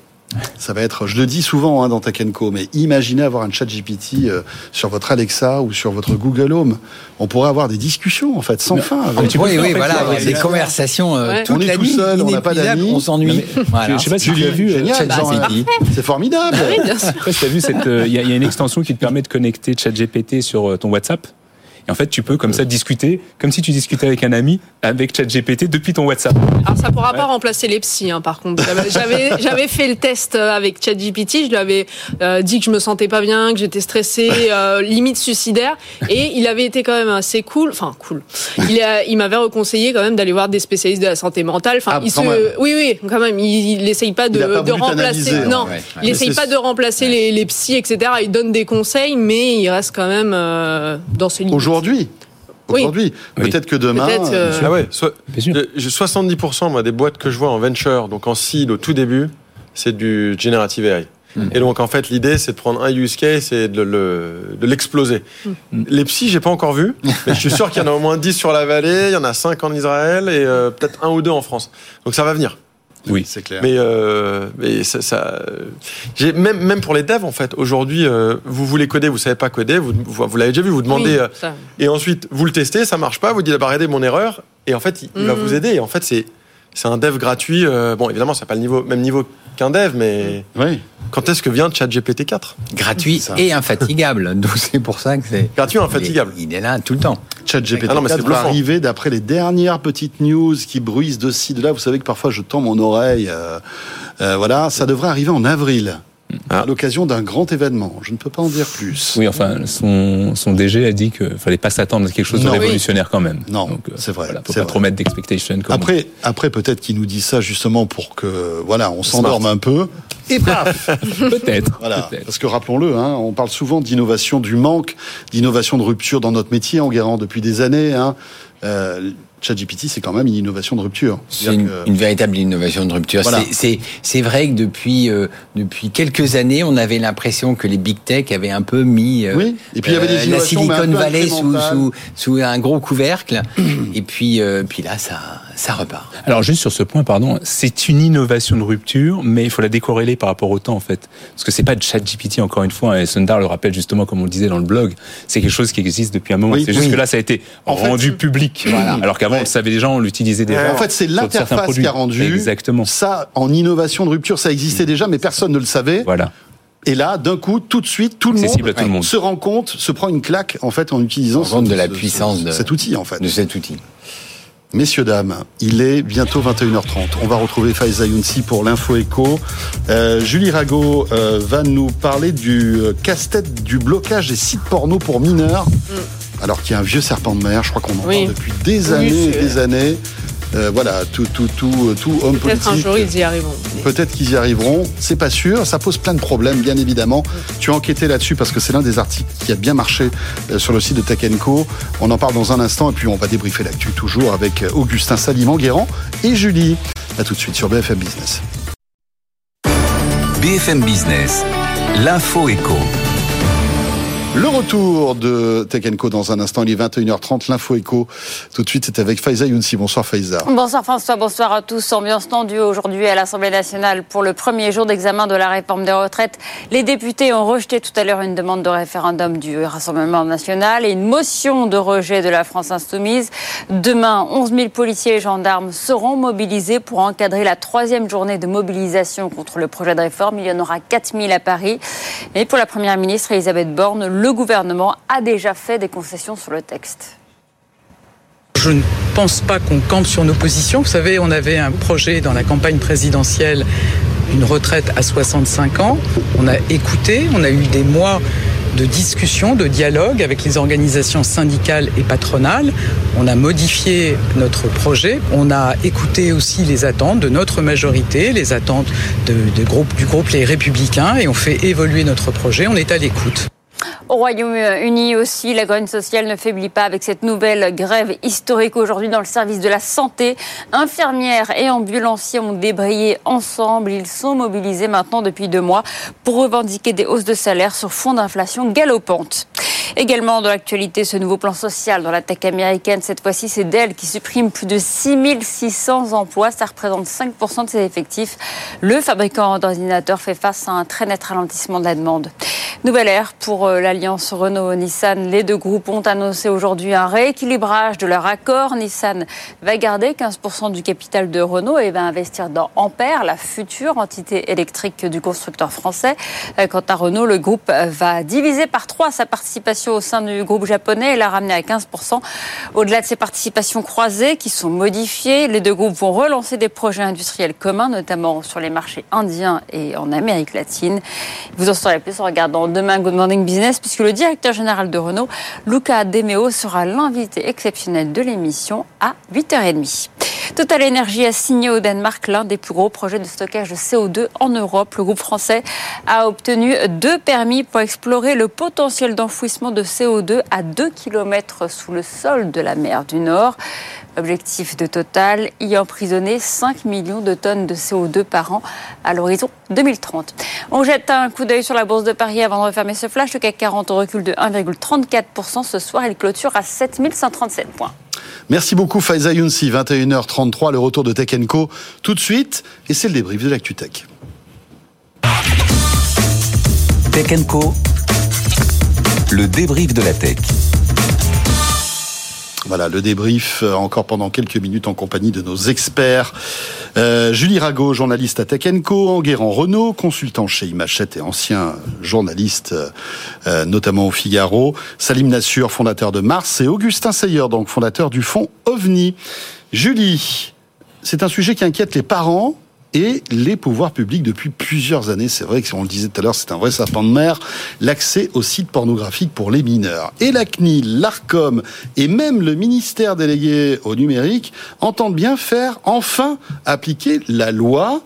ça va être. Je le dis souvent hein, dans Co, mais imaginez avoir un chat GPT euh, sur votre Alexa ou sur votre Google Home. On pourrait avoir des discussions en fait sans fin. avec- oui, oui, voilà, avec des conversations euh, Ouais. toute On est la tout nuit, seul, on n'a pas d'amis. on s'ennuie. Voilà. Je sais pas si tu as vu, euh, génial, ChatGPT. euh, c'est formidable. Oui, bien sûr. Pas si t'as vu cette, euh, il y, y a une extension qui te permet de connecter ChatGPT sur euh, ton WhatsApp. Et en fait, tu peux comme ça discuter, comme si tu discutais avec un ami, avec ChatGPT depuis ton WhatsApp. Alors ça pourra pas remplacer les psys, hein, par contre. J'avais- fait le test euh, avec ChatGPT, je lui avais euh, dit que je me sentais pas bien, que j'étais stressée, euh, limite suicidaire, et il avait été quand même assez cool, enfin cool. Il, a- il m'avait reconseillé quand même d'aller voir des spécialistes de la santé mentale. Enfin, Ah, il se, oui, oui, quand même. Il, il essaye pas de, Il a pas de voulu remplacer. hein. Non, Ouais, ouais. il essaye pas de remplacer les, les psys, etc. Il donne des conseils, mais il reste quand même euh, dans ses limites. Aujourd'hui. Aujourd'hui. Oui. Peut-être que demain. Euh, euh, Ah ouais, so- Bien sûr. je- je- 70% moi, des boîtes que je vois en venture, donc en seed au tout début, c'est du generative AI. Et donc en fait l'idée c'est de prendre un use case et de le- de l'exploser. Les psys j'ai pas encore vu, mais je suis sûr qu'il y en a au moins 10 sur la vallée, il y en a 5 en Israël et euh, peut-être un ou deux en France. Donc ça va venir. Oui. C'est clair. Mais, euh, mais ça, ça euh, j'ai même même pour les devs en fait. Aujourd'hui, euh, vous voulez coder, vous savez pas coder, vous vous, vous l'avez déjà vu, vous demandez Oui, euh, et ensuite vous le testez, ça marche pas, vous dites ah, bah, regardez mon erreur et en fait il, il va Mhm. vous aider et en fait c'est c'est un dev gratuit. euh, bon évidemment c'est pas le niveau même niveau qu'un dev, mais Oui. quand est-ce que vient ChatGPT 4 Gratuit Ça. et infatigable. Donc c'est pour ça que c'est. Gratuit, infatigable. Il est, il est là tout le temps. ChatGPT Ah non, mais c'est 4 va arriver d'après les dernières petites news qui bruissent de ci de là. Vous savez que parfois je tends mon oreille. euh, euh, voilà, ça devrait arriver en avril. Ah. À l'occasion d'un grand événement. Je ne peux pas en dire plus. Oui, enfin, son, son DG a dit qu'il fallait pas s'attendre à quelque chose Non. de révolutionnaire quand même. Non, euh, c'est vrai, Voilà, faut pas vrai. trop mettre d'expectation. Après, après peut-être qu'il nous dit ça justement pour que voilà, on s'endorme un peu. Et paf on- Peut-être. Voilà, parce que rappelons-le, hein, on parle souvent d'innovation du manque, d'innovation de rupture dans notre métier, en guérant depuis des années. Hein. Euh, ChatGPT, c'est quand même une innovation de rupture. C'est une, une, véritable innovation de rupture. Voilà. C'est vrai que depuis, euh, depuis quelques années, on avait l'impression que les big tech avaient un peu mis euh, oui. Et puis, il y avait des la mais un Silicon Valley sous, sous, sous un gros couvercle. et puis, euh, puis là, ça, ça repart. Alors juste sur ce point, pardon, c'est une innovation de rupture, mais il faut la décorréler par rapport au temps en fait, parce que c'est pas de ChatGPT encore une fois. Et Sundar le rappelle justement comme on le disait dans le blog, c'est quelque chose qui existe depuis un moment. Oui, c'est juste oui. que là, ça a été En rendu public, Voilà. alors qu'avant on le savait déjà, on l'utilisait déjà. en fait, c'est l'interface qui a rendu Exactement. ça en innovation de rupture. Ça existait déjà, mais personne ne le savait. Voilà. Et là, d'un coup, tout de suite, tout le, monde, à tout le monde. se rend compte, se prend une claque en fait en utilisant ce- de la ce- puissance ce- de- cet outil en fait. De cet outil. Messieurs, dames, il est bientôt 21h30. On va retrouver Faiza Younsi pour l'info éco. Euh, Julie Rago euh, va nous parler du euh, casse-tête du blocage des sites porno pour mineurs. Alors qu'il y a un vieux serpent de mer, je crois qu'on en Mm. Oui. parle depuis des Oui, années et des années. Euh, voilà, tout, tout, tout, tout homme politique. Peut-être un jour, ils y arriveront. Peut-être qu'ils y arriveront, c'est pas sûr. Ça pose plein de problèmes, bien évidemment. Tu as enquêté là-dessus parce que c'est l'un des articles qui a bien marché euh, sur le site de Tech Co. On en parle dans un instant et puis on va débriefer l'actu toujours avec euh, Augustin Saliman-Guérand et Julie. À tout de suite sur BFM Business. BFM Business, l'info éco. Le retour de Tech Co dans un instant. Il est 21h30. L'info éco. Tout de suite, c'est avec Faiza Younsi. Bonsoir Faiza. Bonsoir François, bonsoir à tous. Ambiance tendue aujourd'hui à l'Assemblée nationale pour le premier jour d'examen de la réforme des retraites. Les députés ont rejeté tout à l'heure une demande de référendum du Rassemblement national et une motion de rejet de la France insoumise. Demain, 11 000 policiers et gendarmes seront mobilisés pour encadrer la troisième journée de mobilisation contre le projet de réforme. Il y en aura 4 000 à Paris. Et pour la Première ministre Elisabeth Borne, le gouvernement a déjà fait des concessions sur le texte. Je ne pense pas qu'on campe sur nos positions. Vous savez, on avait un projet dans la campagne présidentielle, une retraite à 65 ans. On a écouté, on a eu des mois de discussion, de dialogue avec les organisations syndicales et patronales. On a modifié notre projet. On a écouté aussi les attentes de notre majorité, les attentes de, du groupe Les Républicains, et on fait évoluer notre projet. On est à l'écoute. Au Royaume-Uni aussi, la grogne sociale ne faiblit pas avec cette nouvelle grève historique aujourd'hui dans le service de la santé. Infirmières et ambulanciers ont débrayé ensemble. Ils sont mobilisés maintenant depuis deux mois pour revendiquer des hausses de salaire sur fond d'inflation galopante. Également dans l'actualité, ce nouveau plan social dans la tech américaine. Cette fois-ci, c'est Dell qui supprime plus de 6600 emplois. Ça représente 5% de ses effectifs. Le fabricant d'ordinateurs fait face à un très net ralentissement de la demande. Nouvelle ère pour euh, l'alliance Renault-Nissan. Les deux groupes ont annoncé aujourd'hui un rééquilibrage de leur accord. Nissan va garder 15% du capital de Renault et va investir dans Ampère, la future entité électrique du constructeur français. Euh, Quant à Renault, le groupe va diviser par trois sa participation au sein du groupe japonais et la ramener à 15%. Au-delà de ces participations croisées qui sont modifiées, les deux groupes vont relancer des projets industriels communs, notamment sur les marchés indiens et en Amérique latine. Vous en saurez plus en regardant demain Good Morning Business, puisque le directeur général de Renault, Luca Demeo, sera l'invité exceptionnel de l'émission à 8h30. Total Energy a signé au Danemark l'un des plus gros projets de stockage de CO2 en Europe. Le groupe français a obtenu deux permis pour explorer le potentiel d'enfouissement de CO2 à 2 km sous le sol de la mer du Nord. Objectif de Total, y emprisonner 5 millions de tonnes de CO2 par an à l'horizon 2030. On jette un coup d'œil sur la bourse de Paris avant de refermer ce flash. Le CAC 40 recule de 1,34% ce soir. Il clôture à 7137 points. Merci beaucoup Faiza Younsi, 21h33, le retour de Tech Co. Tout de suite, et c'est le débrief de l'Actu Tech. Tech Co, le débrief de la tech. Voilà, le débrief euh, encore pendant quelques minutes en compagnie de nos experts. Euh, Julie Rago, journaliste à Tech Co, Enguerrand Renault, consultant chez Imachette et ancien journaliste, euh, notamment au Figaro. Salim Nassur, fondateur de Mars, et Augustin Seyer, donc fondateur du fonds OVNI. Julie, c'est un sujet qui inquiète les parents et les pouvoirs publics depuis plusieurs années. C'est vrai que, on le disait tout à l'heure, c'est un vrai serpent de mer, l'accès aux sites pornographiques pour les mineurs. Et la CNIL, l'ARCOM et même le ministère délégué au numérique entendent bien faire enfin appliquer la loi.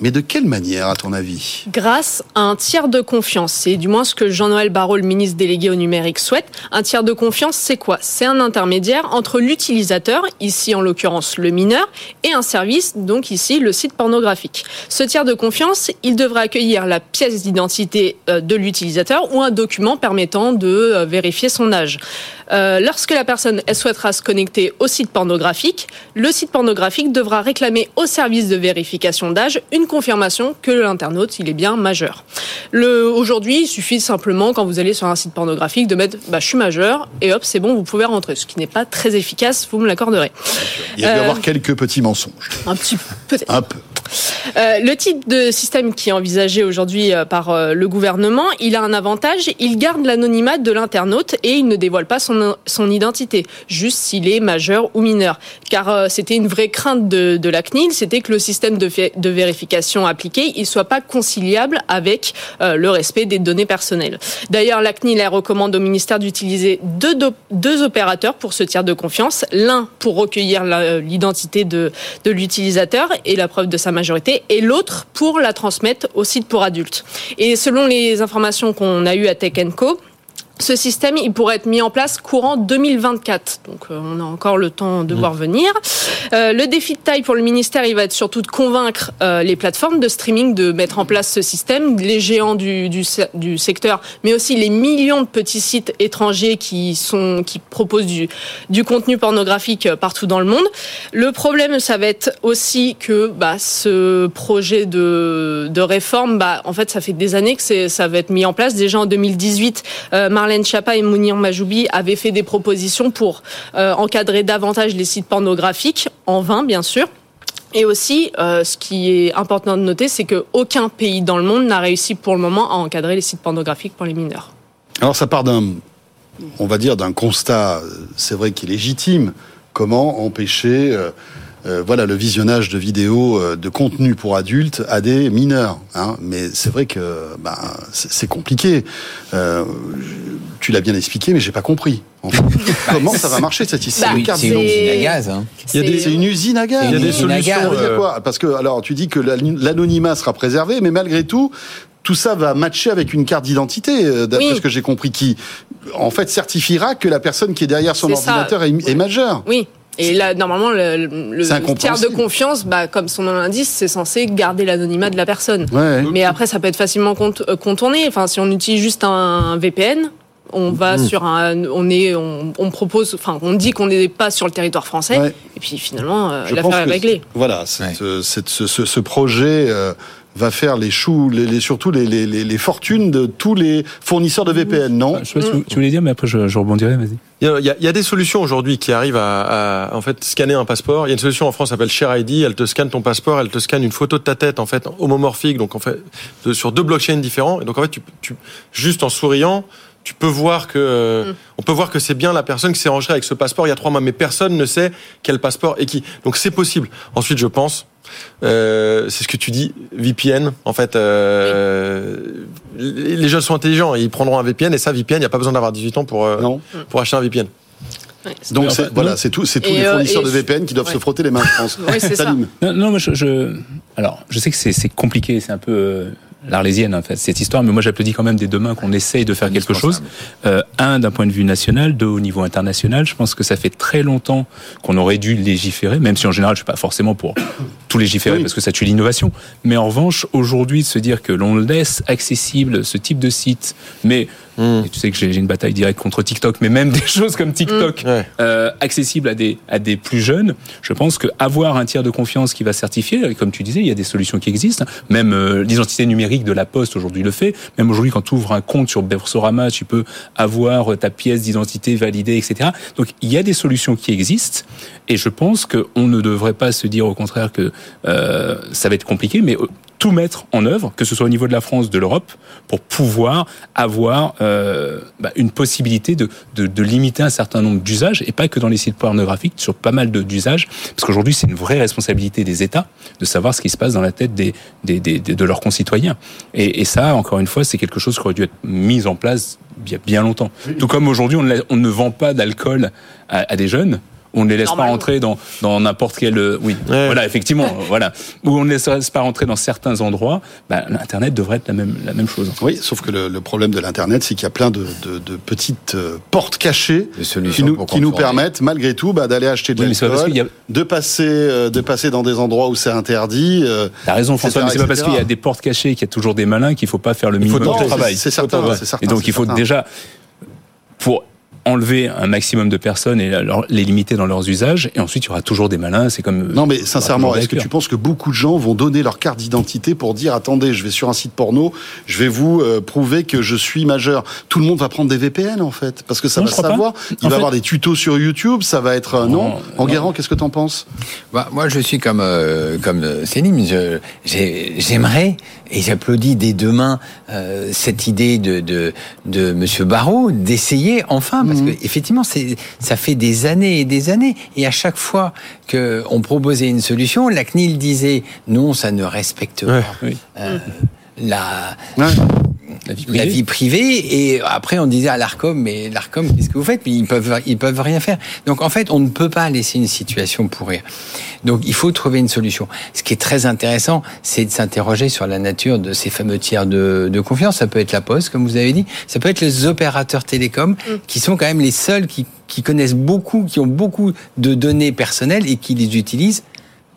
Mais de quelle manière, à ton avis Grâce à un tiers de confiance. C'est du moins ce que Jean-Noël Barrot, le ministre délégué au numérique, souhaite. Un tiers de confiance, c'est quoi? C'est un intermédiaire entre l'utilisateur, ici en l'occurrence le mineur, et un service, donc ici le site pornographique. Ce tiers de confiance, il devrait accueillir la pièce d'identité euh, de l'utilisateur ou un document permettant de euh, vérifier son âge. Euh, lorsque la personne elle souhaitera se connecter au site pornographique, le site pornographique devra réclamer au service de vérification d'âge une confirmation que l'internaute il est bien majeur. Aujourd'hui, il suffit simplement quand vous allez sur un site pornographique de mettre bah, je suis majeur et hop c'est bon vous pouvez rentrer, ce qui n'est pas très efficace, vous me l'accorderez. Il y a dû y Euh, avoir quelques petits mensonges. un petit peu peut-être. Un peu. Euh, le type de système qui est envisagé aujourd'hui euh, par euh, le gouvernement, il a un avantage, il garde l'anonymat de l'internaute et il ne dévoile pas son, son identité, juste s'il est majeur ou mineur. Car euh, c'était une vraie crainte de, de la CNIL, c'était que le système de vérification appliqué, il soit pas conciliable avec euh, le respect des données personnelles. D'ailleurs, la CNIL recommande au ministère d'utiliser deux, deux opérateurs pour ce tiers de confiance, l'un pour recueillir la- l'identité de, de l'utilisateur et la preuve de sa majorité, et l'autre pour la transmettre au site pour adultes. Et selon les informations qu'on a eues à Tech Co, ce système, il pourrait être mis en place courant 2024. Donc, euh, on a encore le temps de voir venir. Euh, le défi de taille pour le ministère, il va être surtout de convaincre euh, les plateformes de streaming de mettre en place ce système, les géants du, du, du secteur, mais aussi les millions de petits sites étrangers qui sont qui proposent du, du contenu pornographique partout dans le monde. Le problème, ça va être aussi que bah, ce projet de, de réforme, bah, en fait, ça fait des années que ça va être mis en place. Déjà en 2018, euh, Marlène Schiappa et Mounir Majoubi avaient fait des propositions pour euh, encadrer davantage les sites pornographiques, en vain bien sûr. Et aussi, euh, ce qui est important de noter, c'est qu'aucun pays dans le monde n'a réussi pour le moment à encadrer les sites pornographiques pour les mineurs. Alors ça part d'un, on va dire, d'un constat, euh, c'est vrai qu'il est légitime. Comment empêcher, euh, voilà, le visionnage de vidéos, euh, de contenu pour adultes à des mineurs. Hein mais c'est vrai que, ben, c'est compliqué. Euh, tu l'as bien expliqué, mais j'ai pas compris. en fait. Comment ça va marcher cette histoire? Bah, de carte c'est une usine à gaz. Hein. Il y a des, c'est une usine à gaz. Il y a des solutions, quoi? Parce que alors tu dis que l'an- l'anonymat sera préservé, mais malgré tout. Tout ça va matcher avec une carte d'identité, d'après Oui. ce que j'ai compris, qui en fait certifiera que la personne qui est derrière son ordinateur est, est majeure. Oui. Et là, normalement, le, le tiers de confiance, bah, comme son nom l'indique, c'est censé garder l'anonymat de la personne. Ouais. Mais après, ça peut être facilement euh, contourné. Enfin, si on utilise juste un VPN, on va Mhm. sur un, on est, on, on propose, enfin, on dit qu'on n'est pas sur le territoire français, Ouais. et puis finalement, euh, l'affaire est réglée. Voilà, euh, ce, ce- ce projet euh, va faire les choux, les, les- surtout les, les- les- les fortunes de tous les fournisseurs de VPN, non Je sais pas si vous- tu voulais dire, mais après je, je rebondirai, vas-y. Il y, a, il y a- il y a des solutions aujourd'hui qui arrivent à, à, en fait scanner un passeport. Il y a une solution en France qui s'appelle Share ID. Elle te scanne ton passeport, elle te scanne une photo de ta tête en fait homomorphique, donc en fait de- sur deux blockchains différents. Et donc en fait, tu, tu juste en souriant, tu peux voir que euh, on peut voir que c'est bien la personne qui s'est enregistrée avec ce passeport il y a trois mois, mais personne ne sait quel passeport et qui. Donc c'est possible. Ensuite, je pense. euh, c'est ce que tu dis, VPN. En fait, euh, les les jeunes sont intelligents, ils prendront un VPN et ça, VPN, il n'y a pas besoin d'avoir 18 ans pour euh, pour acheter un VPN. Donc c'est- voilà, c'est tout, c'est tous les fournisseurs de VPN qui doivent ouais. se frotter les mains, je pense. Oui, c'est ça. Non, non, mais je, je- alors, je sais que c'est c'est compliqué, c'est un peu euh, l'arlésienne en fait cette histoire, mais moi j'applaudis quand même des deux mains qu'on essaye de faire quelque chose. Euh, un d'un point de vue national, deux au niveau international. Je pense que ça fait très longtemps qu'on aurait dû légiférer, même si en général je suis pas forcément pour tout légiférer Oui. parce que ça tue l'innovation. Mais en revanche, aujourd'hui, de se dire que l'on laisse accessible ce type de site, mais et tu sais que j'ai une bataille directe contre TikTok, mais même des choses comme TikTok euh, accessibles à des à des plus jeunes, je pense que avoir un tiers de confiance qui va certifier, comme tu disais, il y a des solutions qui existent. Même euh, l'identité numérique de la Poste aujourd'hui le fait. Même aujourd'hui, quand tu ouvres un compte sur Boursorama, tu peux avoir ta pièce d'identité validée, etc. Donc il y a des solutions qui existent, et je pense qu'on ne devrait pas se dire au contraire que euh, ça va être compliqué, mais euh, tout mettre en œuvre, que ce soit au niveau de la France, de l'Europe, pour pouvoir avoir euh, bah, une possibilité de, de, de limiter un certain nombre d'usages, et pas que dans les sites pornographiques, sur pas mal d'usages, parce qu'aujourd'hui c'est une vraie responsabilité des États de savoir ce qui se passe dans la tête des, des, des- de leurs concitoyens. Et, et ça, encore une fois, c'est quelque chose qui aurait dû être mis en place il y a bien longtemps. Tout comme aujourd'hui, on, on ne vend pas d'alcool à, à des jeunes. On ne les laisse pas rentrer dans dans n'importe quel euh, oui voilà effectivement voilà où on ne les laisse pas rentrer dans certains endroits bah, l'internet devrait être la même la même chose Oui, sauf que le, le problème de l'Internet, c'est qu'il y a plein de, de- de petites euh, portes cachées qui nous, qui nous permettent, malgré tout, bah, d'aller acheter de Oui, l'alcool, a- de passer, euh, de passer dans des endroits où c'est interdit. euh, T'as raison François, mais c'est pas parce qu'il y a des portes cachées qu'il y a toujours des malins qu'il faut pas faire le Il faut minimum de travail. c'est- certain, Ouais. c'est certain, Et donc il faut certain. déjà pour enlever un maximum de personnes et leur- les limiter dans leurs usages et ensuite il y aura toujours des malins, c'est comme Non, mais y sincèrement, est-ce que tu penses que beaucoup de gens vont donner leur carte d'identité pour dire attendez, je vais sur un site porno, je vais vous euh, prouver que je suis majeur Tout le monde va prendre des VPN en fait, parce que ça Non, va crois pas. savoir. Il En va fait- avoir des tutos sur YouTube, ça va être euh, non. Enguerrand, qu'est-ce que t'en penses? Bah, moi, je suis comme euh, comme euh, Céline. Je- j'ai- J'aimerais et j'applaudis dès demain euh, cette idée de de, de Monsieur Barrault d'essayer enfin parce que effectivement, c'est ça fait des années et des années. Et à chaque fois que on proposait une solution, la CNIL disait non, ça ne respecte pas euh, la la vie la vie privée et après on disait à l'Arcom mais l'Arcom qu'est-ce que vous faites? Mais ils peuvent ils peuvent rien faire. Donc en fait on ne peut pas laisser une situation pourrir. Donc il faut trouver une solution. Ce qui est très intéressant c'est de s'interroger sur la nature de ces fameux tiers de, de confiance. Ça peut être la Poste comme vous avez dit. Ça peut être les opérateurs télécoms qui sont quand même les seuls qui, qui connaissent beaucoup qui ont beaucoup de données personnelles et qui les utilisent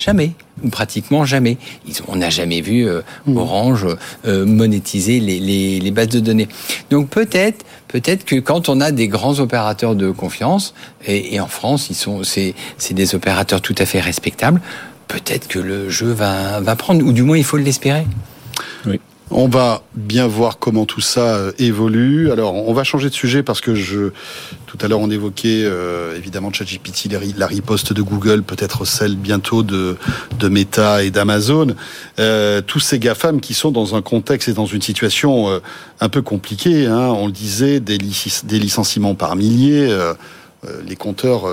Jamais, pratiquement jamais. Ils ont- on n'a jamais vu euh, Orange euh, monétiser les, les- les bases de données. Donc peut-être, peut-être que quand on a des grands opérateurs de confiance, et, et en France, ils sont, c'est, c'est des opérateurs tout à fait respectables. Peut-être que le jeu va, va prendre, ou du moins il faut l'espérer. On va bien voir comment tout ça euh, évolue. Alors, on va changer de sujet parce que je, tout à l'heure, on évoquait euh, évidemment ChatGPT, la ri- la riposte de Google, peut-être celle bientôt de, de Meta et d'Amazon. Euh, tous ces GAFAM qui sont dans un contexte et dans une situation euh, un peu compliquée. Hein. On le disait, des, des licenciements par milliers. les compteurs.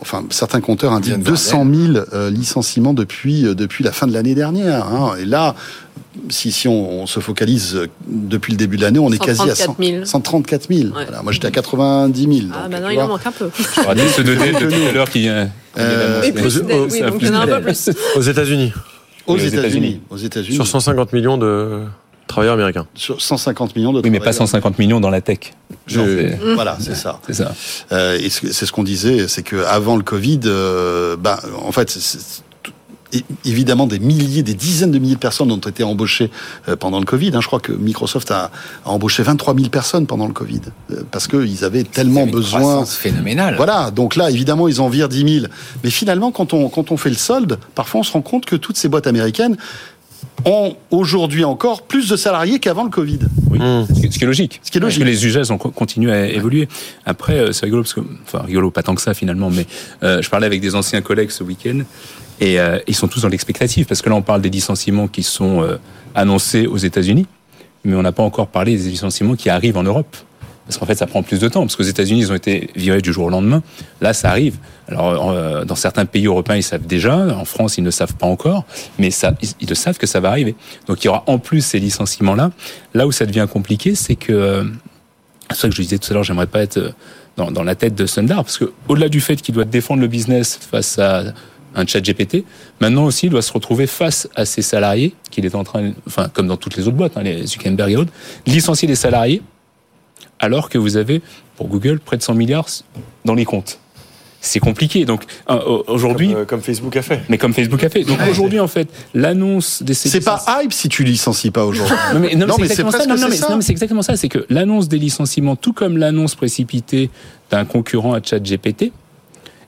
Enfin, certains compteurs indiquent Bien 200 000 euh, licenciements depuis euh, depuis la fin de l'année dernière. hein. Et là, si, si on, on se focalise euh, depuis le début de l'année, on est quasi à 100 134 000. 134 000. Voilà, moi, j'étais à 90 000. Ah, donc, bah non, tu il en manque un peu. Je tout à l'heure qui Euh, plus- oui, donc il y en a un peu plus. Aux États-Unis. Aux aux États-Unis. États-Unis. Aux États-Unis. Sur 150 millions de travailleurs américains. Sur 150 millions de Oui, mais pas travailleurs. 150 millions dans la tech. Je- Non, c'est- Voilà, c'est ça. C'est ça. Euh, et c'est ce qu'on disait, c'est que avant le Covid, euh, bah, en fait, évidemment des milliers, des dizaines de milliers de personnes ont été embauchées euh, pendant le Covid. hein. Je crois que Microsoft a, embauché 23 000 personnes pendant le Covid parce qu'ils avaient tellement Une besoin. phénoménale. Voilà, donc là, évidemment, ils en virent 10 000. Mais finalement, quand on, quand on fait le solde, parfois on se rend compte que toutes ces boîtes américaines ont aujourd'hui encore plus de salariés qu'avant le Covid. Oui, ce qui est- ce qui est logique. Ce qui est logique. Parce que les usages ont co- continué à évoluer. Après, euh, c'est rigolo parce que, enfin, rigolo, pas tant que ça finalement, mais euh, je parlais avec des anciens collègues ce week-end et euh, ils sont tous dans l'expectative parce que là, on parle des licenciements qui sont euh, annoncés aux États-Unis, mais on n'a pas encore parlé des licenciements qui arrivent en Europe. Parce qu'en fait, ça prend plus de temps. Parce qu'aux États-Unis, ils ont été virés du jour au lendemain. Là, ça arrive. Alors, euh, dans certains pays européens, ils savent déjà. En France, ils ne savent pas encore. Mais ils, le savent que ça va arriver. Donc, il y aura en plus ces licenciements-là. Là où ça devient compliqué, c'est que. euh, C'est ça que je disais tout à l'heure, j'aimerais pas être euh, dans, la tête de Sundar. Parce que, au-delà du fait qu'il doit défendre le business face à un chat GPT, maintenant aussi, il doit se retrouver face à ses salariés, qu'il est en train, enfin, comme dans toutes les autres boîtes, hein, les Zuckerberg et autres, licencier des salariés alors que vous avez, pour Google, près de 100 milliards dans les comptes. C'est compliqué. Donc euh, aujourd'hui, Comme, euh, comme Facebook a fait. mais comme Facebook a fait. Donc aujourd'hui, en fait, l'annonce des C'est pas hype si tu licencies pas aujourd'hui. non mais, non, mais Non, c'est mais c'est exactement ça. presque Non, non, c'est mais, ça. non, mais c'est exactement ça. C'est que l'annonce des licenciements, tout comme l'annonce précipitée d'un concurrent à ChatGPT,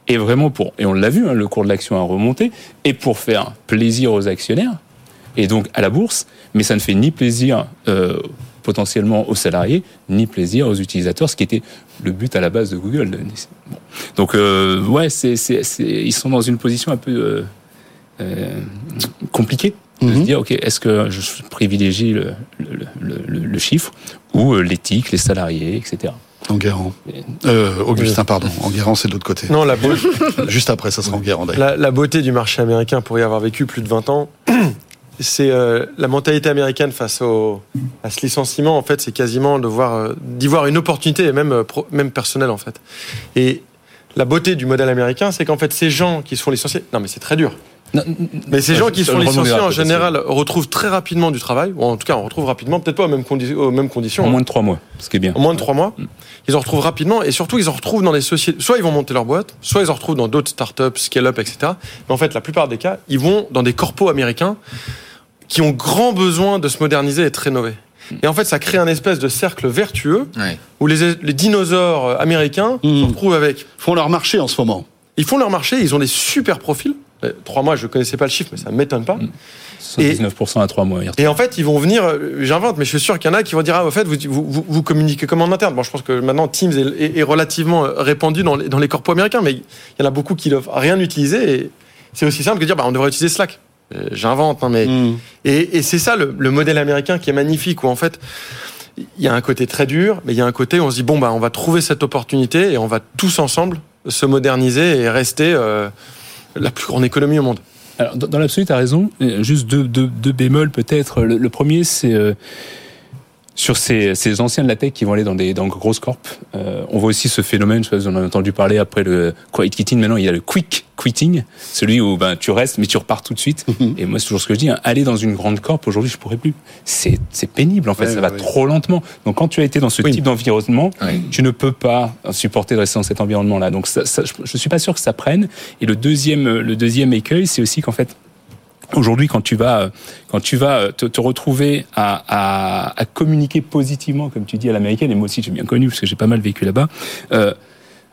est vraiment pour, et on l'a vu, hein, le cours de l'action a remonté, et pour faire plaisir aux actionnaires, et donc à la bourse, mais ça ne fait ni plaisir euh, potentiellement aux salariés, ni plaisir aux utilisateurs, ce qui était le but à la base de Google. Bon. Donc, euh, ouais, c'est, c'est, c'est- ils sont dans une position un peu euh, euh, compliquée de Mhm. se dire, ok, est-ce que je privilégie le, le, le- le- le chiffre ou euh, l'éthique, les salariés, etc. Enguerrand. Euh, Augustin, pardon. Enguerrand, c'est de l'autre côté. Non, la, Juste après, ça sera Enguerrand d'ailleurs. la, la beauté du marché américain, pour y avoir vécu plus de 20 ans, c'est euh, la mentalité américaine face au, à ce licenciement, en fait, c'est quasiment de voir, euh, d'y voir une opportunité, même, euh, même personnelle, en fait. Et la beauté du modèle américain, c'est qu'en fait, ces gens qui se font licencier, non mais c'est très dur. Mais ces gens qui se font licencier en général retrouvent très rapidement du travail, ou en tout cas on retrouve rapidement, peut-être pas aux mêmes, condi- aux mêmes conditions. En hein. moins de trois mois, ce qui est bien. En moins de trois mois. Ils en retrouvent rapidement et surtout ils en retrouvent dans des sociétés. Soit ils vont monter leur boîte, soit ils en retrouvent dans d'autres startups, scale-up, etc. Mais en fait, la plupart des cas, ils vont dans des corpos américains qui ont grand besoin de se moderniser et de rénover. Et en fait, ça crée un espèce de cercle vertueux où les, les dinosaures euh, américains se retrouvent avec. font leur marché en ce moment. Ils font leur marché, ils ont des super profils. Euh, Trois mois, je ne connaissais pas le chiffre, mais ça ne m'étonne pas. 79% à trois mois. Et en fait, ils vont venir, euh, j'invente, mais je suis sûr qu'il y en a qui vont dire, ah, en fait, vous, vous, vous- vous communiquez comme en interne. Bon, je pense que maintenant, Teams est, est- est relativement euh, répandu dans les, dans les corpos américains, mais il y en a beaucoup qui ne doivent rien utiliser. Et c'est aussi simple que de dire, bah, on devrait utiliser Slack. J'invente, hein, mais. Et, et c'est ça le, le modèle américain qui est magnifique, où en fait, il y a un côté très dur, mais il y a un côté où on se dit, bon, bah, on va trouver cette opportunité et on va tous ensemble se moderniser et rester euh, la plus grande économie au monde. Alors, dans, l'absolu, tu as raison. Euh, Juste deux, deux, bémols peut-être. Le, le premier, c'est euh, sur ces, ces anciens de la tech qui vont aller dans des dans grosses corps. Euh, on voit aussi ce phénomène, je sais pas si vous en avez entendu parler après le quiet quitting. Maintenant, il y a le quick quitting, celui où ben tu restes mais tu repars tout de suite. Et moi, c'est toujours ce que je dis. hein, aller dans une grande corp aujourd'hui, je pourrais plus. C'est pénible en fait. Ouais, ça ouais, va ouais. trop lentement. Donc, quand tu as été dans ce type d'environnement, tu ne peux pas supporter de rester dans cet environnement-là. Donc, ça, ça, je, je suis pas sûr que ça prenne. Et le deuxième le deuxième écueil, c'est aussi qu'en fait Aujourd'hui, quand tu vas, quand tu vas te, te retrouver à, à, à communiquer positivement, comme tu dis à l'américaine, et moi aussi j'ai bien connu parce que j'ai pas mal vécu là-bas. Euh,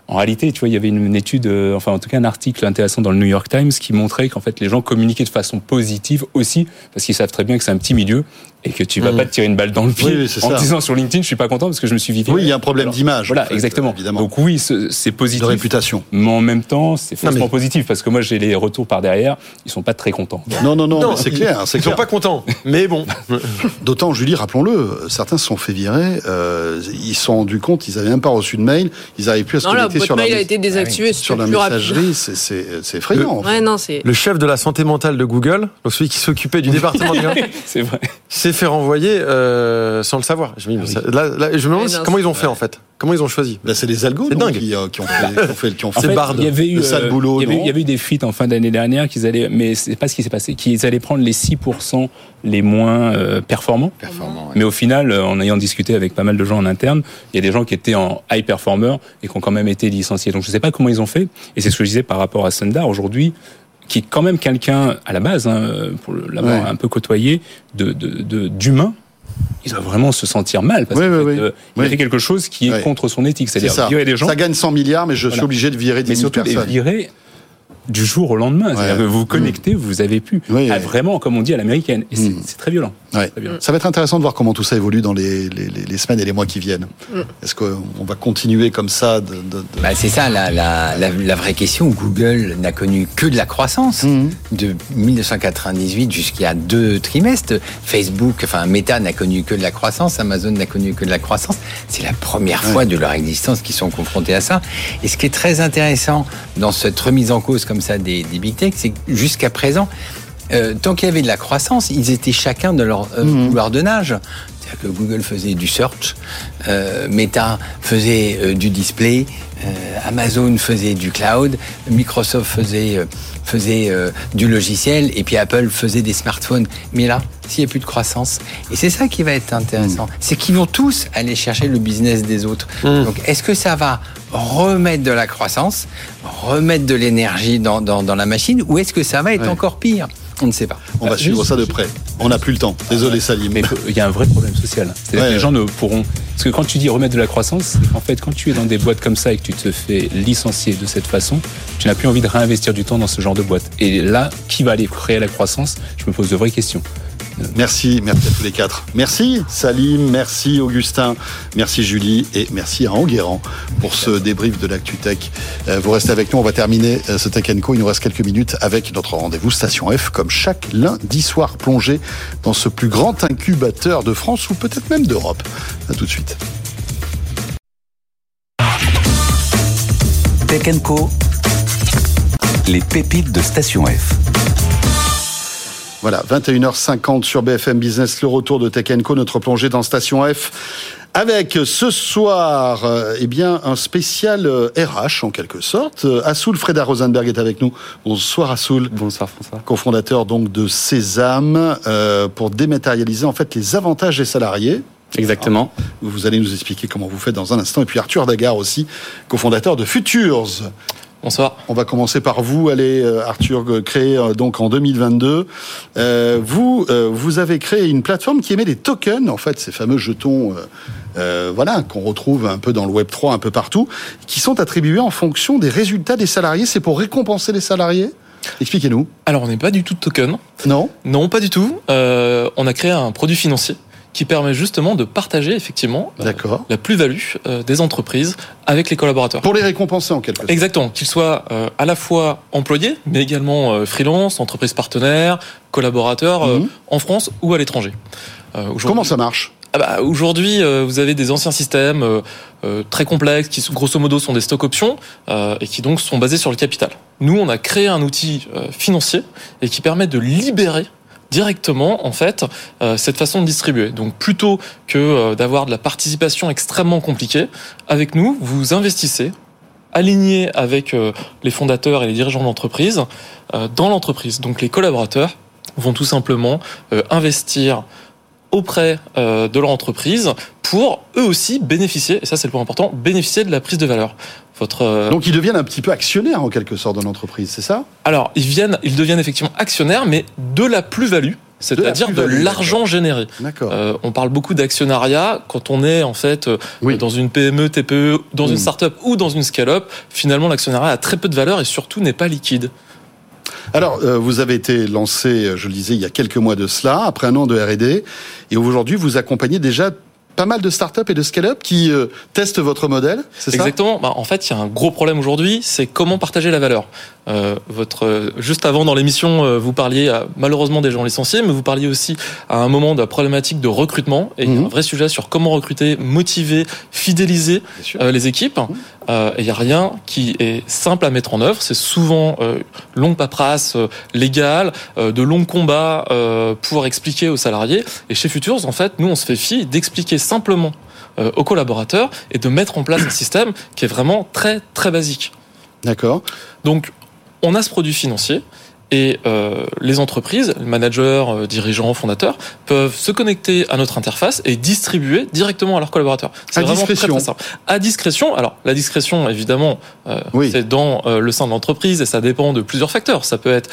en réalité, tu vois, il y avait une, une étude, euh, enfin en tout cas un article intéressant dans le New York Times qui montrait qu'en fait les gens communiquaient de façon positive aussi parce qu'ils savent très bien que c'est un petit milieu et que tu vas Mhm. pas te tirer une balle dans le pied Oui, oui, en disant sur LinkedIn je suis pas content parce que je me suis vite Oui, il y a un problème d'image. Voilà, en fait, exactement. Donc oui, ce- c'est positif. De réputation. Mais en même temps, c'est mais- positif parce que moi j'ai les retours par derrière, ils sont pas très contents. Non, non, non, Non, mais c'est ils- clair. C'est Ils sont clair. pas contents, mais bon. D'autant, Julie, rappelons-le, certains se sont fait virer. euh, ils se sont rendus compte, ils n'avaient même pas reçu de mail. Ils n'arrivaient plus à se Non, connecter boîte sur mail a été désactivée, sur c'était la messagerie. C'est- effrayant. en fait. Ouais, non, c'est. Le chef de la santé mentale de Google, donc celui qui s'occupait du département de c'est vrai. S'est fait renvoyer euh, sans le savoir. Je me, dis, mais ça- là, là, je me demande non, comment ils ont fait en fait. Comment ils ont choisi Là, c'est les algos. Qui, euh, qui ont fait, qui ont fait, En il y avait eu, le sale euh, boulot. il y avait, non il y avait eu des fuites en fin d'année dernière qu'ils allaient, mais c'est pas ce qui s'est passé, qu'ils allaient prendre les 6% les moins euh, performants. Mais au final, en ayant discuté avec pas mal de gens en interne, il y a des gens qui étaient en high performer et qui ont quand même été licenciés. Donc je sais pas comment ils ont fait. Et c'est ce que je disais par rapport à Sundar aujourd'hui qui est quand même quelqu'un à la base, hein, pour l'avoir Ouais. un peu côtoyé, de- d'humain. il doit vraiment se sentir mal parce Oui, qu'en oui, fait, oui. il a fait quelque chose qui est contre son éthique, C'est c'est-à-dire ça. virer des gens. Ça gagne 100 milliards, mais je suis obligé de virer 10 Mais 000 surtout les personnes. virer du jour au lendemain. C'est-à-dire que vous vous connectez, vous avez pu. Ah, Vraiment, comme on dit à l'américaine. Et c'est c'est très violent. Ouais. Très violent. Ça va être intéressant de voir comment tout ça évolue dans les, les- les- les semaines et les mois qui viennent. Mm. Est-ce qu'on va continuer comme ça de, de- de- Bah, c'est ça la, la, la, la vraie question. Google n'a connu que de la croissance Mhm. de 1998 jusqu'à deux trimestres. Facebook, enfin Meta n'a connu que de la croissance. Amazon n'a connu que de la croissance. C'est la première fois de leur existence qu'ils sont confrontés à ça. Et ce qui est très intéressant dans cette remise en cause comme ça des, des big tech, c'est jusqu'à présent, euh, tant qu'il y avait de la croissance, ils étaient chacun de leur euh, couloir de nage. C'est-à-dire que Google faisait du search, euh, Meta faisait euh, du display, euh, Amazon faisait du cloud, Microsoft faisait, euh, faisait euh, du logiciel, et puis Apple faisait des smartphones. Mais là, s'il n'y a plus de croissance, et c'est ça qui va être intéressant, c'est qu'ils vont tous aller chercher le business des autres. Donc, est-ce que ça va remettre de la croissance, remettre de l'énergie dans, dans, dans la machine, ou est-ce que ça va être Ouais. encore pire? On ne sait pas. On va suivre ça de près. On n'a plus le temps. Désolé Salim. Mais il y a un vrai problème social. C'est-à-dire Ouais. que les gens ne pourront. Parce que quand tu dis remettre de la croissance, en fait, quand tu es dans des boîtes comme ça et que tu te fais licencier de cette façon, tu n'as plus envie de réinvestir du temps dans ce genre de boîte. Et là, qui va aller créer la croissance? Je me pose de vraies questions. Merci, merci à tous les quatre. Merci Salim, merci Augustin, merci Julie et merci à Enguerrand pour ce débrief de l'Actu Tech. Euh, Vous restez avec nous, on va terminer euh, ce Tech Co. Il nous reste quelques minutes avec notre rendez-vous Station F, comme chaque lundi soir plongé dans ce plus grand incubateur de France ou peut-être même d'Europe. À tout de suite. Tech Co. Les pépites de Station F. Voilà, 21h50 sur BFM Business, le retour de Tech Co, notre plongée dans Station F. Avec ce soir, euh, eh bien, un spécial euh, RH en quelque sorte. Euh, Assoul Freda Rosenberg est avec nous. Bonsoir Assoul. Bonsoir François. Cofondateur donc de Sésame euh, pour dématérialiser en fait les avantages des salariés. Exactement. Vous allez nous expliquer comment vous faites dans un instant. Et puis Arthur Dagar aussi, cofondateur de Futures. Bonsoir. On va commencer par vous. Allez, euh, Arthur, euh, créé euh, donc en 2022. Euh, vous, euh, vous avez créé une plateforme qui émet des tokens, en fait, ces fameux jetons, euh, voilà, qu'on retrouve un peu dans le Web 3, un peu partout, qui sont attribués en fonction des résultats des salariés. C'est pour récompenser les salariés? Expliquez-nous. Alors, on n'est pas du tout de token. Non? Non, pas du tout. On a créé un produit financier qui permet justement de partager effectivement euh, la plus-value euh, des entreprises avec les collaborateurs. Pour les récompenser en quelque sorte. Exactement, qu'ils soient euh, à la fois employés, mais également euh, freelance, entreprises partenaires, collaborateurs euh, en France ou à l'étranger. Euh, Comment ça marche? Ah bah, Aujourd'hui, euh, vous avez des anciens systèmes euh, euh, très complexes qui, grosso modo, sont des stock options euh, et qui donc sont basés sur le capital. Nous, on a créé un outil euh, financier et qui permet de libérer directement en fait euh, cette façon de distribuer. Donc plutôt que euh, d'avoir de la participation extrêmement compliquée, avec nous, vous investissez aligné avec euh, les fondateurs et les dirigeants de l'entreprise euh, dans l'entreprise. Donc les collaborateurs vont tout simplement euh, investir auprès de leur entreprise pour eux aussi bénéficier, et ça c'est le point important, bénéficier de la prise de valeur. Votre, euh, Donc ils deviennent un petit peu actionnaires en quelque sorte de l'entreprise, c'est ça? Alors, ils viennent, ils deviennent effectivement actionnaires, mais de la plus-value, c'est-à-dire de l'argent généré. Euh, on parle beaucoup d'actionnariat quand on est en fait euh, dans une PME, TPE, dans une start-up ou dans une scale-up. Finalement, l'actionnariat a très peu de valeur et surtout n'est pas liquide. Alors, euh, vous avez été lancé, je le disais, il y a quelques mois de cela, après un an de R&D, et aujourd'hui, vous accompagnez déjà pas mal de startups et de scale-up qui euh, testent votre modèle, c'est ça? Exactement. Bah, en fait, il y a un gros problème aujourd'hui, c'est comment partager la valeur. Euh, votre, euh, juste avant dans l'émission, vous parliez à, malheureusement des gens licenciés, mais vous parliez aussi à un moment de la problématique de recrutement. Et il y a un vrai sujet sur comment recruter, motiver, fidéliser euh, les équipes. Euh, et il n'y a rien qui est simple à mettre en œuvre. C'est souvent euh, longue paperasse euh, légale, de longs combats pour expliquer aux salariés. Et chez Futures, en fait, nous, on se fait fi d'expliquer simplement euh, aux collaborateurs et de mettre en place un système qui est vraiment très très basique. D'accord. Donc, on a ce produit financier. Et euh, les entreprises, les managers, euh, dirigeants, fondateurs peuvent se connecter à notre interface et distribuer directement à leurs collaborateurs. C'est vraiment très, discrétion. très simple. À discrétion. Alors, la discrétion, évidemment, euh, c'est dans le sein de l'entreprise et ça dépend de plusieurs facteurs. Ça peut être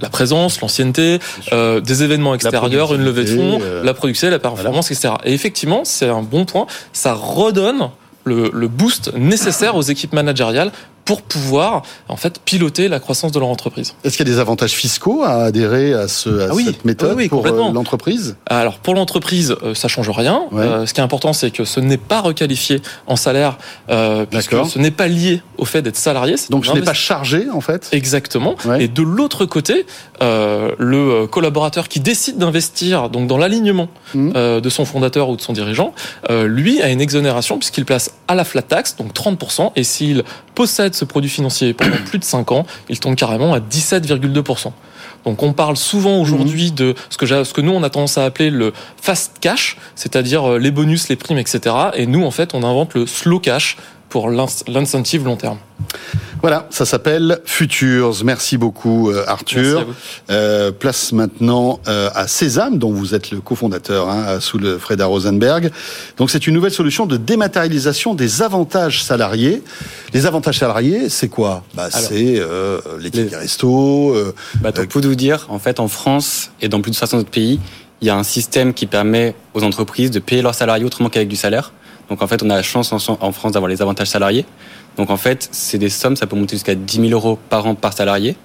la présence, l'ancienneté, euh, des événements extérieurs, une levée de fonds, euh, la productivité, la performance, etc. Et effectivement, c'est un bon point. Ça redonne le, le boost nécessaire aux équipes managériales pour pouvoir en fait piloter la croissance de leur entreprise. Est-ce qu'il y a des avantages fiscaux à adhérer à, ce, à Ah oui, cette méthode oui, oui, pour euh, l'entreprise? Alors pour l'entreprise, euh, ça change rien. Euh, ce qui est important, c'est que ce n'est pas requalifié en salaire, euh, puisque ce n'est pas lié au fait d'être salarié. Donc ce n'est pas chargé en fait? Exactement. Et de l'autre côté, euh, le collaborateur qui décide d'investir donc dans l'alignement Mmh. de son fondateur ou de son dirigeant, lui a une exonération puisqu'il place à la flat tax, donc 30%, et s'il possède ce produit financier pendant plus de 5 ans, il tombe carrément à 17,2%. Donc on parle souvent aujourd'hui de ce que, ce que nous on a tendance à appeler le fast cash, c'est-à-dire euh, les bonus, les primes, etc. Et nous en fait on invente le slow cash pour l'incentive long terme. Voilà, ça s'appelle Futures. Merci beaucoup euh, Arthur. Merci à vous. Euh, place maintenant euh, à Sésame, dont vous êtes le cofondateur, hein, sous le Freda Rosenberg. Donc c'est une nouvelle solution de dématérialisation des avantages salariés. Les avantages salariés, c'est quoi? Bah, C'est euh, les tickets resto. euh, Bah, donc, pour vous dire, en fait, en France et dans plus de 60 autres pays, il y a un système qui permet aux entreprises de payer leurs salariés autrement qu'avec du salaire. Donc, en fait, on a la chance en, France d'avoir les avantages salariés. Donc, en fait, c'est des sommes, ça peut monter jusqu'à 10 000 euros par an par salarié,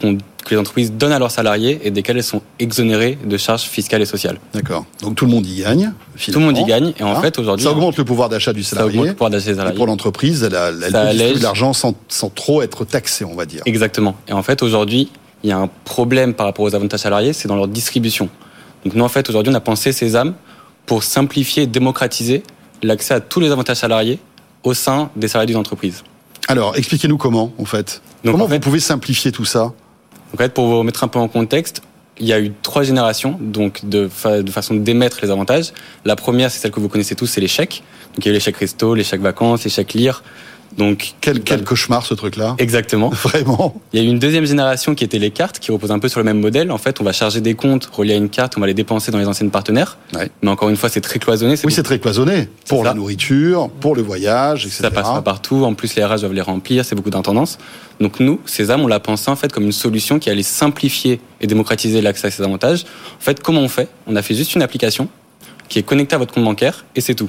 qu'on- que les entreprises donnent à leurs salariés et desquels elles sont exonérées de charges fiscales et sociales. D'accord. Donc tout le monde y gagne. Tout le monde y gagne. Et en Hein fait, aujourd'hui. ça augmente le pouvoir d'achat du Ça salarié. augmente le pouvoir d'achat des Et salariés. pour l'entreprise, elle, a- elle Ça allège. de l'argent sans, sans trop être taxée, on va dire. Exactement. Et en fait, aujourd'hui, il y a un problème par rapport aux avantages salariés, c'est dans leur distribution. Donc nous, en fait, aujourd'hui, on a pensé Sésame pour simplifier et démocratiser l'accès à tous les avantages salariés au sein des salariés d'une entreprise. Alors, expliquez-nous comment, en fait. Donc, comment en fait- vous pouvez simplifier tout ça? En fait, pour vous remettre un peu en contexte, il y a eu trois générations donc de, fa- de façon d'émettre les avantages. La première, c'est celle que vous connaissez tous, c'est les chèques. Donc il y a eu les chèques resto, les chèques vacances, les chèques lire. Donc quel, quel cauchemar ce truc-là. Exactement. Vraiment. Il y a eu une deuxième génération qui était les cartes, qui repose un peu sur le même modèle. En fait, on va charger des comptes reliés à une carte, on va les dépenser dans les anciennes partenaires. Mais encore une fois, c'est très cloisonné. Oui, c'est très cloisonné. Pour la nourriture, pour le voyage, etc. Ça passe pas partout. En plus, les RH doivent les remplir. C'est beaucoup d'intendance. Donc nous, Sésame, on l'a pensé en fait comme une solution qui allait simplifier et démocratiser l'accès à ces avantages. En fait, comment on fait? On a fait juste une application qui est connectée à votre compte bancaire et c'est tout.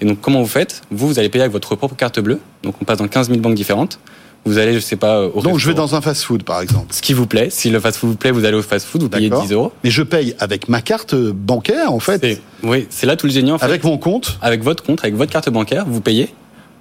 Et donc, comment vous faites? Vous, vous allez payer avec votre propre carte bleue. Donc, on passe dans 15 000 banques différentes. Vous allez, je sais pas, au Donc, je vais dans un fast-food, par exemple. Ce qui vous plaît. Si le fast-food vous plaît, vous allez au fast-food, vous payez 10 euros. Mais je paye avec ma carte bancaire, en fait. Oui, c'est là tout le génie, en fait. Avec mon compte Avec votre compte, avec votre carte bancaire, vous payez.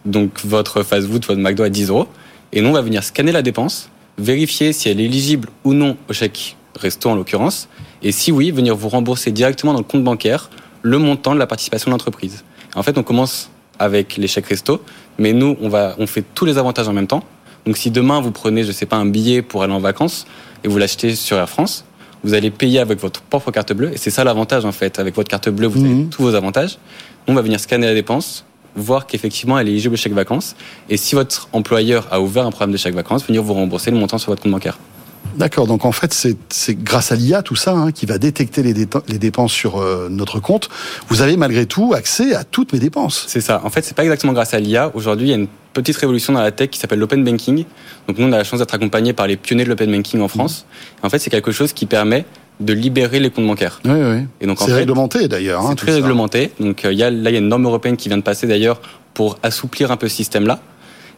Donc, votre fast-food, votre McDo à 10 euros. Et nous, on va venir scanner la dépense, vérifier si elle est éligible ou non au chèque resto, en l'occurrence. Et si oui, venir vous rembourser directement dans le compte bancaire le montant de la participation de l'entreprise. En fait, on commence avec les chèques resto, mais nous, on, va, on fait tous les avantages en même temps. Donc si demain, vous prenez, je sais pas, un billet pour aller en vacances et vous l'achetez sur Air France, vous allez payer avec votre propre carte bleue. Et c'est ça l'avantage, en fait. Avec votre carte bleue, vous avez tous vos avantages. On va venir scanner la dépense, voir qu'effectivement, elle est éligible au chèque vacances. Et si votre employeur a ouvert un programme de chèque vacances, venir vous rembourser le montant sur votre compte bancaire. D'accord, donc en fait, c'est grâce à l'IA, tout ça, hein, qui va détecter les, dépenses sur euh, notre compte. Vous avez malgré tout accès à toutes mes dépenses. C'est ça. En fait, c'est pas exactement grâce à l'IA. Aujourd'hui, il y a une petite révolution dans la tech qui s'appelle l'open banking. Donc nous, on a la chance d'être accompagné par les pionniers de l'open banking en France. Et en fait, c'est quelque chose qui permet de libérer les comptes bancaires. Oui, oui. Et donc, C'est réglementé d'ailleurs. hein, c'est très ça. réglementé. Donc euh, il y a, là, il y a une norme européenne qui vient de passer d'ailleurs pour assouplir un peu ce système-là.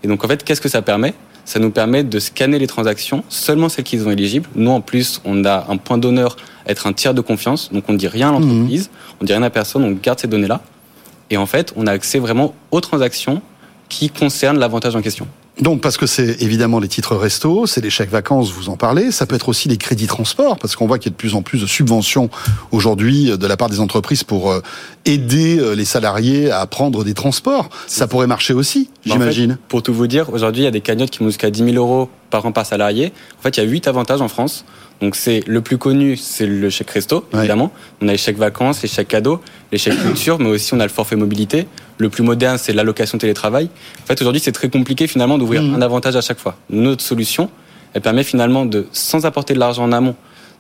Et donc en fait, qu'est-ce que ça permet? Ça nous permet de scanner les transactions, seulement celles qui sont éligibles. Nous, en plus, on a un point d'honneur à être un tiers de confiance. Donc on ne dit rien à l'entreprise, on ne dit rien à personne, on garde ces données-là. Et en fait, on a accès vraiment aux transactions qui concernent l'avantage en question. Donc, parce que c'est évidemment les titres resto, c'est les chèques vacances, vous en parlez. Ça peut être aussi les crédits transport, parce qu'on voit qu'il y a de plus en plus de subventions aujourd'hui euh, de la part des entreprises pour euh, aider euh, les salariés à prendre des transports. Ça pourrait marcher aussi, Bah, en j'imagine. fait, pour tout vous dire, aujourd'hui, il y a des cagnottes qui vont jusqu'à 10 000 euros par an par salarié. En fait, il y a 8 avantages en France. Donc, c'est le plus connu, c'est le chèque resto, évidemment. On a les chèques vacances, les chèques cadeaux, les chèques culture, mais aussi on a le forfait mobilité. Le plus moderne, c'est l'allocation télétravail. En fait, aujourd'hui, c'est très compliqué finalement d'ouvrir un avantage à chaque fois. Notre solution, elle permet finalement de, sans apporter de l'argent en amont,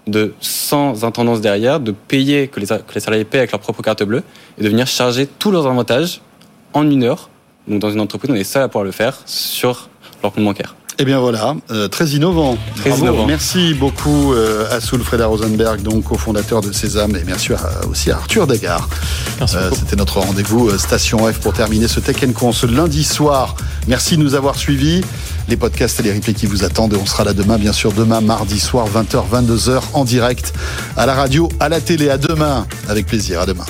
de sans intendance derrière, de payer, que les, que les salariés paient avec leur propre carte bleue et de venir charger tous leurs avantages en une heure. Donc, dans une entreprise, on est seul à pouvoir le faire sur leur compte bancaire. Eh bien voilà, euh, très innovant. Très Bravo. innovant. Merci beaucoup euh, à Soul Freda Rosenberg, donc cofondateur de Sésame, et merci à- aussi à Arthur Degard. Euh, C'était notre rendez-vous euh, Station F pour terminer ce Tech Co en ce lundi soir. Merci de nous avoir suivis. Les podcasts et les replays qui vous attendent. Et on sera là demain, bien sûr, demain, mardi soir, 20h, 22h, en direct, à la radio, à la télé. À demain, avec plaisir. À demain.